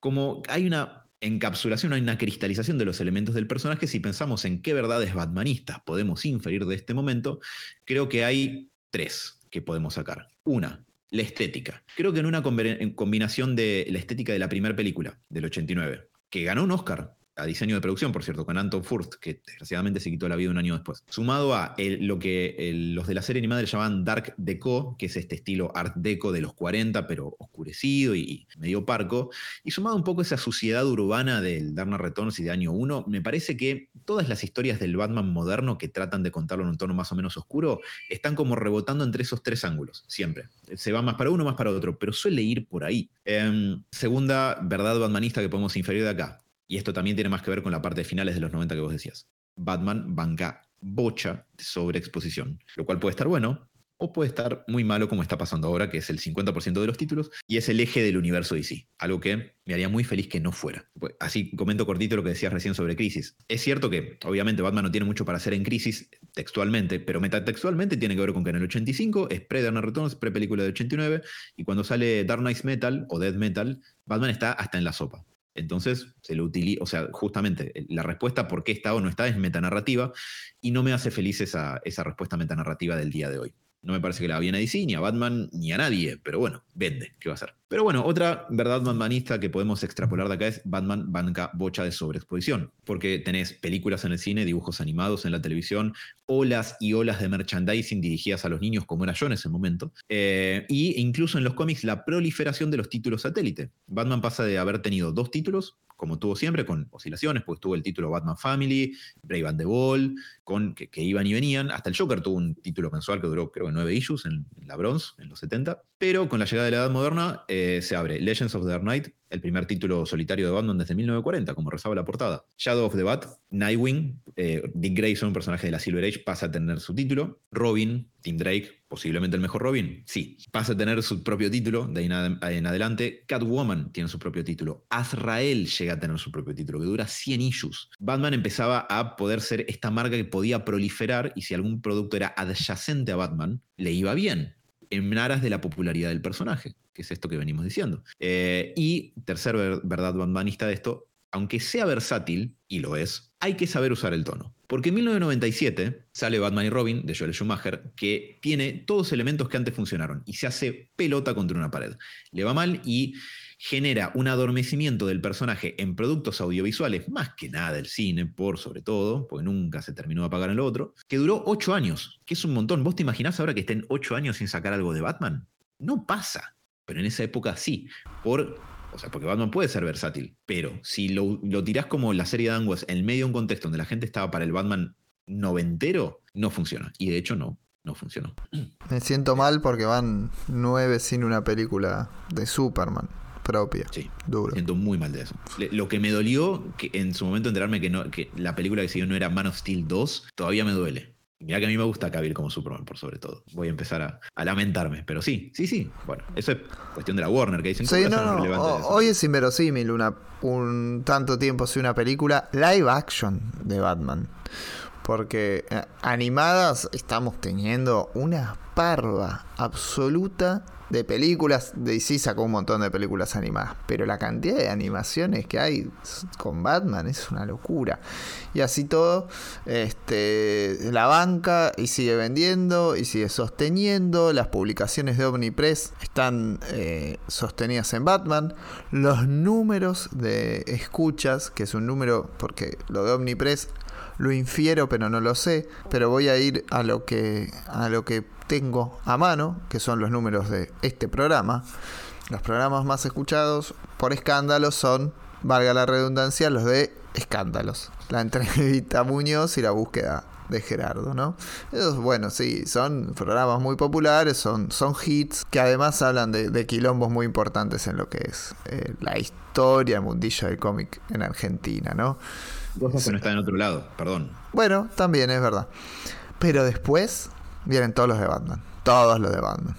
como hay una encapsulación, hay una cristalización de los elementos del personaje, si pensamos en qué verdades batmanistas podemos inferir de este momento, creo que hay tres que podemos sacar. Una, la estética. Creo que en una combinación de la estética de la primera película, del 89, que ganó un Oscar a diseño de producción, por cierto, con Anton Furst, que desgraciadamente se quitó la vida un año después. Sumado a lo que los de la serie animada le llamaban Dark Deco, que es este estilo Art Deco de los 40, pero oscurecido y, medio parco, y sumado un poco a esa suciedad urbana del Knight Returns y de año 1, me parece que todas las historias del Batman moderno que tratan de contarlo en un tono más o menos oscuro, están como rebotando entre esos tres ángulos, siempre. Se va más para uno, más para otro, pero suele ir por ahí. Em, segunda verdad batmanista que podemos inferir de acá y esto también tiene más que ver con la parte de finales de los 90 que vos decías. Batman banca bocha de sobreexposición, lo cual puede estar bueno o puede estar muy malo como está pasando ahora, que es el 50% de los títulos y es el eje del universo DC, algo que me haría muy feliz que no fuera. Pues, así comento cortito lo que decías recién sobre Crisis. Es cierto que obviamente Batman no tiene mucho para hacer en Crisis textualmente, pero metatextualmente tiene que ver con que en el 85 es pre-Dark Returns, pre-película de 89 y cuando sale Dark Knight Metal o Dead Metal, Batman está hasta en la sopa. Entonces, se lo utiliza, o sea, justamente eh, la respuesta por qué está o no está es metanarrativa y no me hace feliz esa, esa respuesta metanarrativa del día de hoy. No me parece que la bien a DC, ni a Batman, ni a nadie, pero bueno, vende, ¿qué va a hacer? Pero bueno, otra verdad batmanista que podemos extrapolar de acá es Batman banca bocha de sobreexposición, porque tenés películas en el cine, dibujos animados en la televisión, olas y olas de merchandising dirigidas a los niños, como era yo en ese momento, e incluso en los cómics la proliferación de los títulos satélite. Batman pasa de haber tenido dos títulos, como tuvo siempre, con oscilaciones, pues tuvo el título Batman Family, Brave and the Ball, que, iban y venían. Hasta el Joker tuvo un título mensual que duró, creo nueve issues en, la Bronze, en los 70. Pero con la llegada de la Edad Moderna eh, se abre Legends of the Dark Knight, el primer título solitario de Batman desde 1940, como rezaba la portada. Shadow of the Bat, Nightwing, eh, Dick Grayson, un personaje de la Silver Age, pasa a tener su título. Robin, Tim Drake, posiblemente el mejor Robin, sí, pasa a tener su propio título de ahí en adelante. Catwoman tiene su propio título. Azrael llega a tener su propio título, que dura 100 issues. Batman empezaba a poder ser esta marca que podía proliferar y si algún producto era adyacente a Batman, le iba bien en aras de la popularidad del personaje, que es esto que venimos diciendo. Eh, y tercer verdad batmanista de esto, aunque sea versátil, y lo es, hay que saber usar el tono. Porque en 1997 sale Batman y Robin de Joel Schumacher, que tiene todos elementos que antes funcionaron y se hace pelota contra una pared. Le va mal y genera un adormecimiento del personaje en productos audiovisuales, más que nada el cine, por sobre todo, porque nunca se terminó de apagar en lo otro, que duró ocho años, que es un montón. ¿Vos te imaginás ahora que estén ocho años sin sacar algo de Batman? No pasa, pero en esa época sí, por o sea, porque Batman puede ser versátil, pero si lo, lo tirás como la serie de Angos en medio de un contexto donde la gente estaba para el Batman noventero, no funciona. Y de hecho no, no funcionó. Me siento mal porque van nueve sin una película de Superman propia. Sí, duro. Siento muy mal de eso. Lo que me dolió que en su momento enterarme que, no, que la película que siguió no era Man of Steel 2, todavía me duele. Mira que a mí me gusta Cavill como Superman, por sobre todo. Voy a empezar a, lamentarme, pero sí, sí, sí. Bueno, eso es cuestión de la Warner, que dicen sí, no, no. Hoy es inverosímil una, un tanto tiempo si una película live action de Batman. Porque eh, animadas estamos teniendo una parva absoluta de películas. DC sacó un montón de películas animadas, pero la cantidad de animaciones que hay con Batman es una locura. Y así todo, este, la banca y sigue vendiendo y sigue sosteniendo. Las publicaciones de Omnipress están eh, sostenidas en Batman. Los números de escuchas, que es un número, porque lo de Omnipress lo infiero, pero no lo sé. Pero voy a ir a lo que, a lo que tengo a mano, que son los números de este programa. Los programas más escuchados por escándalos son, valga la redundancia, los de escándalos. La entrevista Muñoz y la búsqueda de Gerardo, ¿no? Esos, bueno, sí, son programas muy populares, son, son hits que además hablan de, quilombos muy importantes en lo que es eh, la historia, el mundillo del cómic en Argentina, ¿no? Que no están en otro lado, perdón. Bueno, también es verdad. Pero después vienen todos los de Batman. Todos los de Batman.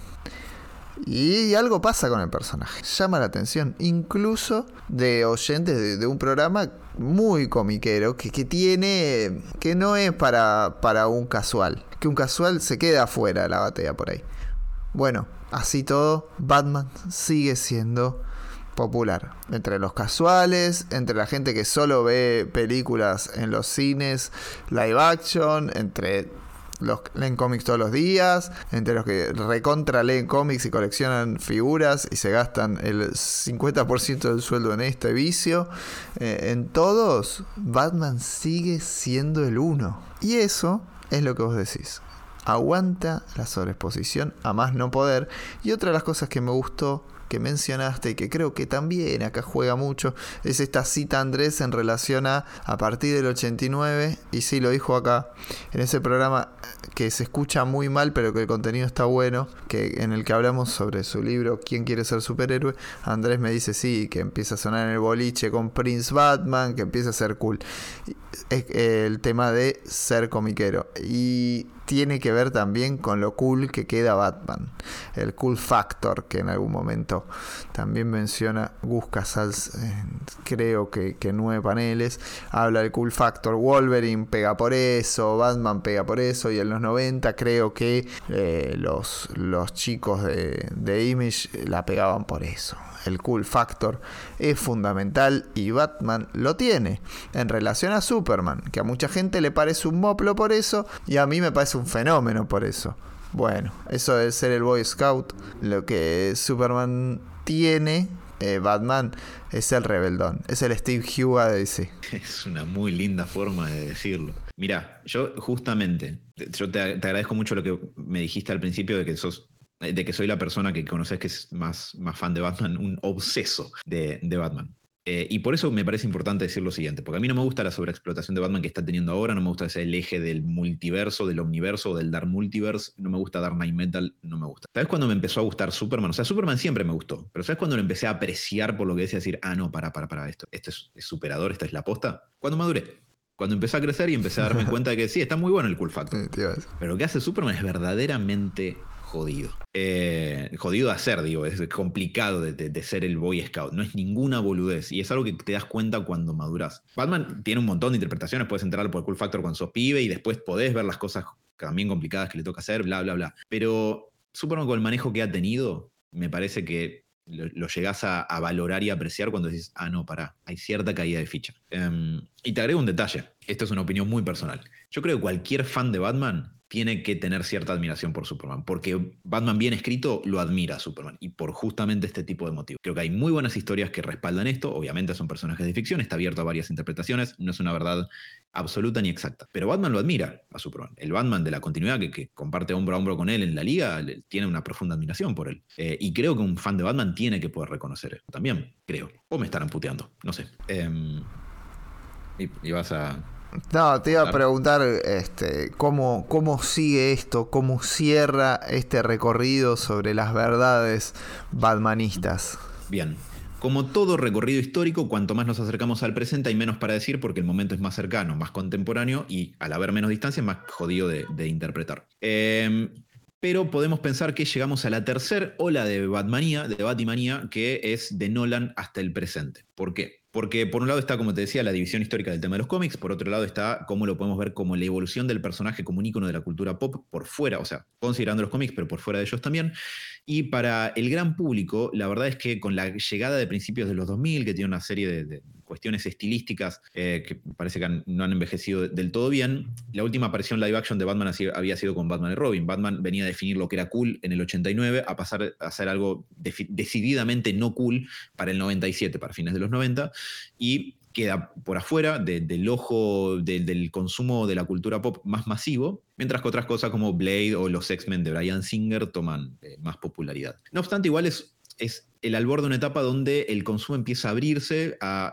Y algo pasa con el personaje. Llama la atención. Incluso de oyentes de, un programa muy comiquero que, que, tiene. que no es para, para un casual. Que un casual se queda afuera de la batea por ahí. Bueno, así todo, Batman sigue siendo popular. Entre los casuales, entre la gente que solo ve películas en los cines, live action, entre los que leen cómics todos los días, entre los que recontra leen cómics y coleccionan figuras y se gastan el 50% del sueldo en este vicio. Eh, en todos, Batman sigue siendo el uno. Y eso es lo que vos decís. Aguanta la sobreexposición a más no poder. Y otra de las cosas que me gustó que mencionaste y que creo que también acá juega mucho es esta cita Andrés en relación a a partir del 89 y sí lo dijo acá en ese programa que se escucha muy mal pero que el contenido está bueno que en el que hablamos sobre su libro ¿Quién quiere ser superhéroe? Andrés me dice sí que empieza a sonar en el boliche con Prince Batman que empieza a ser cool es el tema de ser comiquero y tiene que ver también con lo cool que queda Batman. El cool factor que en algún momento también menciona Gus Casals, creo que, que nueve paneles. Habla del cool factor. Wolverine pega por eso, Batman pega por eso. Y en los 90 creo que eh, los, los chicos de, de Image la pegaban por eso el cool factor, es fundamental y Batman lo tiene en relación a Superman, que a mucha gente le parece un moplo por eso y a mí me parece un fenómeno por eso. Bueno, eso de ser el Boy Scout, lo que Superman tiene, eh, Batman es el rebeldón, es el Steve Huga de. [laughs] Es una muy linda forma de decirlo. Mira, yo justamente, yo te, te, agradezco mucho lo que me dijiste al principio de que sos de que soy la persona que conoces que es más, más fan de Batman, un obseso de, Batman. Eh, y por eso me parece importante decir lo siguiente, porque a mí no me gusta la sobreexplotación de Batman que está teniendo ahora, no me gusta ese el eje del multiverso, del omniverso, del Dark Multiverse, no me gusta Dark Knight Metal, no me gusta. ¿Sabes cuando me empezó a gustar Superman? O sea, Superman siempre me gustó, pero ¿sabes cuando lo empecé a apreciar por lo que decía decir, ah, no, para, para, para, esto, esto es, superador, esta es la posta? Cuando maduré. Cuando empecé a crecer y empecé a darme [laughs] cuenta de que sí, está muy bueno el cool factor. pero lo que hace Superman es verdaderamente jodido. Eh, jodido de hacer, digo, es complicado de, ser el Boy Scout. No es ninguna boludez. Y es algo que te das cuenta cuando maduras. Batman tiene un montón de interpretaciones, puedes enterarlo por el Cool Factor cuando sos pibe y después podés ver las cosas también complicadas que le toca hacer, bla, bla, bla. Pero Superman con el manejo que ha tenido, me parece que lo, llegás a, valorar y apreciar cuando dices, ah, no, pará, hay cierta caída de ficha. Em, y te agrego un detalle, esto es una opinión muy personal. Yo creo que cualquier fan de Batman tiene que tener cierta admiración por Superman, porque Batman bien escrito lo admira a Superman, y por justamente este tipo de motivos. Creo que hay muy buenas historias que respaldan esto, obviamente son personajes de ficción, está abierto a varias interpretaciones, no es una verdad absoluta ni exacta, pero Batman lo admira a Superman. El Batman de la continuidad que, comparte hombro a hombro con él en la liga, tiene una profunda admiración por él. Eh, y creo que un fan de Batman tiene que poder reconocer eso también, creo. O me estarán puteando, no sé. Em, y vas a no, te iba a preguntar este, cómo, cómo sigue esto, cómo cierra este recorrido sobre las verdades batmanistas. Bien. Como todo recorrido histórico, cuanto más nos acercamos al presente hay menos para decir porque el momento es más cercano, más contemporáneo y al haber menos distancia es más jodido de, interpretar. Em, pero podemos pensar que llegamos a la tercera ola de Batmanía, de Batimanía, que es de Nolan hasta el presente. ¿Por qué? Porque por un lado está, como te decía, la división histórica del tema de los cómics, por otro lado está cómo lo podemos ver como la evolución del personaje como un ícono de la cultura pop por fuera, o sea, considerando los cómics, pero por fuera de ellos también. Y para el gran público, la verdad es que con la llegada de principios de los 2000, que tiene una serie de, cuestiones estilísticas eh, que parece que no han envejecido del todo bien, la última aparición live action de Batman había sido con Batman y Robin. Batman venía a definir lo que era cool en el 89, a pasar a ser algo decididamente no cool para el 97, para fines de los 90, y queda por afuera del ojo del consumo de la cultura pop más masivo, mientras que otras cosas como Blade o los X-Men de Brian Singer toman eh, más popularidad. No obstante, igual es, es el albor de una etapa donde el consumo empieza a abrirse a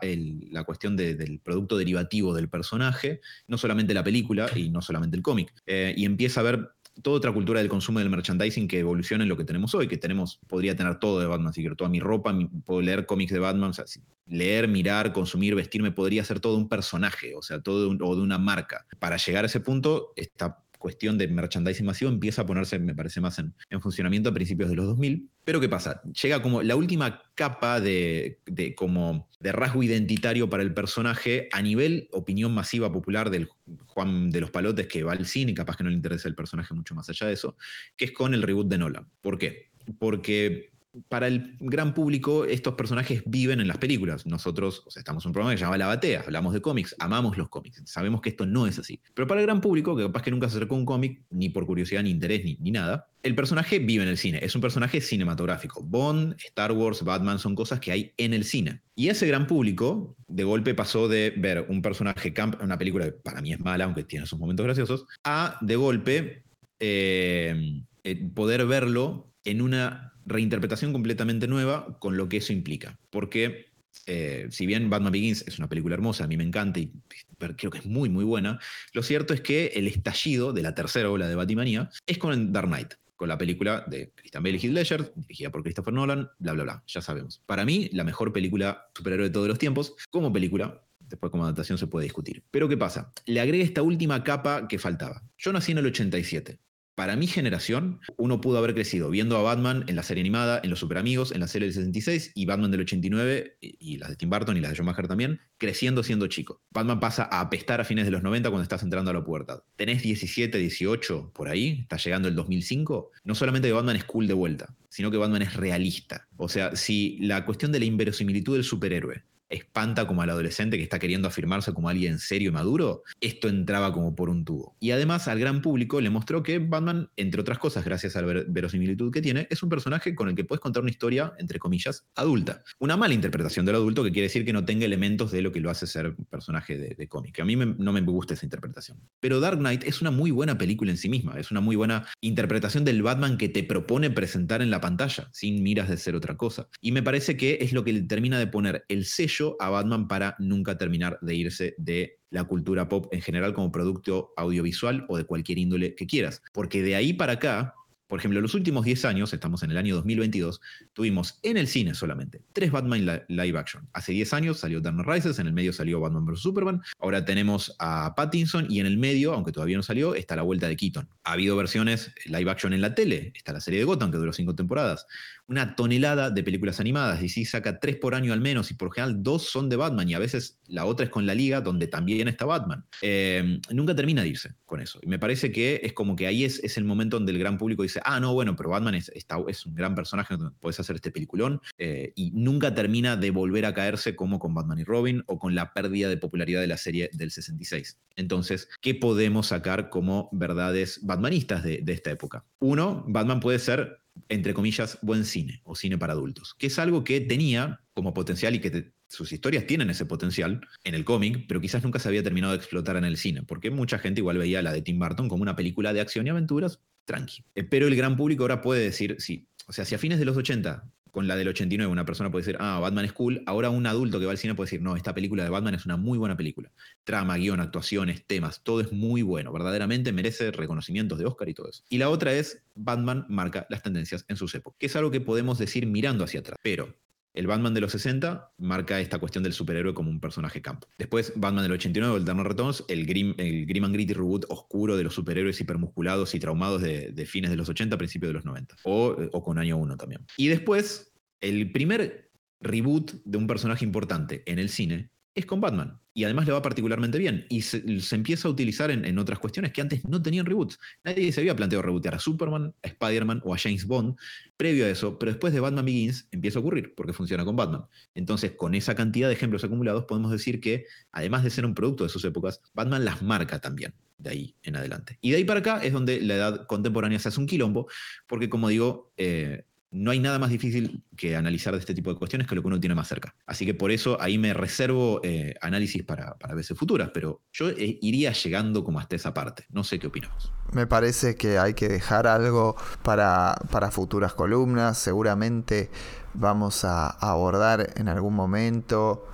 la cuestión del producto derivativo del personaje, no solamente la película y no solamente el cómic, eh, y empieza a ver toda otra cultura del consumo del merchandising que evoluciona en lo que tenemos hoy, que tenemos, podría tener todo de Batman, si quiero, toda mi ropa, puedo leer cómics de Batman, o sea, leer, mirar, consumir, vestirme, podría ser todo un personaje, o sea, todo o de una marca. Para llegar a ese punto, esta cuestión de merchandising masivo empieza a ponerse, me parece, más en, funcionamiento a principios de los 2000. Pero ¿qué pasa? Llega como la última capa de, como de rasgo identitario para el personaje a nivel opinión masiva popular del Juan de los Palotes que va al cine, capaz que no le interesa el personaje mucho más allá de eso, que es con el reboot de Nolan. ¿Por qué? Porque para el gran público estos personajes viven en las películas. Nosotros o sea, estamos en un programa que se llama La Batea, hablamos de cómics, amamos los cómics, sabemos que esto no es así. Pero para el gran público, que capaz que nunca se acercó a un cómic, ni por curiosidad, ni interés, ni, ni nada, el personaje vive en el cine, es un personaje cinematográfico. Bond, Star Wars, Batman son cosas que hay en el cine. Y ese gran público, de golpe pasó de ver un personaje camp, una película que para mí es mala, aunque tiene sus momentos graciosos, a de golpe eh, eh, poder verlo en una reinterpretación completamente nueva con lo que eso implica. Porque eh, si bien Batman Begins es una película hermosa, a mí me encanta y creo que es muy, muy buena, lo cierto es que el estallido de la tercera ola de Batmanía es con Dark Knight, con la película de Christian Bale y Heath dirigida por Christopher Nolan, bla, bla, bla, ya sabemos. Para mí, la mejor película superhéroe de todos los tiempos, como película, después como adaptación se puede discutir. Pero ¿qué pasa? Le agrega esta última capa que faltaba. Yo nací en el 87 para mi generación, uno pudo haber crecido viendo a Batman en la serie animada, en Los Super Amigos, en la serie del 66 y Batman del 89 y, las de Tim Burton y las de John también, creciendo siendo chico. Batman pasa a apestar a fines de los 90 cuando estás entrando a la pubertad. Tenés 17, 18, por ahí, está llegando el 2005. No solamente que Batman es cool de vuelta, sino que Batman es realista. O sea, si la cuestión de la inverosimilitud del superhéroe espanta como al adolescente que está queriendo afirmarse como alguien serio y maduro, esto entraba como por un tubo. Y además al gran público le mostró que Batman, entre otras cosas, gracias a la verosimilitud que tiene, es un personaje con el que puedes contar una historia, entre comillas, adulta. Una mala interpretación del adulto que quiere decir que no tenga elementos de lo que lo hace ser un personaje de, cómic. A mí no me gusta esa interpretación. Pero Dark Knight es una muy buena película en sí misma, es una muy buena interpretación del Batman que te propone presentar en la pantalla, sin miras de ser otra cosa. Y me parece que es lo que termina de poner el sello a Batman para nunca terminar de irse de la cultura pop en general como producto audiovisual o de cualquier índole que quieras. Porque de ahí para acá, por ejemplo, los últimos 10 años, estamos en el año 2022, tuvimos en el cine solamente tres Batman live action. Hace 10 años salió Dark Rises, en el medio salió Batman vs. Superman, ahora tenemos a Pattinson y en el medio, aunque todavía no salió, está la vuelta de Keaton. Ha habido versiones live action en la tele, está la serie de Gotham que duró 5 temporadas una tonelada de películas animadas. Y si saca tres por año al menos, y por general dos son de Batman, y a veces la otra es con la Liga, donde también está Batman. Eh, nunca termina de irse con eso. Y me parece que es como que ahí es, es el momento donde el gran público dice, ah, no, bueno, pero Batman es, es un gran personaje, puedes hacer este peliculón, eh, y nunca termina de volver a caerse como con Batman y Robin o con la pérdida de popularidad de la serie del 66. Entonces, ¿qué podemos sacar como verdades batmanistas de, de esta época? Uno, Batman puede ser entre comillas, buen cine o cine para adultos, que es algo que tenía como potencial y que sus historias tienen ese potencial en el cómic, pero quizás nunca se había terminado de explotar en el cine, porque mucha gente igual veía la de Tim Burton como una película de acción y aventuras, tranqui. Eh, pero el gran público ahora puede decir, sí, o sea, si a fines de los 80 con la del 89 una persona puede decir, ah, Batman es cool, ahora un adulto que va al cine puede decir, no, esta película de Batman es una muy buena película. Trama, guion, actuaciones, temas, todo es muy bueno, verdaderamente merece reconocimientos de Oscar y todo eso. Y la otra es, Batman marca las tendencias en sus épocas, que es algo que podemos decir mirando hacia atrás. Pero el Batman de los 60 marca esta cuestión del superhéroe como un personaje campo. Después, Batman del 89, el Dark Returns, el Grim, el Grim and Gritty reboot oscuro de los superhéroes hipermusculados y traumados de, fines de los 80, principios de los 90. O, o con año 1 también. Y después, el primer reboot de un personaje importante en el cine es con Batman. Y además le va particularmente bien. Y se, empieza a utilizar en, otras cuestiones que antes no tenían reboots. Nadie se había planteado rebootear a Superman, a Spider-Man o a James Bond previo a eso. Pero después de Batman Begins empieza a ocurrir, porque funciona con Batman. Entonces, con esa cantidad de ejemplos acumulados, podemos decir que, además de ser un producto de sus épocas, Batman las marca también de ahí en adelante. Y de ahí para acá es donde la edad contemporánea se hace un quilombo, porque como digo, eh, no hay nada más difícil que analizar de este tipo de cuestiones que lo que uno tiene más cerca. Así que por eso ahí me reservo eh, análisis para, veces futuras, pero yo eh, iría llegando como hasta esa parte. No sé qué opinamos. Me parece que hay que dejar algo para, para futuras columnas. Seguramente vamos a abordar en algún momento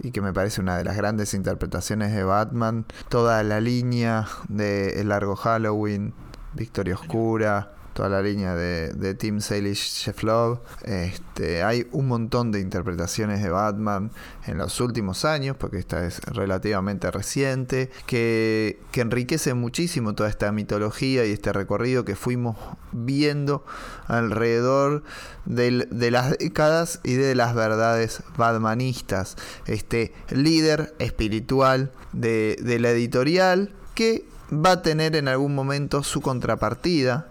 y que me parece una de las grandes interpretaciones de Batman, toda la línea de El Largo Halloween, Victoria Oscura, toda la línea de, de Tim Salish Chef Love. Este, hay un montón de interpretaciones de Batman en los últimos años, porque esta es relativamente reciente, que, que enriquece muchísimo toda esta mitología y este recorrido que fuimos viendo alrededor de las décadas y de las verdades batmanistas. Este líder espiritual de, de la editorial que va a tener en algún momento su contrapartida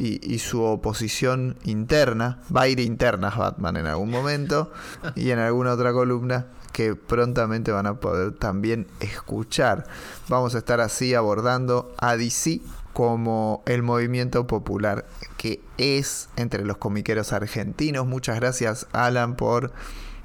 y, su oposición interna. Va a ir internas Batman en algún momento y en alguna otra columna que prontamente van a poder también escuchar. Vamos a estar así abordando a DC como el movimiento popular que es entre los comiqueros argentinos. Muchas gracias Alan por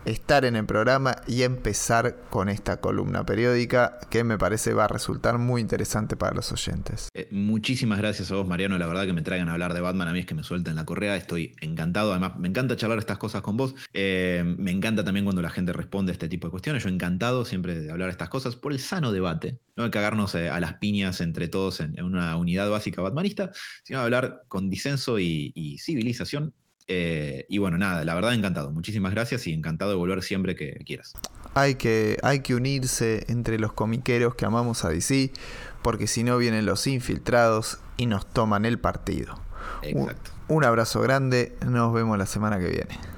estar en el programa y empezar con esta columna periódica que me parece va a resultar muy interesante para los oyentes. Eh, muchísimas gracias a vos, Mariano. La verdad que me traigan a hablar de Batman a mí es que me suelten la correa. Estoy encantado. Además, me encanta charlar estas cosas con vos. Eh, me encanta también cuando la gente responde a este tipo de cuestiones. Yo encantado siempre de hablar estas cosas por el sano debate. No de cagarnos eh, a las piñas entre todos en, una unidad básica batmanista, sino de hablar con disenso y civilización eh, y bueno, nada, la verdad encantado. Muchísimas gracias y encantado de volver siempre que quieras. Hay que, hay que unirse entre los comiqueros que amamos a DC, porque si no vienen los infiltrados y nos toman el partido. Exacto. un abrazo grande, nos vemos la semana que viene.